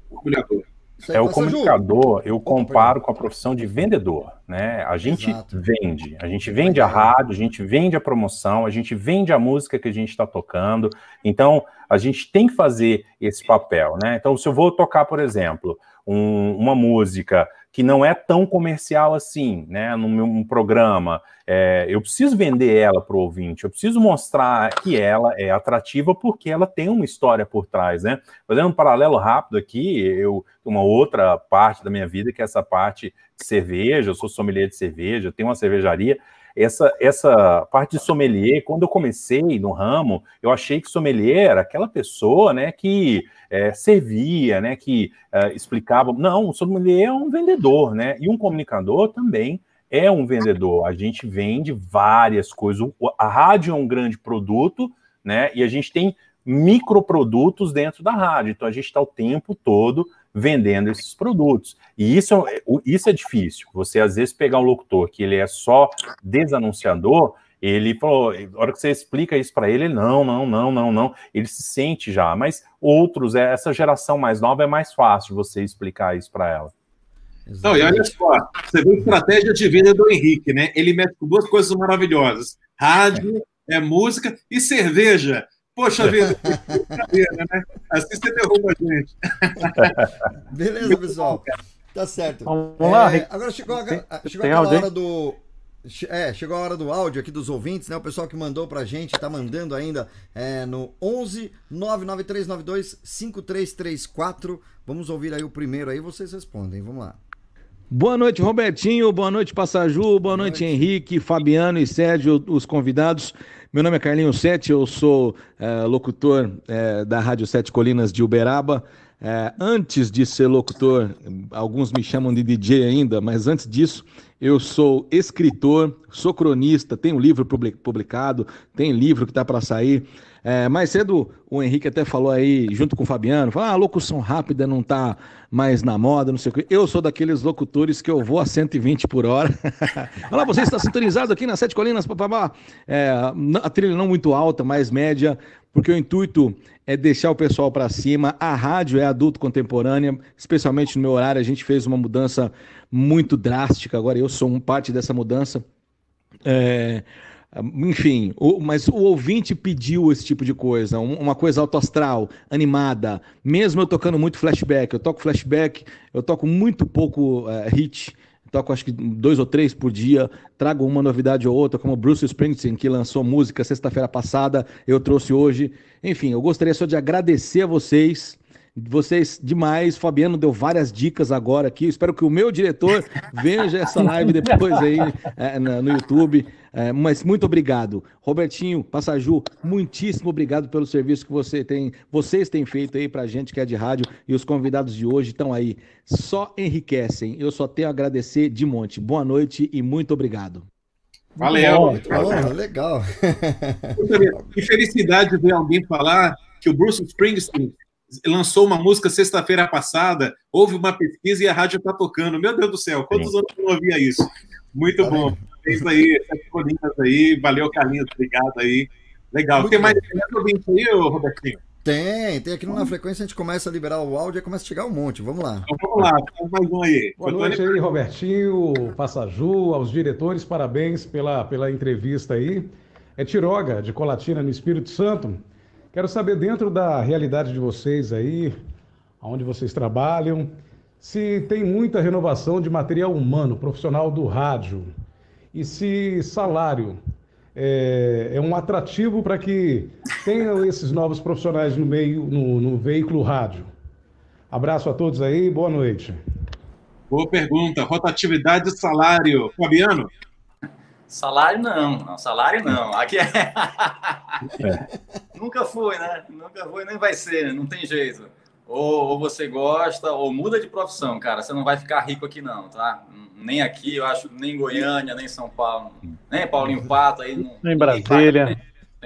Speaker 2: mergulhador.
Speaker 4: É o comunicador, eu comparo com a profissão de vendedor, né? A gente Exato. vende, a gente vende a rádio, a gente vende a promoção, a gente vende a música que a gente está tocando. Então, a gente tem que fazer esse papel, né? Então, se eu vou tocar, por exemplo, um, uma música que não é tão comercial assim, né? No meu programa, é, eu preciso vender ela para o ouvinte, eu preciso mostrar que ela é atrativa porque ela tem uma história por trás, né? Fazendo um paralelo rápido aqui, eu uma outra parte da minha vida que é essa parte de cerveja, eu sou sommelier de cerveja, tenho uma cervejaria. Essa, essa parte de sommelier, quando eu comecei no ramo, eu achei que sommelier era aquela pessoa, né, que é, servia, né, que é, explicava. Não, o sommelier é um vendedor, né, e um comunicador também é um vendedor. A gente vende várias coisas. A rádio é um grande produto, né, e a gente tem microprodutos dentro da rádio. Então a gente está o tempo todo vendendo esses produtos. E isso, é, isso é difícil. Você às vezes pegar um locutor que ele é só desanunciador, ele falou, a hora que você explica isso para ele, não, não, não, não, não, ele se sente já. Mas outros, é, essa geração mais nova é mais fácil você explicar isso para ela.
Speaker 2: Não, e olha só, você vê a estratégia de venda do Henrique, né? Ele mete duas coisas maravilhosas: rádio, é música e cerveja. Poxa vida, né? Assim você derruba a gente.
Speaker 1: Beleza, pessoal. Tá certo. Vamos lá, é, agora chegou, a, chegou aquela hora do. É, chegou a hora do áudio aqui dos ouvintes, né? O pessoal que mandou pra gente, tá mandando ainda é, no 11 99392 5334. Vamos ouvir aí o primeiro aí, vocês respondem. Vamos lá.
Speaker 10: Boa noite, Robertinho. Boa noite, Passaju. Boa, Boa noite, noite, Henrique, Fabiano e Sérgio, os convidados. Meu nome é Carlinhos Sete, eu sou é, locutor é, da Rádio Sete Colinas de Uberaba. É, antes de ser locutor, alguns me chamam de DJ ainda, mas antes disso, eu sou escritor, sou cronista, tenho livro publicado, tem livro que está para sair. É, mais cedo o Henrique até falou aí, junto com o Fabiano, falou, ah, locução rápida não está mais na moda, não sei o quê. Eu sou daqueles locutores que eu vou a 120 por hora. Olha você está sintonizado aqui nas Sete Colinas. É, a trilha não muito alta, mais média, porque o intuito é deixar o pessoal para cima. A rádio é adulto contemporânea, especialmente no meu horário, a gente fez uma mudança muito drástica. Agora eu sou um parte dessa mudança. É, enfim, o, mas o ouvinte pediu esse tipo de coisa, uma coisa autoastral, animada. Mesmo eu tocando muito flashback, eu toco flashback, eu toco muito pouco uh, hit, toco acho que dois ou três por dia, trago uma novidade ou outra, como Bruce Springsteen, que lançou música sexta-feira passada, eu trouxe hoje. Enfim, eu gostaria só de agradecer a vocês vocês demais. Fabiano deu várias dicas agora aqui. Espero que o meu diretor veja essa live depois aí é, no YouTube. É, mas muito obrigado. Robertinho, Passaju, muitíssimo obrigado pelo serviço que você tem, vocês têm feito aí pra gente que é de rádio e os convidados de hoje estão aí. Só enriquecem. Eu só tenho a agradecer de monte. Boa noite e muito obrigado.
Speaker 2: Valeu.
Speaker 1: Muito bom, legal.
Speaker 2: Que felicidade ver alguém falar que o Bruce Springsteen lançou uma música sexta-feira passada, houve uma pesquisa e a rádio está tocando. Meu Deus do céu, quantos Sim. anos eu não ouvia isso? Muito tá bom. É isso aí, sete colinhas aí. Valeu, Carlinhos. Obrigado aí. Legal. Muito tem mais, ouvinte aí, Robertinho?
Speaker 1: Tem, tem aqui na frequência, a gente começa a liberar o áudio e começa a chegar um monte. Vamos lá.
Speaker 2: Então, vamos lá, tem mais um aí.
Speaker 11: Boa noite aí, Robertinho, Passaju, aos diretores, parabéns pela, pela entrevista aí. É Tiroga, de Colatina, no Espírito Santo. Quero saber, dentro da realidade de vocês aí, onde vocês trabalham, se tem muita renovação de material humano, profissional do rádio, e se salário é, é um atrativo para que tenham esses novos profissionais no meio, no, no veículo rádio? Abraço a todos aí, boa noite.
Speaker 2: Boa pergunta. Rotatividade e salário. Fabiano?
Speaker 5: Salário não, não, salário não. Aqui é... é. Nunca foi, né? Nunca foi, nem vai ser, não tem jeito. Ou, ou, você gosta, ou muda de profissão, cara. Você não vai ficar rico aqui, não, tá? Nem aqui, eu acho, nem em Goiânia, nem em São Paulo, nem Paulinho Pato aí. Não,
Speaker 3: nem Brasília.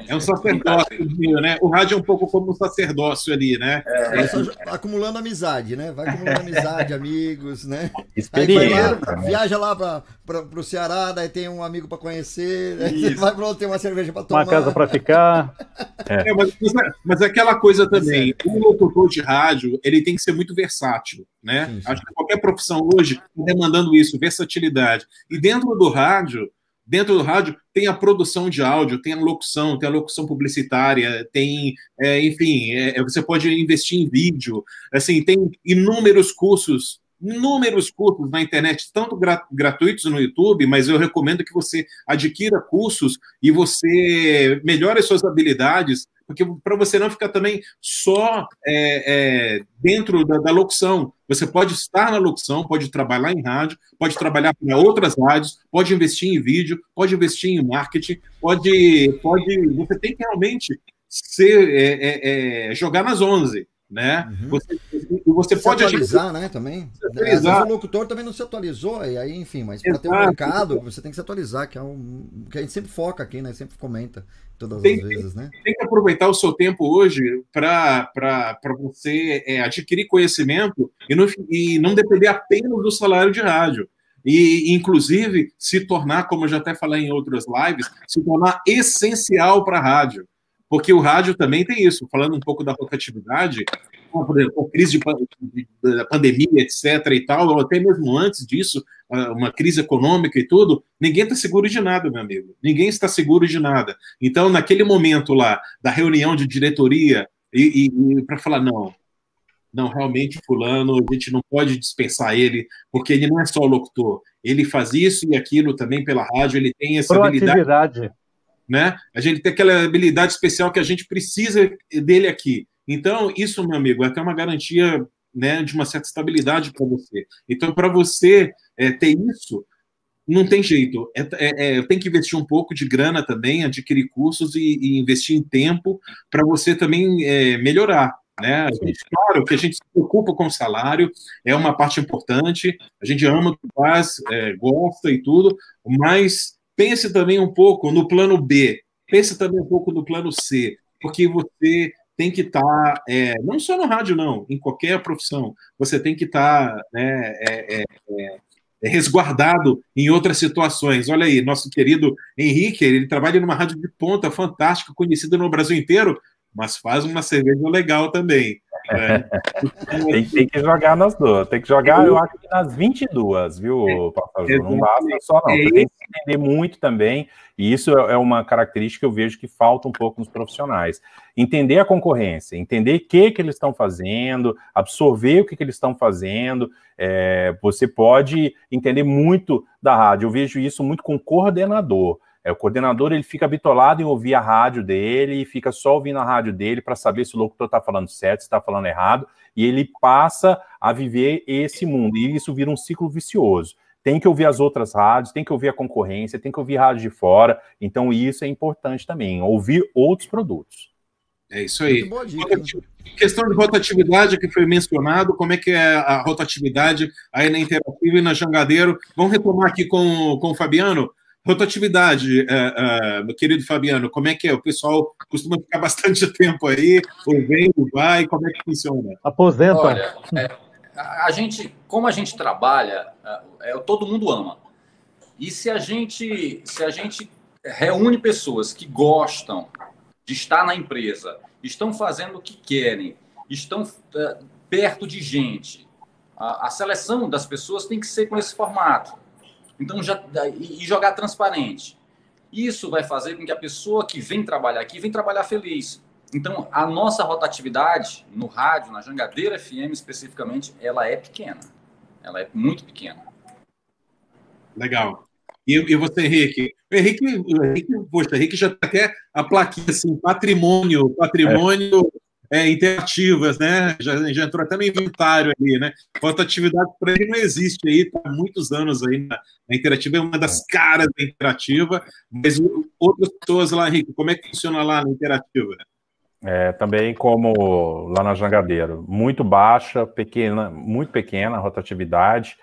Speaker 2: É um sacerdócio, né? O rádio é um pouco como um sacerdócio ali, né? É.
Speaker 1: é. acumulando amizade, né? Vai acumulando amizade, amigos, né? Experiência. Lá, né? Viaja lá para o Ceará, daí tem um amigo para conhecer, vai para ter uma cerveja para tomar.
Speaker 3: Uma casa para ficar.
Speaker 2: É. É, mas, mas é aquela coisa também, o locutor de rádio, ele tem que ser muito versátil, né? Sim, sim. Acho que qualquer profissão hoje está demandando isso, versatilidade. E dentro do rádio, Dentro do rádio tem a produção de áudio, tem a locução, tem a locução publicitária, tem, é, enfim, é, é você pode investir em vídeo, assim, tem inúmeros cursos, inúmeros cursos na internet, tanto gratuitos no YouTube, mas eu recomendo que você adquira cursos e você melhore as suas habilidades porque para você não ficar também só é, é, dentro da, da, locução. Você pode estar na locução, pode trabalhar em rádio, pode trabalhar para outras rádios, pode investir em vídeo, pode investir em marketing, pode, pode. Você tem que realmente ser é, é, é jogar nas 11 né?
Speaker 1: Uhum. Você, você se pode atualizar, né? Também. Às vezes o locutor também não se atualizou, e aí, enfim, mas para ter um mercado, você tem que se atualizar, que é um que a gente sempre foca aqui, né? Sempre comenta todas tem, as vezes, né?
Speaker 2: Tem que aproveitar o seu tempo hoje para você é, adquirir conhecimento e não, e não depender apenas do salário de rádio. E, inclusive, se tornar, como eu já até falei em outras lives, se tornar essencial para a rádio porque o rádio também tem isso. Falando um pouco da rotatividade, por exemplo, a crise de, da pandemia, etc. e tal, ou até mesmo antes disso, uma crise econômica e tudo, ninguém está seguro de nada, meu amigo. Ninguém está seguro de nada. Então, naquele momento lá da reunião de diretoria, e, e, e para falar, não, não, realmente, fulano, a gente não pode dispensar ele, porque ele não é só locutor. Ele faz isso e aquilo também pela rádio, ele tem essa habilidade né? A gente tem aquela habilidade especial que a gente precisa dele aqui. Então, isso, meu amigo, é até uma garantia né, de uma certa estabilidade para você. Então, para você é, ter isso, não tem jeito. É, é, é, tem que investir um pouco de grana também, adquirir cursos e, e investir em tempo para você também é, melhorar. Né? Gente, claro que a gente se preocupa com o salário, é uma parte importante, a gente ama o que faz, é, gosta e tudo, mas Pense também um pouco no plano B, pense também um pouco no plano C, porque você tem que estar, tá, é, não só no rádio, não, em qualquer profissão, você tem que estar tá, né, é, é, é, resguardado em outras situações. Olha aí, nosso querido Henrique, ele trabalha numa rádio de ponta fantástica, conhecida no Brasil inteiro, mas faz uma cerveja legal também.
Speaker 4: É. tem, tem, que jogar nas duas. Tem que jogar, eu acho que nas 22, viu? Não basta só, não. Você tem que entender muito também. E isso é, é uma característica que eu vejo que falta um pouco nos profissionais. Entender a concorrência, entender o que, que eles estão fazendo, absorver o que, que eles estão fazendo. É, você pode entender muito da rádio. Eu vejo isso muito com coordenador. É, o coordenador ele fica bitolado em ouvir a rádio dele e fica só ouvindo a rádio dele para saber se o locutor está falando certo, se está falando errado, e ele passa a viver esse mundo, e isso vira um ciclo vicioso. Tem que ouvir as outras rádios, tem que ouvir a concorrência, tem que ouvir rádio de fora, então isso é importante também, ouvir outros produtos.
Speaker 2: É isso aí. Dica, questão de rotatividade que foi mencionado, como é que é a rotatividade aí na Interativa e na Jangadeiro. Vamos retomar aqui com, com o Fabiano. Rotatividade, uh, uh, meu querido Fabiano, como é que é? O pessoal costuma ficar bastante tempo aí, ou vem, ou vai, como é que funciona?
Speaker 3: Aposenta.
Speaker 5: Olha, é, a gente, como a gente trabalha, é, todo mundo ama. E se a gente, se a gente reúne pessoas que gostam de estar na empresa, estão fazendo o que querem, estão uh, perto de gente, a, a seleção das pessoas tem que ser com esse formato então, já, e jogar transparente. Isso vai fazer com que a pessoa que vem trabalhar aqui vem trabalhar feliz. Então, a nossa rotatividade no rádio, na Jangadeira FM especificamente, ela é pequena. Ela é muito pequena.
Speaker 2: Legal. E, e você, Henrique? O Henrique, Henrique, poxa, Henrique já tem até a plaquinha assim, patrimônio, patrimônio é. É, interativas, né? Já, já entrou até no inventário ali, né? Rotatividade para ele não existe aí, está há muitos anos aí na, na, Interativa, é uma das caras da Interativa, mas outras pessoas lá, Henrique, como é que funciona lá na Interativa?
Speaker 4: É, também como lá na Jangadeiro, muito baixa, pequena, muito pequena a rotatividade,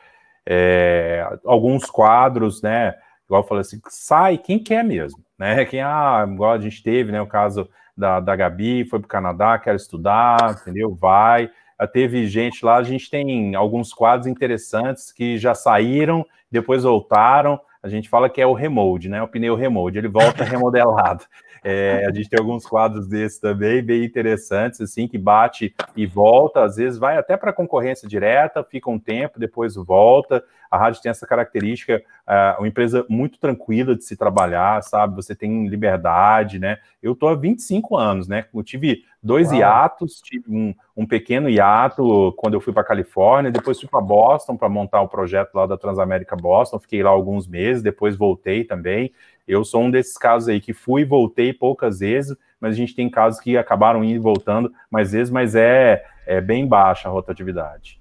Speaker 4: é, alguns quadros, né? Igual eu falei assim, sai quem quer mesmo, né? Quem, ah, igual a gente teve, né? O caso da, da Gabi, foi para o Canadá, quer estudar, entendeu? Vai. Teve gente lá, a gente tem alguns quadros interessantes que já saíram, depois voltaram. A gente fala que é o remold, né? O pneu remold, ele volta remodelado. É, a gente tem alguns quadros desses também, bem interessantes, assim, que bate e volta, às vezes vai até para concorrência direta, fica um tempo, depois volta. A rádio tem essa característica, uh, uma empresa muito tranquila de se trabalhar, sabe? Você tem liberdade, né? Eu estou há 25 anos, né? Eu tive dois Uau. hiatos, tive um, um, pequeno hiato quando eu fui para Califórnia, depois fui para Boston para montar o projeto lá da Transamérica Boston, fiquei lá alguns meses, depois voltei também. Eu sou um desses casos aí que fui e voltei poucas vezes, mas a gente tem casos que acabaram indo e voltando mais vezes, mas é, é bem baixa a rotatividade.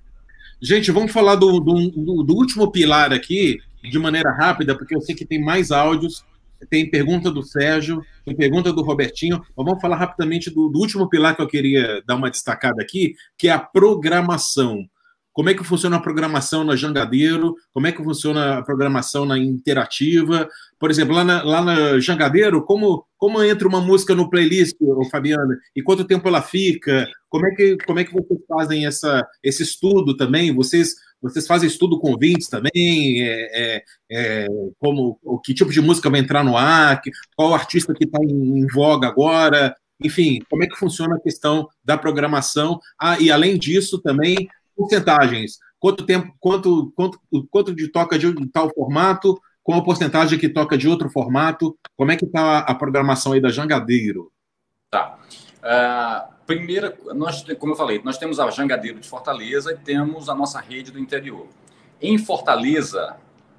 Speaker 2: Gente, vamos falar do, do, do, último pilar aqui, de maneira rápida, porque eu sei que tem mais áudios. Tem pergunta do Sérgio, tem pergunta do Robertinho. Mas vamos falar rapidamente do, do último pilar que eu queria dar uma destacada aqui, que é a programação como é que funciona a programação na Jangadeiro, como é que funciona a programação na Interativa. Por exemplo, lá na, lá na Jangadeiro, como, como entra uma música no playlist, Fabiana, e quanto tempo ela fica? Como é que, como é que vocês fazem essa, esse estudo também? Vocês, vocês fazem estudo com ouvintes também? É, é, é, como, que tipo de música vai entrar no ar? Qual artista que está em, em voga agora? Enfim, como é que funciona a questão da programação? Ah, e além disso, também porcentagens. Quanto tempo, quanto, quanto, quanto de toca de tal formato, com a porcentagem que toca de outro formato. Como é que está a programação aí da Jangadeiro?
Speaker 5: Tá. Uh, primeira, nós, como eu falei, nós temos a Jangadeiro de Fortaleza e temos a nossa rede do interior. Em Fortaleza,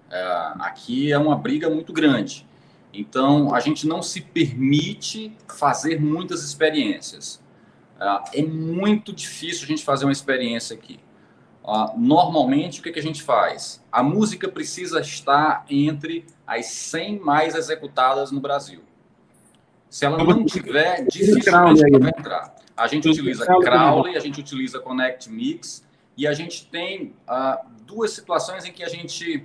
Speaker 5: uh, aqui é uma briga muito grande. Então, a gente não se permite fazer muitas experiências. Uh, é muito difícil a gente fazer uma experiência aqui. Uh, normalmente, o que, que a gente faz? A música precisa estar entre as 100 mais executadas no Brasil. Se ela não tiver, dificilmente ela vai entrar. A gente utiliza Crowley, a gente utiliza Connect Mix e a gente tem uh, duas situações em que a gente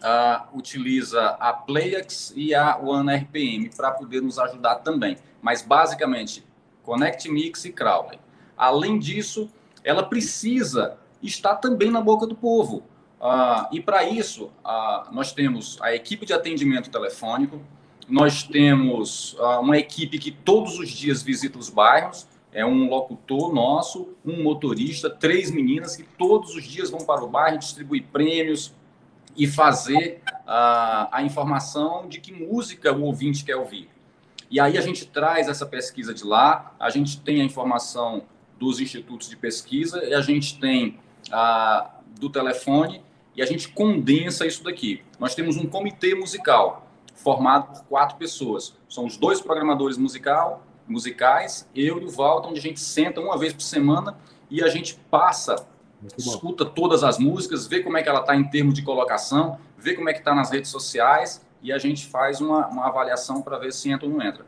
Speaker 5: uh, utiliza a Playax e a One RPM para poder nos ajudar também. Mas basicamente, Connect Mix e Crowley. Além disso, ela precisa está também na boca do povo. Uh, e para isso, uh, nós temos a equipe de atendimento telefônico, nós temos uh, uma equipe que todos os dias visita os bairros, é um locutor nosso, um motorista, três meninas que todos os dias vão para o bairro distribuir prêmios e fazer a informação de que música o ouvinte quer ouvir. E aí a gente traz essa pesquisa de lá, a gente tem a informação dos institutos de pesquisa e a gente tem a, do telefone e a gente condensa isso daqui. Nós temos um comitê musical formado por quatro pessoas. São os dois programadores musical, musicais, eu e o Walter, onde a gente senta uma vez por semana e a gente passa, escuta todas as músicas, vê como é que ela está em termos de colocação, vê como é que está nas redes sociais e a gente faz uma, uma avaliação para ver se entra ou não entra.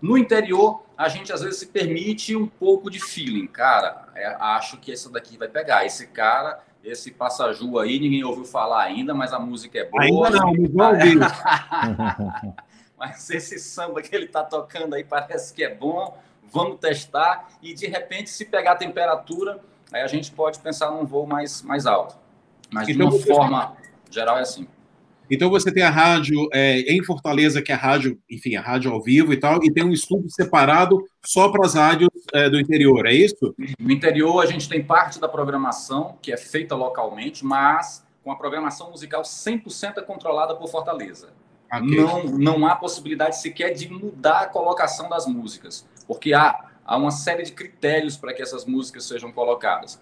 Speaker 5: No interior, a gente às vezes se permite um pouco de feeling. Cara, é, acho que esse daqui vai pegar. Esse cara, esse Passaju aí, ninguém ouviu falar ainda, mas a música é boa.
Speaker 2: Ainda não, não
Speaker 5: mas esse samba que ele tá tocando aí parece que é bom. Vamos testar. E de repente, se pegar a temperatura, aí a gente pode pensar num voo mais, mais alto. Mas de então, uma forma geral é assim.
Speaker 2: Então você tem a rádio é, em Fortaleza, que é a rádio, enfim, a rádio ao vivo e tal, e tem um estudo separado só para as rádios é, do interior, é isso?
Speaker 5: No interior a gente tem parte da programação que é feita localmente, mas com a programação musical 100% controlada por Fortaleza. Okay. Não, não há possibilidade sequer de mudar a colocação das músicas, porque há, há uma série de critérios para que essas músicas sejam colocadas.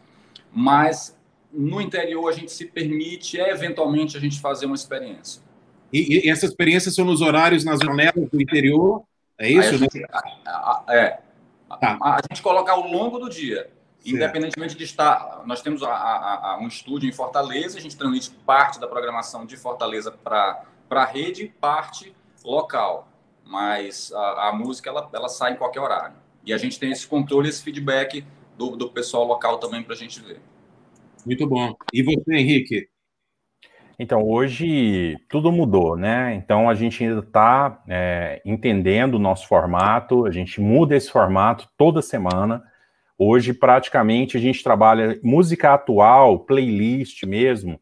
Speaker 5: Mas no interior a gente se permite eventualmente a gente fazer uma experiência.
Speaker 2: E, e essas experiências são nos horários, nas janelas do interior? É isso,
Speaker 5: a
Speaker 2: né?
Speaker 5: gente, a- a- a- é.
Speaker 2: Tá.
Speaker 5: A, gente coloca ao longo do dia. Independentemente de estar. Nós temos um estúdio em Fortaleza, a gente transmite parte da programação de Fortaleza para a rede parte local. Mas a, a música ela, ela sai em qualquer horário. E a gente tem esse controle, esse feedback do, do pessoal local também para a gente ver.
Speaker 2: Muito bom. E você, Henrique?
Speaker 4: Então, hoje tudo mudou, né? Então, a gente ainda está entendendo o nosso formato, a gente muda esse formato toda semana. Hoje, praticamente, a gente trabalha música atual, playlist mesmo,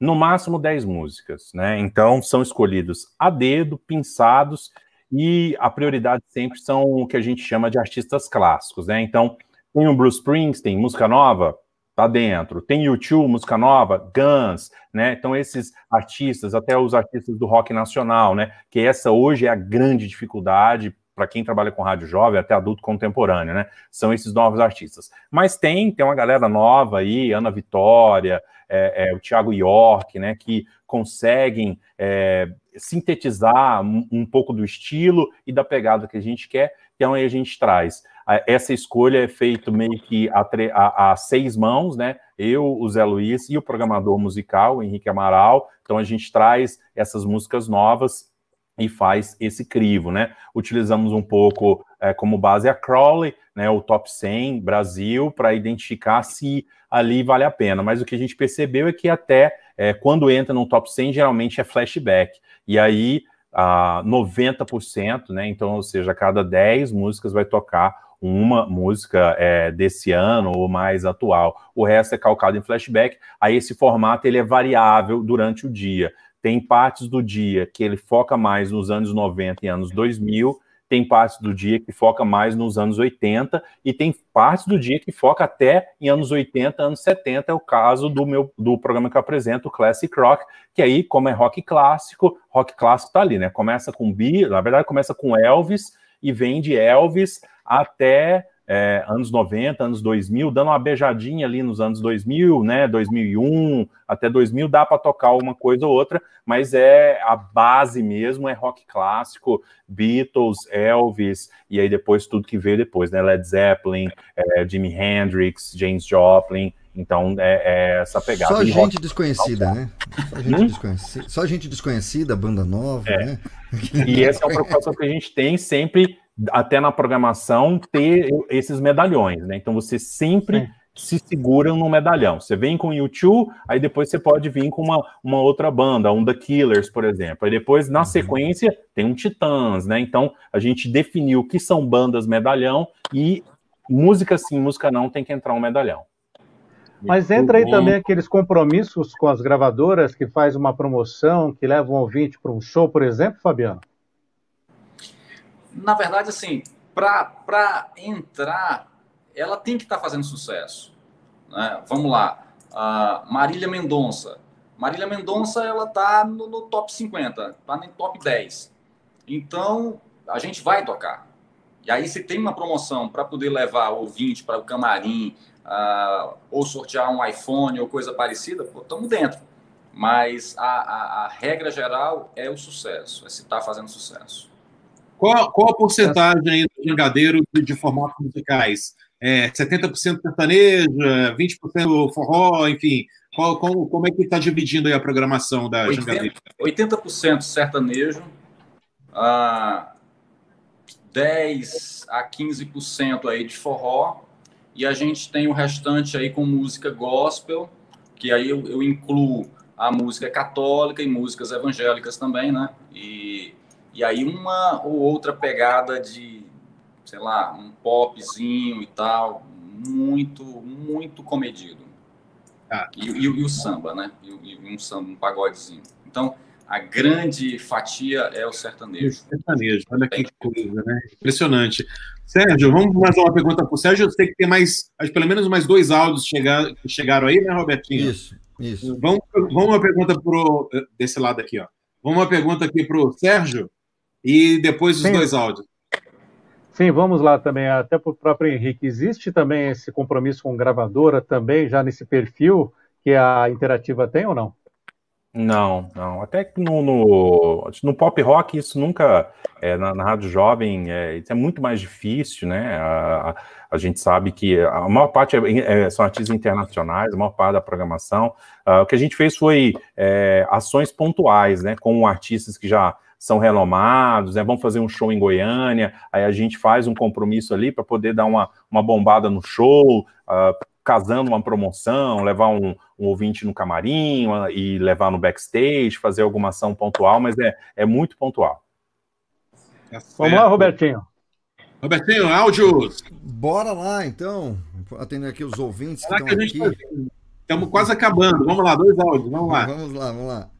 Speaker 4: no máximo 10 músicas, né? Então, são escolhidos a dedo, pinçados, e a prioridade sempre são o que a gente chama de artistas clássicos, né? Então, tem o Bruce Springsteen, música nova, tá dentro. Tem YouTube, música nova, Guns, né? Então esses artistas, até os artistas do rock nacional, né? Que essa hoje é a grande dificuldade para quem trabalha com rádio jovem, até adulto contemporâneo, né? São esses novos artistas. Mas tem, tem uma galera nova aí, Ana Vitória, é, é, o Thiago York, né? Que conseguem é, sintetizar um, um pouco do estilo e da pegada que a gente quer. Então aí a gente traz essa escolha é feita meio que a, a, a, seis mãos, né? Eu, o Zé Luiz e o programador musical, o Henrique Amaral. Então a gente traz essas músicas novas e faz esse crivo, né? Utilizamos um pouco é, como base a Crowley, né? O Top 100 Brasil, para identificar se ali vale a pena. Mas o que a gente percebeu é que até é, quando entra no Top 100, geralmente é flashback. E aí a 90%, né? Então, ou seja, cada 10 músicas vai tocar uma música é, desse ano ou mais atual. O resto é calcado em flashback. Aí esse formato ele é variável durante o dia. Tem partes do dia que ele foca mais nos anos 90 e anos 2000, tem partes do dia que foca mais nos anos 80 e tem partes do dia que foca até em anos 80, anos 70, é o caso do meu do programa que eu apresento, Classic Rock, que aí, como é rock clássico, rock clássico tá ali, né? Começa com Bi, na verdade começa com Elvis e vem de Elvis até é, anos 90, anos 2000, dando uma beijadinha ali nos anos 2000, né, 2001 até 2000, dá para tocar uma coisa ou outra, mas é a base mesmo, é rock clássico, Beatles, Elvis, e aí depois tudo que veio depois, né, Led Zeppelin, é, Jimi Hendrix, James Joplin, então é, é essa pegada.
Speaker 1: Só
Speaker 4: E
Speaker 1: gente
Speaker 4: rock-
Speaker 1: desconhecida, né? Só gente,
Speaker 4: Hum?
Speaker 1: desconhecida, só gente desconhecida, banda nova,
Speaker 4: É.
Speaker 1: né?
Speaker 4: E essa é uma preocupação que a gente tem sempre, até na programação, ter esses medalhões, né? Então você sempre se segura no medalhão. Você vem com o YouTube, aí depois você pode vir com uma, uma outra banda, um The Killers, por exemplo. Aí depois, na sequência, tem um Titãs, né? Então a gente definiu o que são bandas medalhão e música sim, música não, tem que entrar um medalhão.
Speaker 3: Mas entra aí também aqueles compromissos com as gravadoras que faz uma promoção, que leva um ouvinte para um show, por exemplo, Fabiano?
Speaker 5: Na verdade, assim, para entrar, ela tem que estar fazendo sucesso. né? Vamos lá. Marília Mendonça. Marília Mendonça, ela está no, no top 50, está no top 10. Então, a gente vai tocar. E aí, se tem uma promoção para poder levar o ouvinte para o camarim, ah, ou sortear um iPhone ou coisa parecida, estamos dentro. Mas a, a- a regra geral é o sucesso, é se está fazendo sucesso.
Speaker 2: Qual, qual a porcentagem aí do jangadeiro de, de formatos musicais? É 70% sertanejo, é 20% forró, enfim. Qual, qual- como é que está dividindo aí a programação da jangadeira?
Speaker 5: 80%, 80% sertanejo, ah, 10 a 15% aí de forró, e a gente tem o restante aí com música gospel, que aí eu, eu incluo a música católica e músicas evangélicas também, né? E, e aí uma ou outra pegada de, sei lá, um popzinho e tal, muito, muito comedido. E, e- e o samba, né? E, o- e um samba, um pagodezinho. Então, a grande fatia é o sertanejo.
Speaker 2: Sertanejo, olha que coisa, né? Impressionante. Sérgio, vamos mais uma pergunta para o Sérgio. Eu sei que tem mais, acho que pelo menos mais dois áudios chegar, que chegaram aí, né, Robertinho?
Speaker 1: Isso, isso.
Speaker 2: Vamos, vamos uma pergunta pro, desse lado aqui, ó. Vamos uma pergunta aqui para o Sérgio e depois os
Speaker 3: Sim.
Speaker 2: dois áudios.
Speaker 3: Sim, vamos lá também, até para o próprio Henrique. Existe também esse compromisso com gravadora também, já nesse perfil que a Interativa tem ou não?
Speaker 4: Não, não. Até que no, no, no pop rock isso nunca, é, na, na rádio jovem, é, isso é muito mais difícil, né? A, a, a gente sabe que a maior parte é, é, são artistas internacionais, a maior parte da programação. Uh, o que a gente fez foi é, ações pontuais, né? Com artistas que já são renomados, né? Vamos fazer um show em Goiânia, aí a gente faz um compromisso ali para poder dar uma, uma bombada no show, uh, casando uma promoção, levar um, um, ouvinte no camarim e levar no backstage, fazer alguma ação pontual, mas é, é muito pontual.
Speaker 3: Tá Vamos lá, Robertinho.
Speaker 2: Robertinho, áudios.
Speaker 1: Bora lá, então. Atender aqui os ouvintes que estão aqui.
Speaker 2: Estamos quase acabando. Vamos lá, dois áudios. Vamos lá.
Speaker 1: Vamos lá, vamos lá.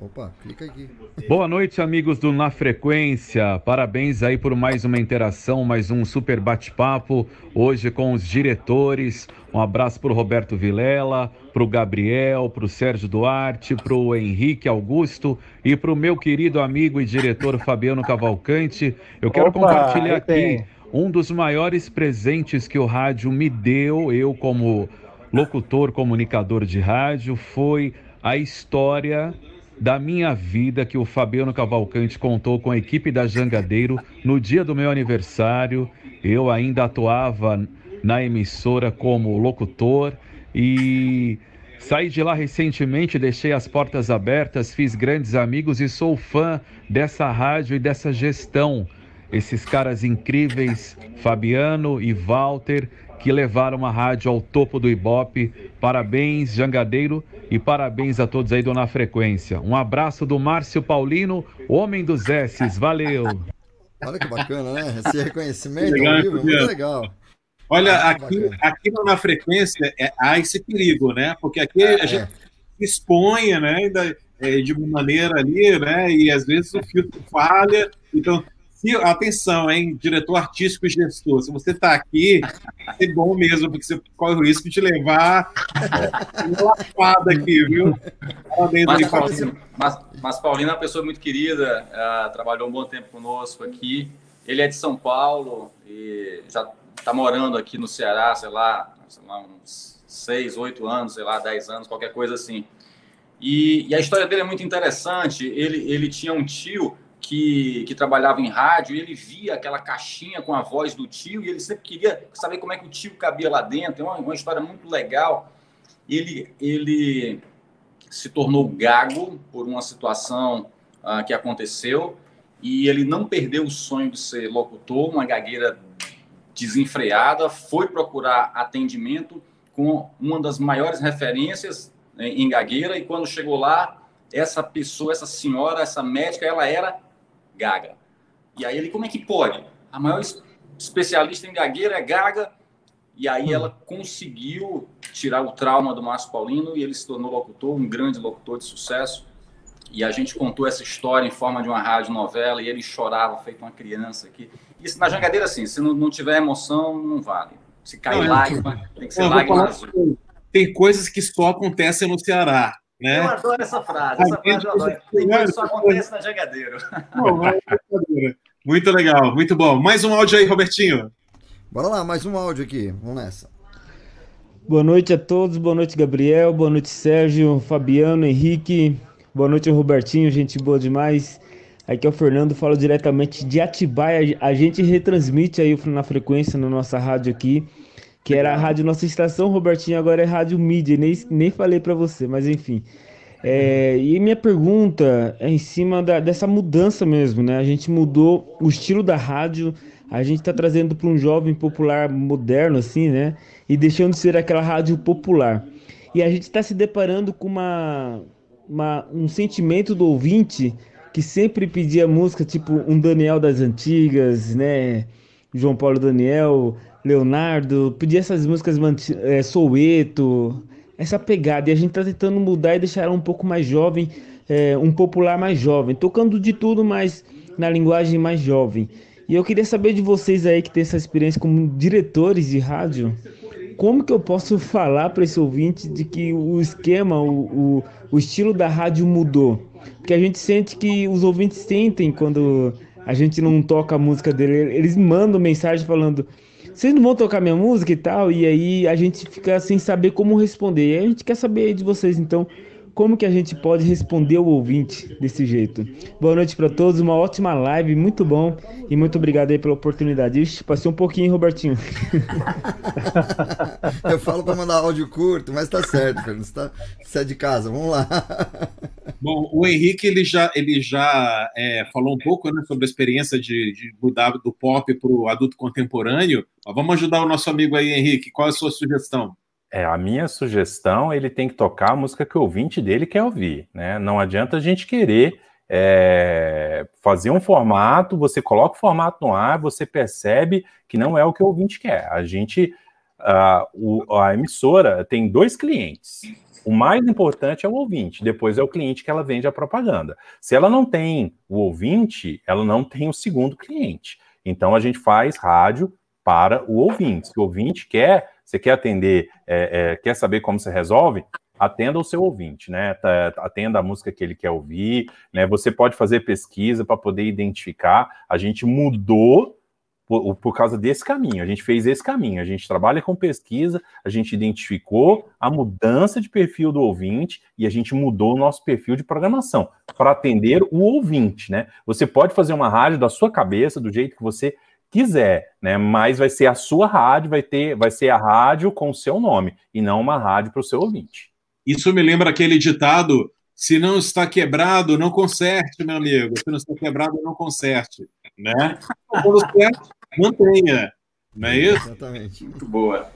Speaker 1: Opa, clica aqui.
Speaker 12: Boa noite, amigos do Na Frequência. Parabéns aí por mais uma interação, mais um super bate-papo. Hoje com os diretores. Um abraço para o Roberto Vilela, para o Gabriel, para o Sérgio Duarte, para o Henrique Augusto e para o meu querido amigo e diretor Fabiano Cavalcante. Eu quero Opa, compartilhar aqui um dos maiores presentes que o rádio me deu, eu como locutor, comunicador de rádio, foi a história da minha vida que o Fabiano Cavalcante contou com a equipe da Jangadeiro no dia do meu aniversário. Eu ainda atuava na emissora como locutor e saí de lá recentemente, deixei as portas abertas, fiz grandes amigos e sou fã dessa rádio e dessa gestão. Esses caras incríveis, Fabiano e Walter, que levaram a rádio ao topo do Ibope. Parabéns, Jangadeiro, e parabéns a todos aí do Na Frequência. Um abraço do Márcio Paulino, homem dos S's. Valeu!
Speaker 1: Olha que bacana, né? Esse reconhecimento legal, ao vivo, muito legal.
Speaker 2: Olha, aqui, aqui na Frequência é, há esse perigo, né? Porque aqui a é. gente expõe, né? É, de uma maneira ali, né? E às vezes o filtro falha. Então, se, atenção, hein, diretor artístico e gestor, se você está aqui, é bom mesmo, porque você corre o risco de levar uma lapada aqui, viu?
Speaker 5: Parabéns mas, Paulina, mas, mas Paulina é uma pessoa muito querida, uh, trabalhou um bom tempo conosco aqui. Ele é de São Paulo e já está morando aqui no Ceará, sei lá, sei lá, uns seis, oito anos, sei lá, dez anos, qualquer coisa assim. E, e a história dele é muito interessante. Ele, ele tinha um tio que, que trabalhava em rádio, e ele via aquela caixinha com a voz do tio e ele sempre queria saber como é que o tio cabia lá dentro. É uma, uma história muito legal. Ele, ele se tornou gago por uma situação uh, que aconteceu e ele não perdeu o sonho de ser locutor, uma gagueira desenfreada, foi procurar atendimento com uma das maiores referências né, em gagueira e quando chegou lá, essa pessoa, essa senhora, essa médica, ela era gaga. E aí ele, como é que pode? A maior especialista em gagueira é gaga. E aí ela conseguiu tirar o trauma do Márcio Paulino e ele se tornou locutor, um grande locutor de sucesso. E a gente contou essa história em forma de uma rádio novela e ele chorava feito uma criança aqui. Isso na jangadeira, assim, se não, não tiver emoção, não vale. Se cair lágrima, tem que ser lágrima azul.
Speaker 2: Tem coisas que só acontecem no Ceará. Né?
Speaker 5: Eu adoro essa frase. Essa frase eu adoro. Isso só acontece na Jangadeiro.
Speaker 2: muito legal, muito bom. Mais um áudio aí, Robertinho.
Speaker 1: Bora lá, mais um áudio aqui. Vamos nessa.
Speaker 13: Boa noite a todos, boa noite, Gabriel, boa noite, Sérgio, Fabiano, Henrique, boa noite, Robertinho, gente boa demais. Aqui é o Fernando, falo diretamente de Atibaia. A gente retransmite aí na frequência na nossa rádio aqui que era a rádio Nossa Estação, Robertinho, agora é Rádio Mídia, nem, nem falei para você, mas enfim. É, e minha pergunta é em cima da, dessa mudança mesmo, né? A gente mudou o estilo da rádio, a gente está trazendo para um jovem popular moderno, assim, né? E deixando de ser aquela rádio popular. E a gente está se deparando com uma, uma, um sentimento do ouvinte que sempre pedia música tipo um Daniel das antigas, né? João Paulo Daniel, Leonardo, pedir essas músicas é, Soueto, essa pegada. E a gente tá tentando mudar e deixar ela um pouco mais jovem, é, um popular mais jovem, tocando de tudo, mas na linguagem mais jovem. E eu queria saber de vocês aí que tem essa experiência como diretores de rádio, como que eu posso falar para esse ouvinte de que o esquema, o, o, o estilo da rádio mudou? Porque a gente sente que os ouvintes sentem quando a gente não toca a música dele, eles mandam mensagem falando vocês não vão tocar minha música e tal, e aí a gente fica sem saber como responder. E a gente quer saber de vocês, então, como que a gente pode responder o ouvinte desse jeito? Boa noite para todos, uma ótima live, muito bom e muito obrigado aí pela oportunidade. Ixi, passei um pouquinho, Robertinho.
Speaker 1: Eu falo para mandar áudio curto, mas tá certo, Fernando. Você, tá, você é de casa, vamos lá.
Speaker 2: Bom, o Henrique ele já, ele já é, falou um pouco né, sobre a experiência de, de mudar do pop para o adulto contemporâneo. Vamos ajudar o nosso amigo aí, Henrique. Qual é a sua sugestão?
Speaker 4: É, a minha sugestão, ele tem que tocar a música que o ouvinte dele quer ouvir, né? Não adianta a gente querer é, fazer um formato, você coloca o formato no ar, você percebe que não é o que o ouvinte quer. A gente, a, o, a emissora tem dois clientes. O mais importante é o ouvinte, depois é o cliente que ela vende a propaganda. Se ela não tem o ouvinte, ela não tem o segundo cliente. Então a gente faz rádio para o ouvinte. Se o ouvinte quer você quer atender, é, é, quer saber como você resolve? Atenda o seu ouvinte, né? Tá, atenda a música que ele quer ouvir, né? Você pode fazer pesquisa para poder identificar. A gente mudou por, por, causa desse caminho. A gente fez esse caminho. A gente trabalha com pesquisa, a gente identificou a mudança de perfil do ouvinte e a gente mudou o nosso perfil de programação para atender o ouvinte, né? Você pode fazer uma rádio da sua cabeça, do jeito que você quiser, né? Mas vai ser a sua rádio, vai ter, vai ser a rádio com o seu nome e não uma rádio para o seu ouvinte.
Speaker 2: Isso me lembra aquele ditado: se não está quebrado, não conserte, meu amigo. Se não está quebrado, não conserte, né? Quando certo, mantenha, não é isso?
Speaker 1: Exatamente.
Speaker 5: Muito boa.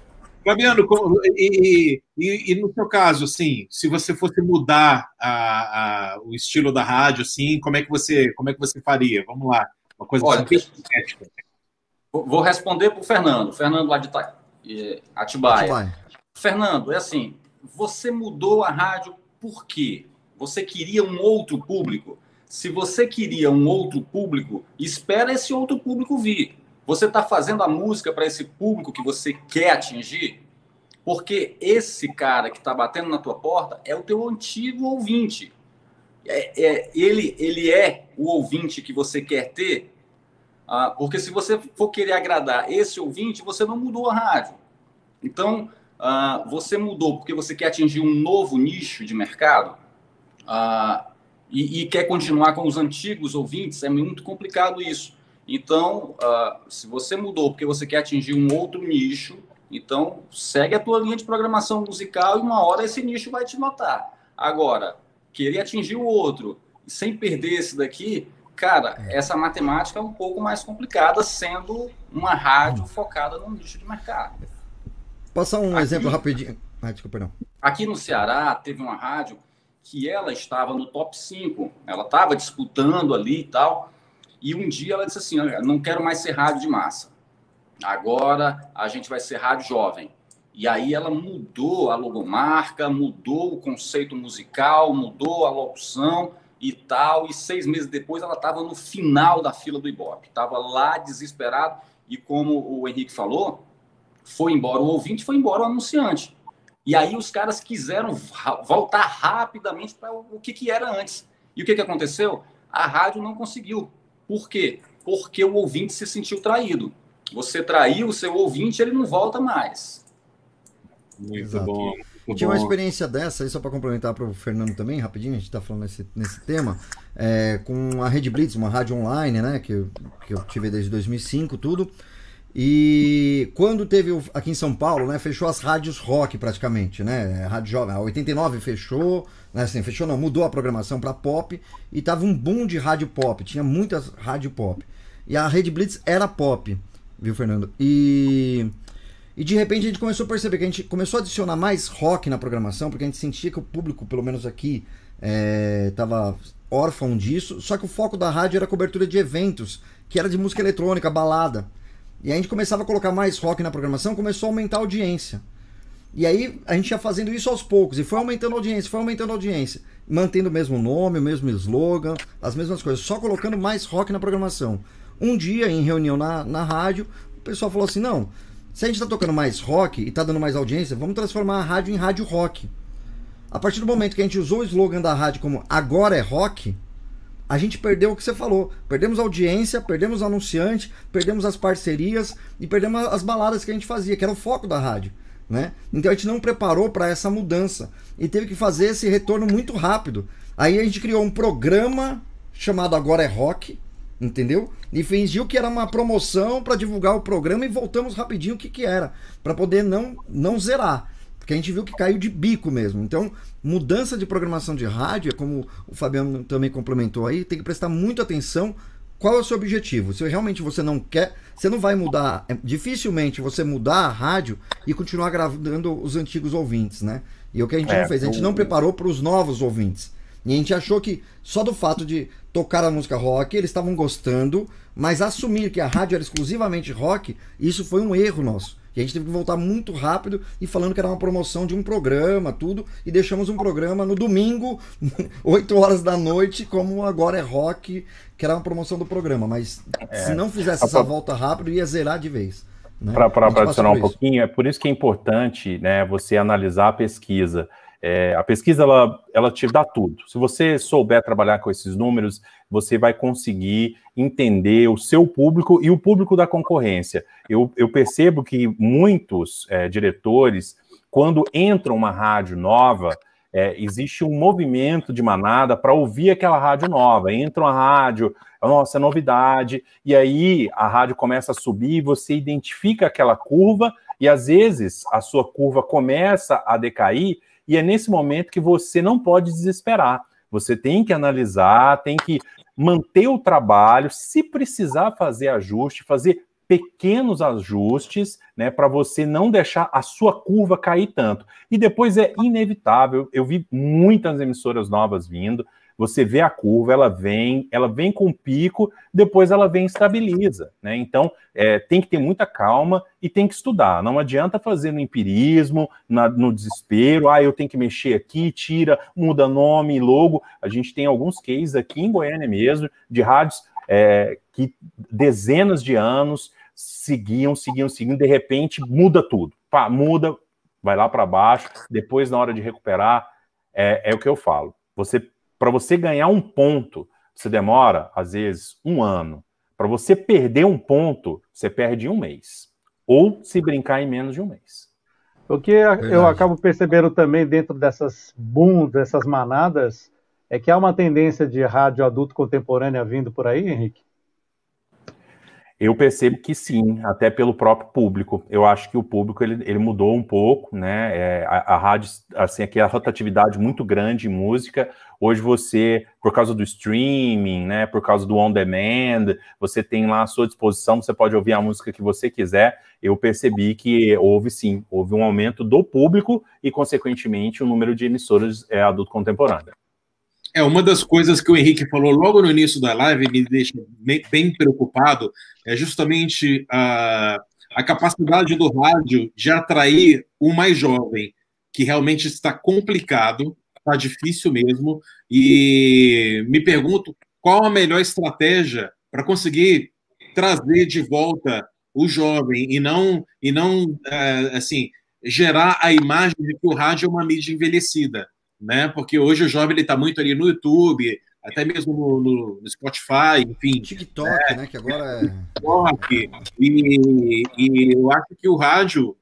Speaker 2: Fabiano, e, e, e, no seu caso, assim, se você fosse mudar a, a, o estilo da rádio, assim, como é que você, como é que você faria? Vamos lá, uma coisa
Speaker 5: Olha, assim, Vou responder para o Fernando. Fernando lá de Atibaia. Atibaia. Fernando, é assim, você mudou a rádio por quê? Você queria um outro público? Se você queria um outro público, espera esse outro público vir. Você está fazendo a música para esse público que você quer atingir? Porque esse cara que está batendo na tua porta é o teu antigo ouvinte. É, é, ele, ele é o ouvinte que você quer ter ah, porque se você for querer agradar esse ouvinte, você não mudou a rádio. Então, ah, você mudou porque você quer atingir um novo nicho de mercado ah, e, e, quer continuar com os antigos ouvintes, é muito complicado isso. Então, se você mudou porque você quer atingir um outro nicho, então segue a tua linha de programação musical e uma hora esse nicho vai te notar. Agora, querer atingir o outro sem perder esse daqui, Cara, é. essa matemática é um pouco mais complicada, sendo uma rádio focada no nicho de mercado.
Speaker 1: Passar um aqui, exemplo rapidinho. Ah, desculpa, não.
Speaker 5: Aqui no Ceará, teve uma rádio que ela estava no top 5. Ela estava disputando ali e tal. E um dia ela disse assim: não quero mais ser rádio de massa. Agora a gente vai ser rádio jovem. E aí ela mudou a logomarca, mudou o conceito musical, mudou a locução e tal. E seis meses depois ela estava no final da fila do Ibope, estava lá desesperado. E como o Henrique falou, foi embora o ouvinte, foi embora o anunciante. E aí os caras quiseram voltar rapidamente para o que, que era antes. E o que, que aconteceu? A rádio não conseguiu. Por quê? Porque o ouvinte se sentiu traído. Você traiu o seu ouvinte, ele não volta mais.
Speaker 2: Muito Exato. bom.
Speaker 1: Muito Tinha uma experiência dessa, aí só para complementar para o Fernando também, rapidinho, a gente está falando nesse, nesse tema, é, com a Rede Blitz, uma rádio online, né, que eu, que eu tive desde 2005, tudo. E quando teve aqui em São Paulo, né, fechou as rádios rock praticamente, né? Rádio Jovem, a 89 fechou, né, assim, fechou não, mudou a programação para pop e tava um boom de rádio pop, tinha muitas rádio pop. E a Rede Blitz era pop, viu, Fernando? E e de repente a gente começou a perceber que a gente começou a adicionar mais rock na programação, porque a gente sentia que o público, pelo menos aqui, estava é, órfão disso. Só que o foco da rádio era cobertura de eventos, que era de música eletrônica, balada. E a gente começava a colocar mais rock na programação, começou a aumentar a audiência. E aí a gente ia fazendo isso aos poucos, e foi aumentando a audiência, foi aumentando a audiência. Mantendo o mesmo nome, o mesmo slogan, as mesmas coisas, só colocando mais rock na programação. Um dia, em reunião na, na rádio, o pessoal falou assim: não, se a gente está tocando mais rock e está dando mais audiência, vamos transformar a rádio em rádio rock. A partir do momento que a gente usou o slogan da rádio como agora é rock, a gente perdeu o que você falou. Perdemos audiência, perdemos anunciante, perdemos as parcerias e perdemos as baladas que a gente fazia, que era o foco da rádio. né? Então a gente não preparou para essa mudança e teve que fazer esse retorno muito rápido. Aí a gente criou um programa chamado Agora é Rock, entendeu? E fingiu que era uma promoção para divulgar o programa e voltamos rapidinho o que que era, para poder não não zerar. Porque a gente viu que caiu de bico mesmo. Então, mudança de programação de rádio, como o Fabiano também complementou aí, tem que prestar muita atenção qual é o seu objetivo? Se realmente você não quer, você não vai mudar, é, dificilmente você mudar a rádio e continuar gravando os antigos ouvintes, né? E o que a gente é, não fez, a gente não preparou para os novos ouvintes. E a gente achou que só do fato de tocar a música rock, eles estavam gostando, mas assumir que a rádio era exclusivamente rock, isso foi um erro nosso. E a gente teve que voltar muito rápido e falando que era uma promoção de um programa, tudo, e deixamos um programa no domingo, 8 horas da noite, como agora é rock, que era uma promoção do programa. Mas é. se não fizesse essa volta rápido, ia zerar de vez. Né?
Speaker 4: Para adicionar um pouquinho, é por isso que é importante né, você analisar a pesquisa. É, a pesquisa ela, ela te dá tudo. Se você souber trabalhar com esses números, você vai conseguir entender o seu público e o público da concorrência. Eu, eu percebo que muitos é, diretores, quando entram uma rádio nova, é, existe um movimento de manada para ouvir aquela rádio nova. Entra uma rádio, nossa, é novidade, e aí a rádio começa a subir, você identifica aquela curva, e às vezes a sua curva começa a decair, e é nesse momento que você não pode desesperar. Você tem que analisar, tem que manter o trabalho, se precisar fazer ajuste, fazer pequenos ajustes, né, para você não deixar a sua curva cair tanto. E depois é inevitável, eu vi muitas emissoras novas vindo, você vê a curva, ela vem, ela vem com pico, depois ela vem e estabiliza, né? Então é, tem que ter muita calma e tem que estudar. Não adianta fazer no empirismo, na, no desespero, ah, eu tenho que mexer aqui, tira, muda nome, logo. A gente tem alguns cases aqui em Goiânia mesmo, de rádios é, que dezenas de anos seguiam, seguiam, seguiam, de repente muda tudo. Pá, muda, vai lá para baixo, depois na hora de recuperar, é, é o que eu falo. Você para você ganhar um ponto, você demora, às vezes, um ano. Para você perder um ponto, você perde um mês. Ou se brincar em menos de um mês.
Speaker 3: O que Verdade. eu acabo percebendo também dentro dessas boom, dessas manadas, é que há uma tendência de rádio adulto contemporânea vindo por aí, Henrique?
Speaker 4: Eu percebo que sim, até pelo próprio público. Eu acho que o público ele, ele mudou um pouco, né? É, a, a, rádio, assim, aqui a rotatividade muito grande em música. Hoje você, por causa do streaming, né? Por causa do on demand, você tem lá à sua disposição, você pode ouvir a música que você quiser. Eu percebi que houve sim, houve um aumento do público e, consequentemente, o número de emissoras é, adulto contemporâneo.
Speaker 2: É, uma das coisas que o Henrique falou logo no início da live me deixa bem preocupado é justamente a, a capacidade do rádio de atrair o mais jovem, que realmente está complicado, está difícil mesmo, e me pergunto qual a melhor estratégia para conseguir trazer de volta o jovem e não e não é, assim gerar a imagem de que o rádio é uma mídia envelhecida né? Porque hoje o jovem ele está muito ali no YouTube, até mesmo no, no Spotify, enfim.
Speaker 1: TikTok, é, né? Que agora é.
Speaker 2: TikTok. E, e eu acho que o rádio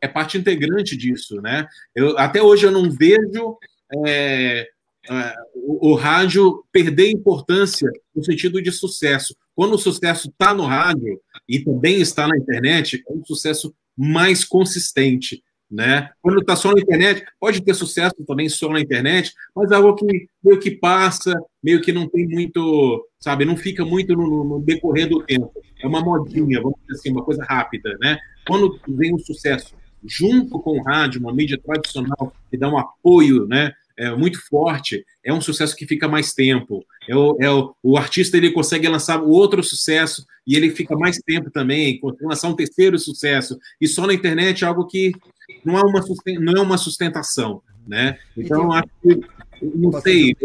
Speaker 2: é parte integrante disso, né? Eu, até hoje eu não vejo é, é, o, o, rádio perder importância no sentido de sucesso. Quando o sucesso está no rádio e também está na internet, é um sucesso mais consistente né? Quando está só na internet, pode ter sucesso também só na internet, mas é algo que meio que passa, meio que não tem muito, sabe, não fica muito no, no decorrer do tempo. É uma modinha, vamos dizer assim, uma coisa rápida, né? Quando vem um sucesso junto com o rádio, uma mídia tradicional que dá um apoio, né? É, muito forte, é um sucesso que fica mais tempo. É o, é o, o artista ele consegue lançar outro sucesso e ele fica mais tempo também, lançar um terceiro sucesso. E só na internet é algo que não é uma, não é uma sustentação, né? Então, acho que, não sei,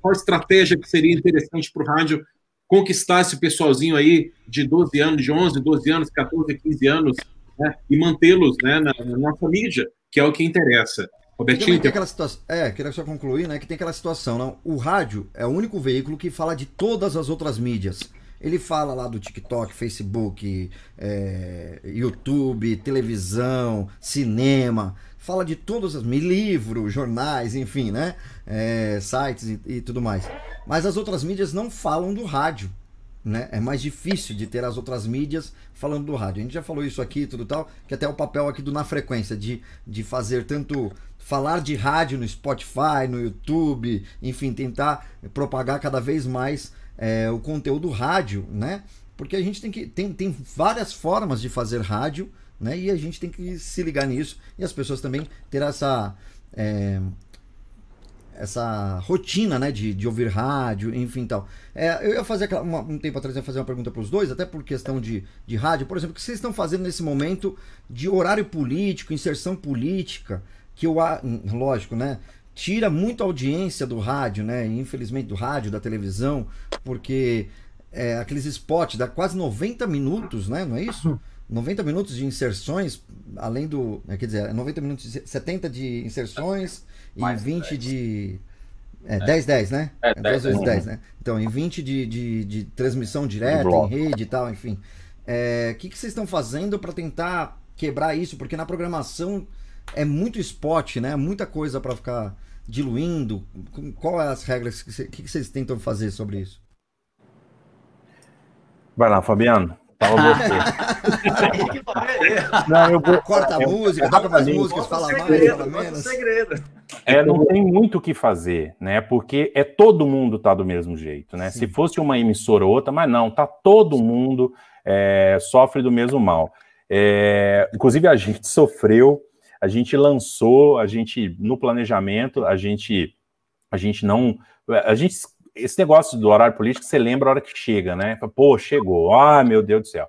Speaker 2: qual estratégia que seria interessante para o rádio conquistar esse pessoalzinho aí de 12 anos, de 11, 12 anos, 14, 15 anos, né? e mantê-los né, na, na, nossa mídia, que é o que interessa.
Speaker 1: Robertinho, tem aquela situação, é, queria só concluir, né, que tem aquela situação, não? O rádio é o único veículo que fala de todas as outras mídias. Ele fala lá do TikTok, Facebook, é, YouTube, televisão, cinema, fala de todas as livros, jornais, enfim, né? É, sites e, e tudo mais. Mas as outras mídias não falam do rádio. Né? É mais difícil de ter as outras mídias falando do rádio. A gente já falou isso aqui tudo tal, que até o papel aqui do Na Frequência, de, de fazer tanto falar de rádio no Spotify, no YouTube, enfim, tentar propagar cada vez mais é, o conteúdo rádio, né? Porque a gente tem que. Tem, tem várias formas de fazer rádio, né? E a gente tem que se ligar nisso. E as pessoas também ter essa. É, essa rotina, né, de, de ouvir rádio, enfim tal. É, eu ia fazer aquela, uma, um tempo atrás, ia fazer uma pergunta para os dois, até por questão de, de rádio, por exemplo, o que vocês estão fazendo nesse momento de horário político, inserção política, que eu, lógico, né, tira muito audiência do rádio, né? Infelizmente do rádio, da televisão, porque é, aqueles spots dá quase 90 minutos, né? Não é isso? 90 minutos de inserções, além do. Né, quer dizer, 90 minutos, 70 de inserções e Mais 20 10. de. É, 10, 10, né? É, 10 vezes 10, né? Então, em 20 de, de, de transmissão direta, em rede e tal, enfim. O é, que, que vocês estão fazendo para tentar quebrar isso? Porque na programação é muito spot, né? Muita coisa para ficar diluindo. Qual é as regras que, que vocês tentam fazer sobre isso?
Speaker 4: Vai lá, Fabiano. Fala você.
Speaker 1: não, eu vou... Corta a música, toca mais músicas, fala mais, fala menos.
Speaker 4: Segredo. É, não tem muito o que fazer, né? Porque é todo mundo tá do mesmo jeito, né? Sim. Se fosse uma emissora ou outra, mas não, tá todo mundo é, sofre do mesmo mal. É, inclusive a gente sofreu a gente lançou, a gente no planejamento, a gente a gente não a gente esse negócio do horário político, você lembra a hora que chega, né? Pô, chegou. Ah, meu Deus do céu.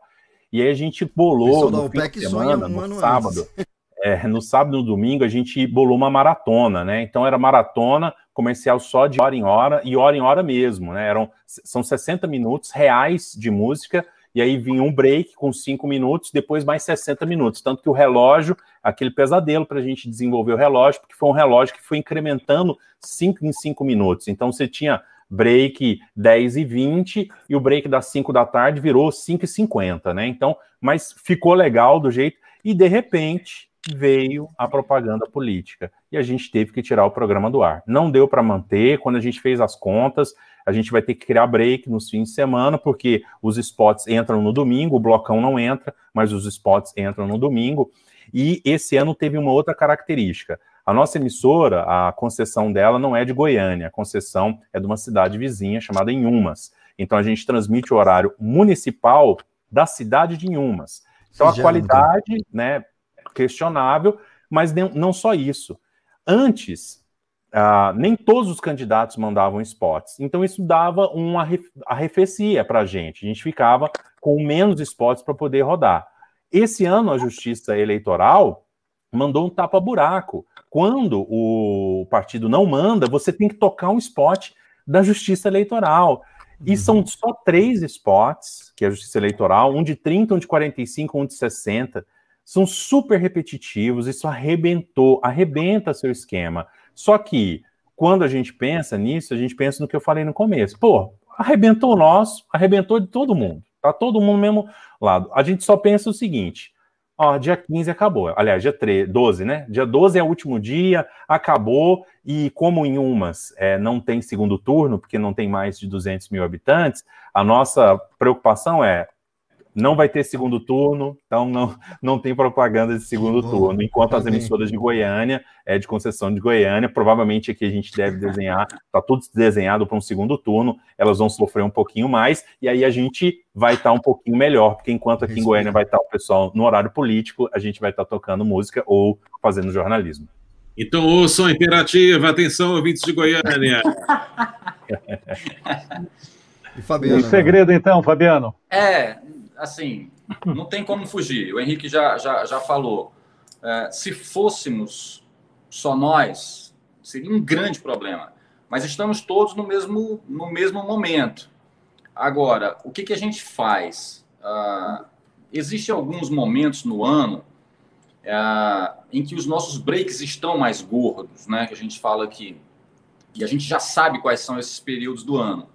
Speaker 4: E aí a gente bolou no fim de semana, um no sábado. É, no sábado e no domingo a gente bolou uma maratona, né? Então era maratona comercial só de hora em hora e hora em hora mesmo, né? Eram, são 60 minutos reais de música e aí vinha um break com cinco minutos, depois mais 60 minutos. Tanto que o relógio, aquele pesadelo para a gente desenvolver o relógio, porque foi um relógio que foi incrementando cinco em cinco minutos. Então você tinha break 10 e 20 e o break das 5 da tarde virou 5 e 50, né? Então, mas ficou legal do jeito. E de repente veio a propaganda política e a gente teve que tirar o programa do ar. Não deu para manter. Quando a gente fez as contas, a gente vai ter que criar break nos fins de semana, porque os spots entram no domingo, o blocão não entra, mas os spots entram no domingo. E esse ano teve uma outra característica. A nossa emissora, a concessão dela não é de Goiânia, a concessão é de uma cidade vizinha chamada Inhumas. Então a gente transmite o horário municipal da cidade de Inhumas. Então a qualidade, né, questionável, mas não só isso. Antes, Uh, nem todos os candidatos mandavam spots. Então, isso dava uma arrefecia para a gente. A gente ficava com menos spots para poder rodar. Esse ano, a Justiça Eleitoral mandou um tapa-buraco. Quando o partido não manda, você tem que tocar um spot da Justiça Eleitoral. E uhum. são só três spots, que é a Justiça Eleitoral, um de 30, um de 45, um de 60. São super repetitivos, isso arrebentou, arrebenta seu esquema. Só que, quando a gente pensa nisso, a gente pensa no que eu falei no começo. Pô, arrebentou o nosso, arrebentou de todo mundo. Tá todo mundo no mesmo lado. A gente só pensa o seguinte: ó, dia 15 acabou. Aliás, dia 13, 12, né? Dia 12 é o último dia, acabou. E como em umas é, não tem segundo turno, porque não tem mais de 200 mil habitantes, a nossa preocupação é não vai ter segundo turno, então não, não tem propaganda de segundo turno. Enquanto as emissoras de Goiânia, é de concessão de Goiânia, provavelmente aqui a gente deve desenhar, está tudo desenhado para um segundo turno, elas vão sofrer um pouquinho mais, e aí a gente vai estar tá um pouquinho melhor, porque enquanto aqui em Goiânia vai estar tá o pessoal no horário político, a gente vai estar tá tocando música ou fazendo jornalismo.
Speaker 2: Então ouçam a imperativa, atenção, ouvintes de Goiânia.
Speaker 3: e Fabiano? O segredo, então, Fabiano?
Speaker 5: É, assim, não tem como fugir. O Henrique já, já, já falou. É, se fôssemos só nós, seria um grande problema. Mas estamos todos no mesmo, no mesmo momento. Agora, o que, que a gente faz? Uh, Existem alguns momentos no ano uh, em que os nossos breaks estão mais gordos, né? Que a gente fala aqui. E a gente já sabe quais são esses períodos do ano.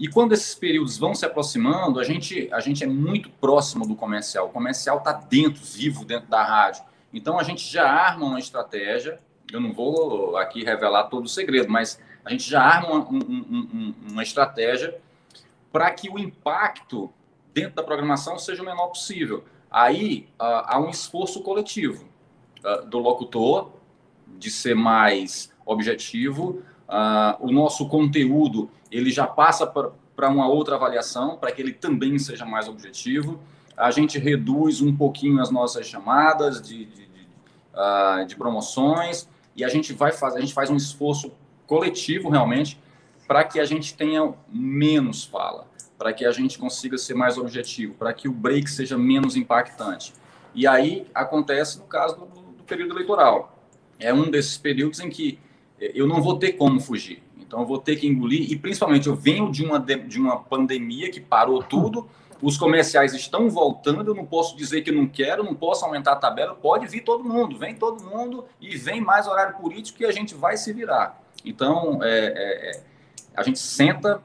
Speaker 5: E quando esses períodos vão se aproximando, a gente, a gente é muito próximo do comercial. O comercial está dentro, vivo dentro da rádio. Então a gente já arma uma estratégia. Eu não vou aqui revelar todo o segredo, mas a gente já arma uma, um, uma estratégia para que o impacto dentro da programação seja o menor possível. Aí uh, há um esforço coletivo uh, do locutor de ser mais objetivo. Uh, o nosso conteúdo ele já passa para uma outra avaliação, para que ele também seja mais objetivo. A gente reduz um pouquinho as nossas chamadas de, de, de, uh, de promoções e a gente vai fazer, a gente faz um esforço coletivo realmente para que a gente tenha menos fala, para que a gente consiga ser mais objetivo, para que o break seja menos impactante. E aí acontece no caso do, do período eleitoral. É um desses períodos em que eu não vou ter como fugir. Então, eu vou ter que engolir. E, principalmente, eu venho de uma, de uma pandemia que parou tudo. Os comerciais estão voltando. Eu não posso dizer que não quero, não posso aumentar a tabela. Pode vir todo mundo. Vem todo mundo e vem mais horário político que a gente vai se virar. Então, é, é, é, a gente senta,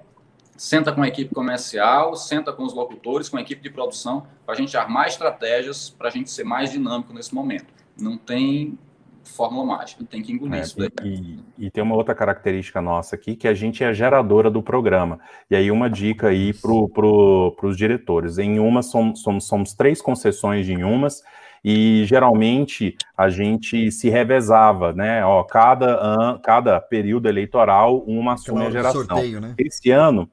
Speaker 5: senta com a equipe comercial, senta com os locutores, com a equipe de produção, para a gente armar estratégias para a gente ser mais dinâmico nesse momento. Não tem fórmula mágica, tem que engolir é, isso daí.
Speaker 4: E, e, tem uma outra característica nossa aqui, que a gente é geradora do programa. E aí uma dica aí para pro, os diretores. Em uma, somos, somos, somos três concessões em umas, e geralmente a gente se revezava, né? Ó, cada, an, cada período eleitoral, uma assume a geração. Sorteio, né? Esse ano,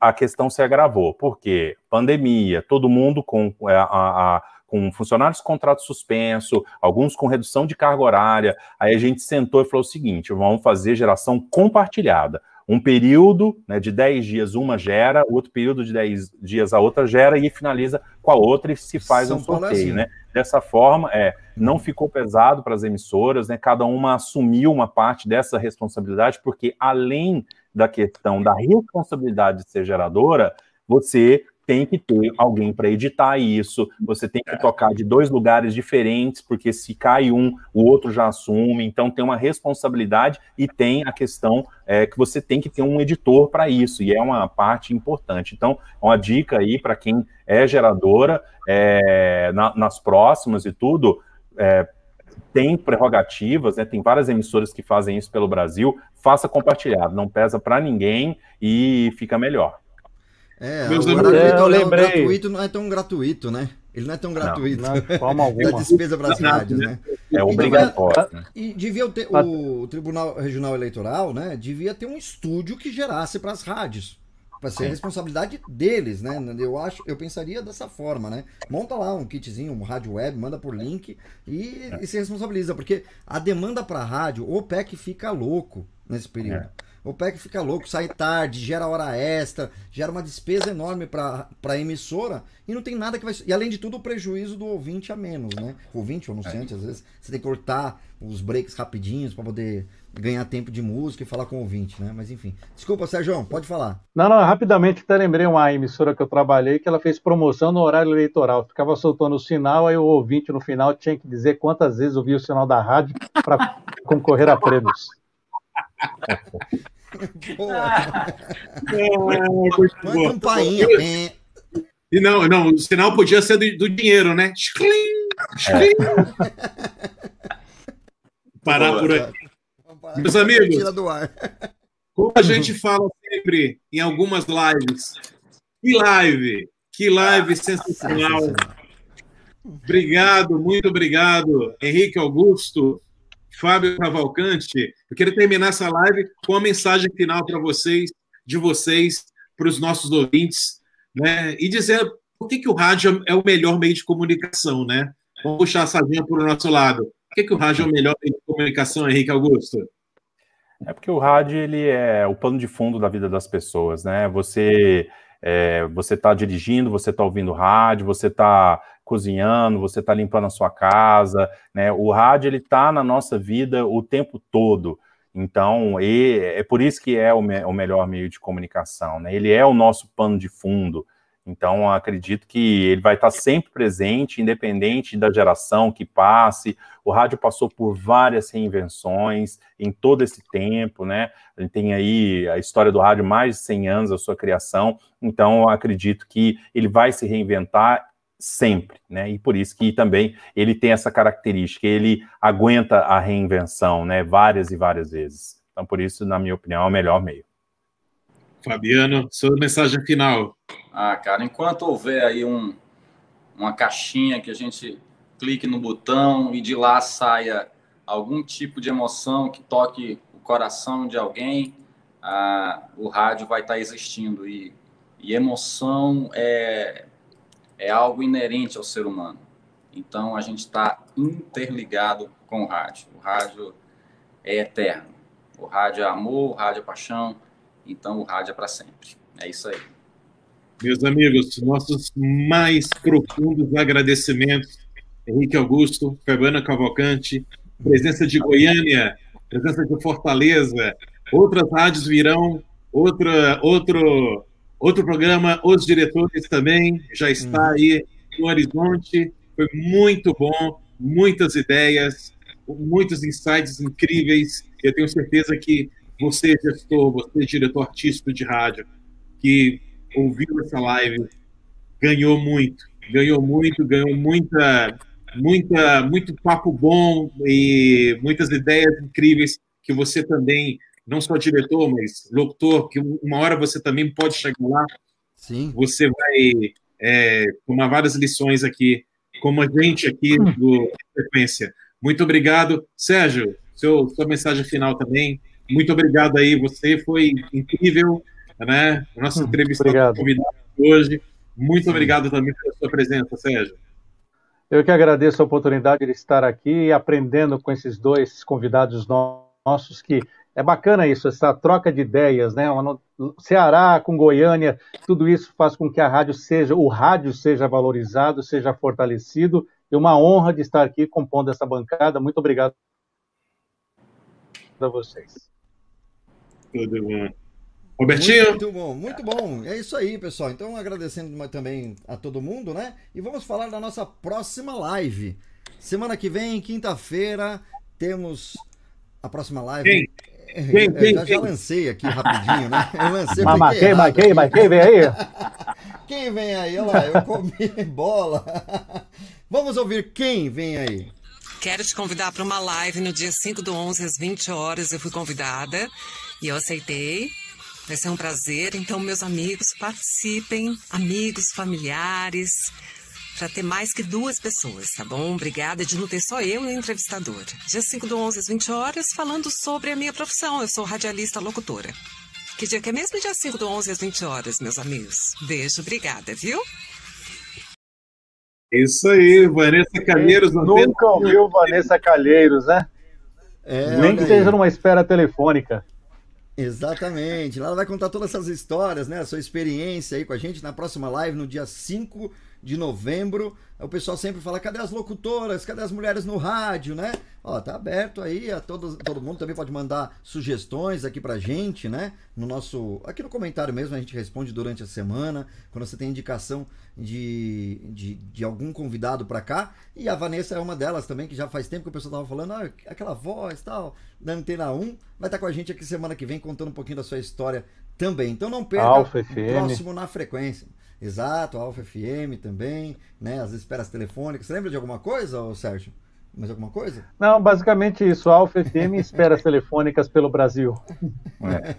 Speaker 4: a questão se agravou, porque pandemia, todo mundo com é, a, a com funcionários com contrato suspenso, alguns com redução de carga horária. Aí a gente sentou e falou o seguinte: vamos fazer geração compartilhada. Um período né, de 10 dias uma gera, outro período de 10 dias a outra gera e finaliza com a outra e se faz São um sorteio, assim. né? Dessa forma, é, não ficou pesado para as emissoras, né? Cada uma assumiu uma parte dessa responsabilidade, porque além da questão da responsabilidade de ser geradora, você tem que ter alguém para editar isso, você tem que é. tocar de dois lugares diferentes, porque se cai um, o outro já assume, então tem uma responsabilidade e tem a questão é, que você tem que ter um editor para isso, e é uma parte importante. Então, uma dica aí para quem é geradora, é, na, nas próximas e tudo, é, tem prerrogativas, né, tem várias emissoras que fazem isso pelo Brasil, faça compartilhado, não pesa para ninguém e fica melhor.
Speaker 1: É, Meus agora é, eu lembrei. gratuito não é tão gratuito, né? Ele não é tão gratuito. Não, não, forma alguma. despesa para as rádios, né?
Speaker 4: É obrigatório.
Speaker 1: Então, e devia ter o Tribunal Regional Eleitoral, né? Devia ter um estúdio que gerasse para as rádios. Para ser responsabilidade deles, né? Eu acho, eu pensaria dessa forma, né? Monta lá um kitzinho, um rádio web, manda por link e, é. e se responsabiliza, porque a demanda para rádio, o PEC fica louco nesse período. É. O PEC fica louco, sai tarde, gera hora extra, gera uma despesa enorme para a emissora e não tem nada que vai. E além de tudo, o prejuízo do ouvinte a menos, né? O ouvinte ou anunciante, é. às vezes, você tem que cortar os breaks rapidinhos para poder ganhar tempo de música e falar com o ouvinte, né? Mas enfim. Desculpa, Sérgio, pode falar.
Speaker 3: Não, não, rapidamente até lembrei uma emissora que eu trabalhei que ela fez promoção no horário eleitoral. Ficava soltando o sinal, aí o ouvinte no final tinha que dizer quantas vezes ouvia o sinal da rádio para concorrer a prêmios.
Speaker 2: Boa. campainha. E não, não, o sinal podia ser do, do dinheiro, né? É. Parar por aqui. Meus amigos, como a gente fala sempre em algumas lives, que live, que live sensacional. Obrigado, muito obrigado, Henrique Augusto, Fábio Cavalcante. Eu queria terminar essa live com uma mensagem final para vocês, de vocês, para os nossos ouvintes, né? E dizer por que, que o rádio é o melhor meio de comunicação, né? Vamos puxar a sardinha para o nosso lado. Por que, que o rádio é o melhor meio de comunicação, Henrique Augusto?
Speaker 4: É porque o rádio ele é o pano de fundo da vida das pessoas, né? Você é, você está dirigindo, você está ouvindo rádio, você está cozinhando, você está limpando a sua casa, né? O rádio ele está na nossa vida o tempo todo. Então, e, é por isso que é o, me, o melhor meio de comunicação, né? Ele é o nosso pano de fundo. Então, acredito que ele vai estar sempre presente, independente da geração que passe. O rádio passou por várias reinvenções em todo esse tempo, né? Ele tem aí a história do rádio mais de 100 anos, a sua criação. Então, acredito que ele vai se reinventar sempre, né? E por isso que também ele tem essa característica, ele aguenta a reinvenção, né? Várias e várias vezes. Então, por isso, na minha opinião, é o melhor meio.
Speaker 2: Fabiano, sua mensagem final.
Speaker 5: Ah, cara, enquanto houver aí um, uma caixinha que a gente clique no botão e de lá saia algum tipo de emoção que toque o coração de alguém, ah, o rádio vai estar existindo. E, e emoção é, é algo inerente ao ser humano. Então a gente está interligado com o rádio. O rádio é eterno. O rádio é amor, o rádio é paixão. Então o rádio é para sempre. É isso aí.
Speaker 2: Meus amigos, nossos mais profundos agradecimentos. Henrique Augusto, Fabiana Cavalcante, presença de Goiânia, presença de Fortaleza. Outras rádios virão, outra, outro, outro programa, os diretores também já está uhum. aí no horizonte. Foi muito bom, muitas ideias, muitos insights incríveis. Eu tenho certeza que você, gestor, você, diretor artístico de rádio, que ouviu essa live, ganhou muito, ganhou muito, ganhou muita, muita, muito papo bom e muitas ideias incríveis que você também, não só diretor, mas locutor, que uma hora você também pode chegar lá.
Speaker 1: Sim.
Speaker 2: Você vai é, tomar várias lições aqui, como a gente aqui do Frequência. Muito obrigado. Sérgio, seu, sua mensagem final também. Muito obrigado aí, você foi incrível né? Nossa hum, entrevista convidado hoje. Muito obrigado também pela sua presença, Sérgio.
Speaker 3: Eu que agradeço a oportunidade de estar aqui aprendendo com esses dois convidados nossos, que é bacana isso, essa troca de ideias, né? Ceará com Goiânia, tudo isso faz com que a rádio seja, o rádio seja valorizado, seja fortalecido. E uma honra de estar aqui compondo essa bancada. Muito obrigado a vocês.
Speaker 2: Tudo bom. Robertinho?
Speaker 1: Muito bom, muito bom. É isso aí, pessoal. Então, agradecendo também a todo mundo, né? E vamos falar da nossa próxima live. Semana que vem, quinta-feira, temos a próxima live. Quem?
Speaker 2: Quem, quem,
Speaker 1: já, já lancei aqui rapidinho, né? Eu lancei
Speaker 3: mas, mas quem, mas quem, mas quem vem aí?
Speaker 1: Quem vem aí? Olha lá, eu comi bola. Vamos ouvir quem vem aí.
Speaker 14: Quero te convidar para uma live no dia 5 do 11 às 20 horas. Eu fui convidada e eu aceitei. Vai ser um prazer. Então, meus amigos, participem, amigos, familiares, para ter mais que duas pessoas, tá bom? Obrigada de não ter só eu e o entrevistador. Dia 5 do 11 às 20 horas, falando sobre a minha profissão. Eu sou radialista locutora. Que dia que é mesmo? Dia 5 do 11 às 20 horas, meus amigos. Beijo, obrigada, viu?
Speaker 2: Isso aí, Vanessa Calheiros.
Speaker 3: Nunca ouviu Vanessa Calheiros, né? É, Nem que seja numa espera telefônica.
Speaker 1: Exatamente. Lá ela vai contar todas essas histórias, né? A sua experiência aí com a gente na próxima live, no dia 5 de novembro. O pessoal sempre fala: cadê as locutoras? Cadê as mulheres no rádio, né? Ó, tá aberto aí a todo, todo mundo também pode mandar sugestões aqui pra gente, né? No nosso. Aqui no comentário mesmo, a gente responde durante a semana. Quando você tem indicação de, de, de algum convidado para cá. E a Vanessa é uma delas também, que já faz tempo que o pessoal tava falando, ah, aquela voz tal, da Antena 1, vai estar tá com a gente aqui semana que vem contando um pouquinho da sua história também. Então não perca
Speaker 3: Alfa
Speaker 1: o próximo na frequência. Exato, Alfa FM também, né? As esperas telefônicas. Você lembra de alguma coisa, Sérgio? Mais alguma coisa?
Speaker 3: Não, basicamente isso. Alfa FM esperas telefônicas pelo Brasil.
Speaker 1: É.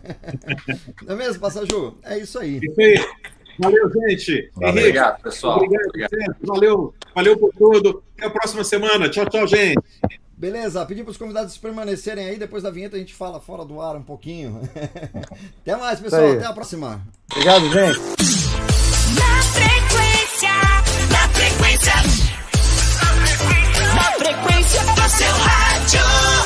Speaker 1: Não é mesmo, Passaju? É isso aí.
Speaker 2: Isso aí. Valeu, gente.
Speaker 5: Valeu. Henrique, obrigado, pessoal.
Speaker 2: Obrigado, obrigado. Valeu, valeu por tudo. Até a próxima semana. Tchau, tchau, gente.
Speaker 1: Beleza, pedir para os convidados permanecerem aí. Depois da vinheta a gente fala fora do ar um pouquinho. Até mais, pessoal. Até a próxima.
Speaker 3: Obrigado, gente. Na frequência, na frequência, na frequência do seu rádio.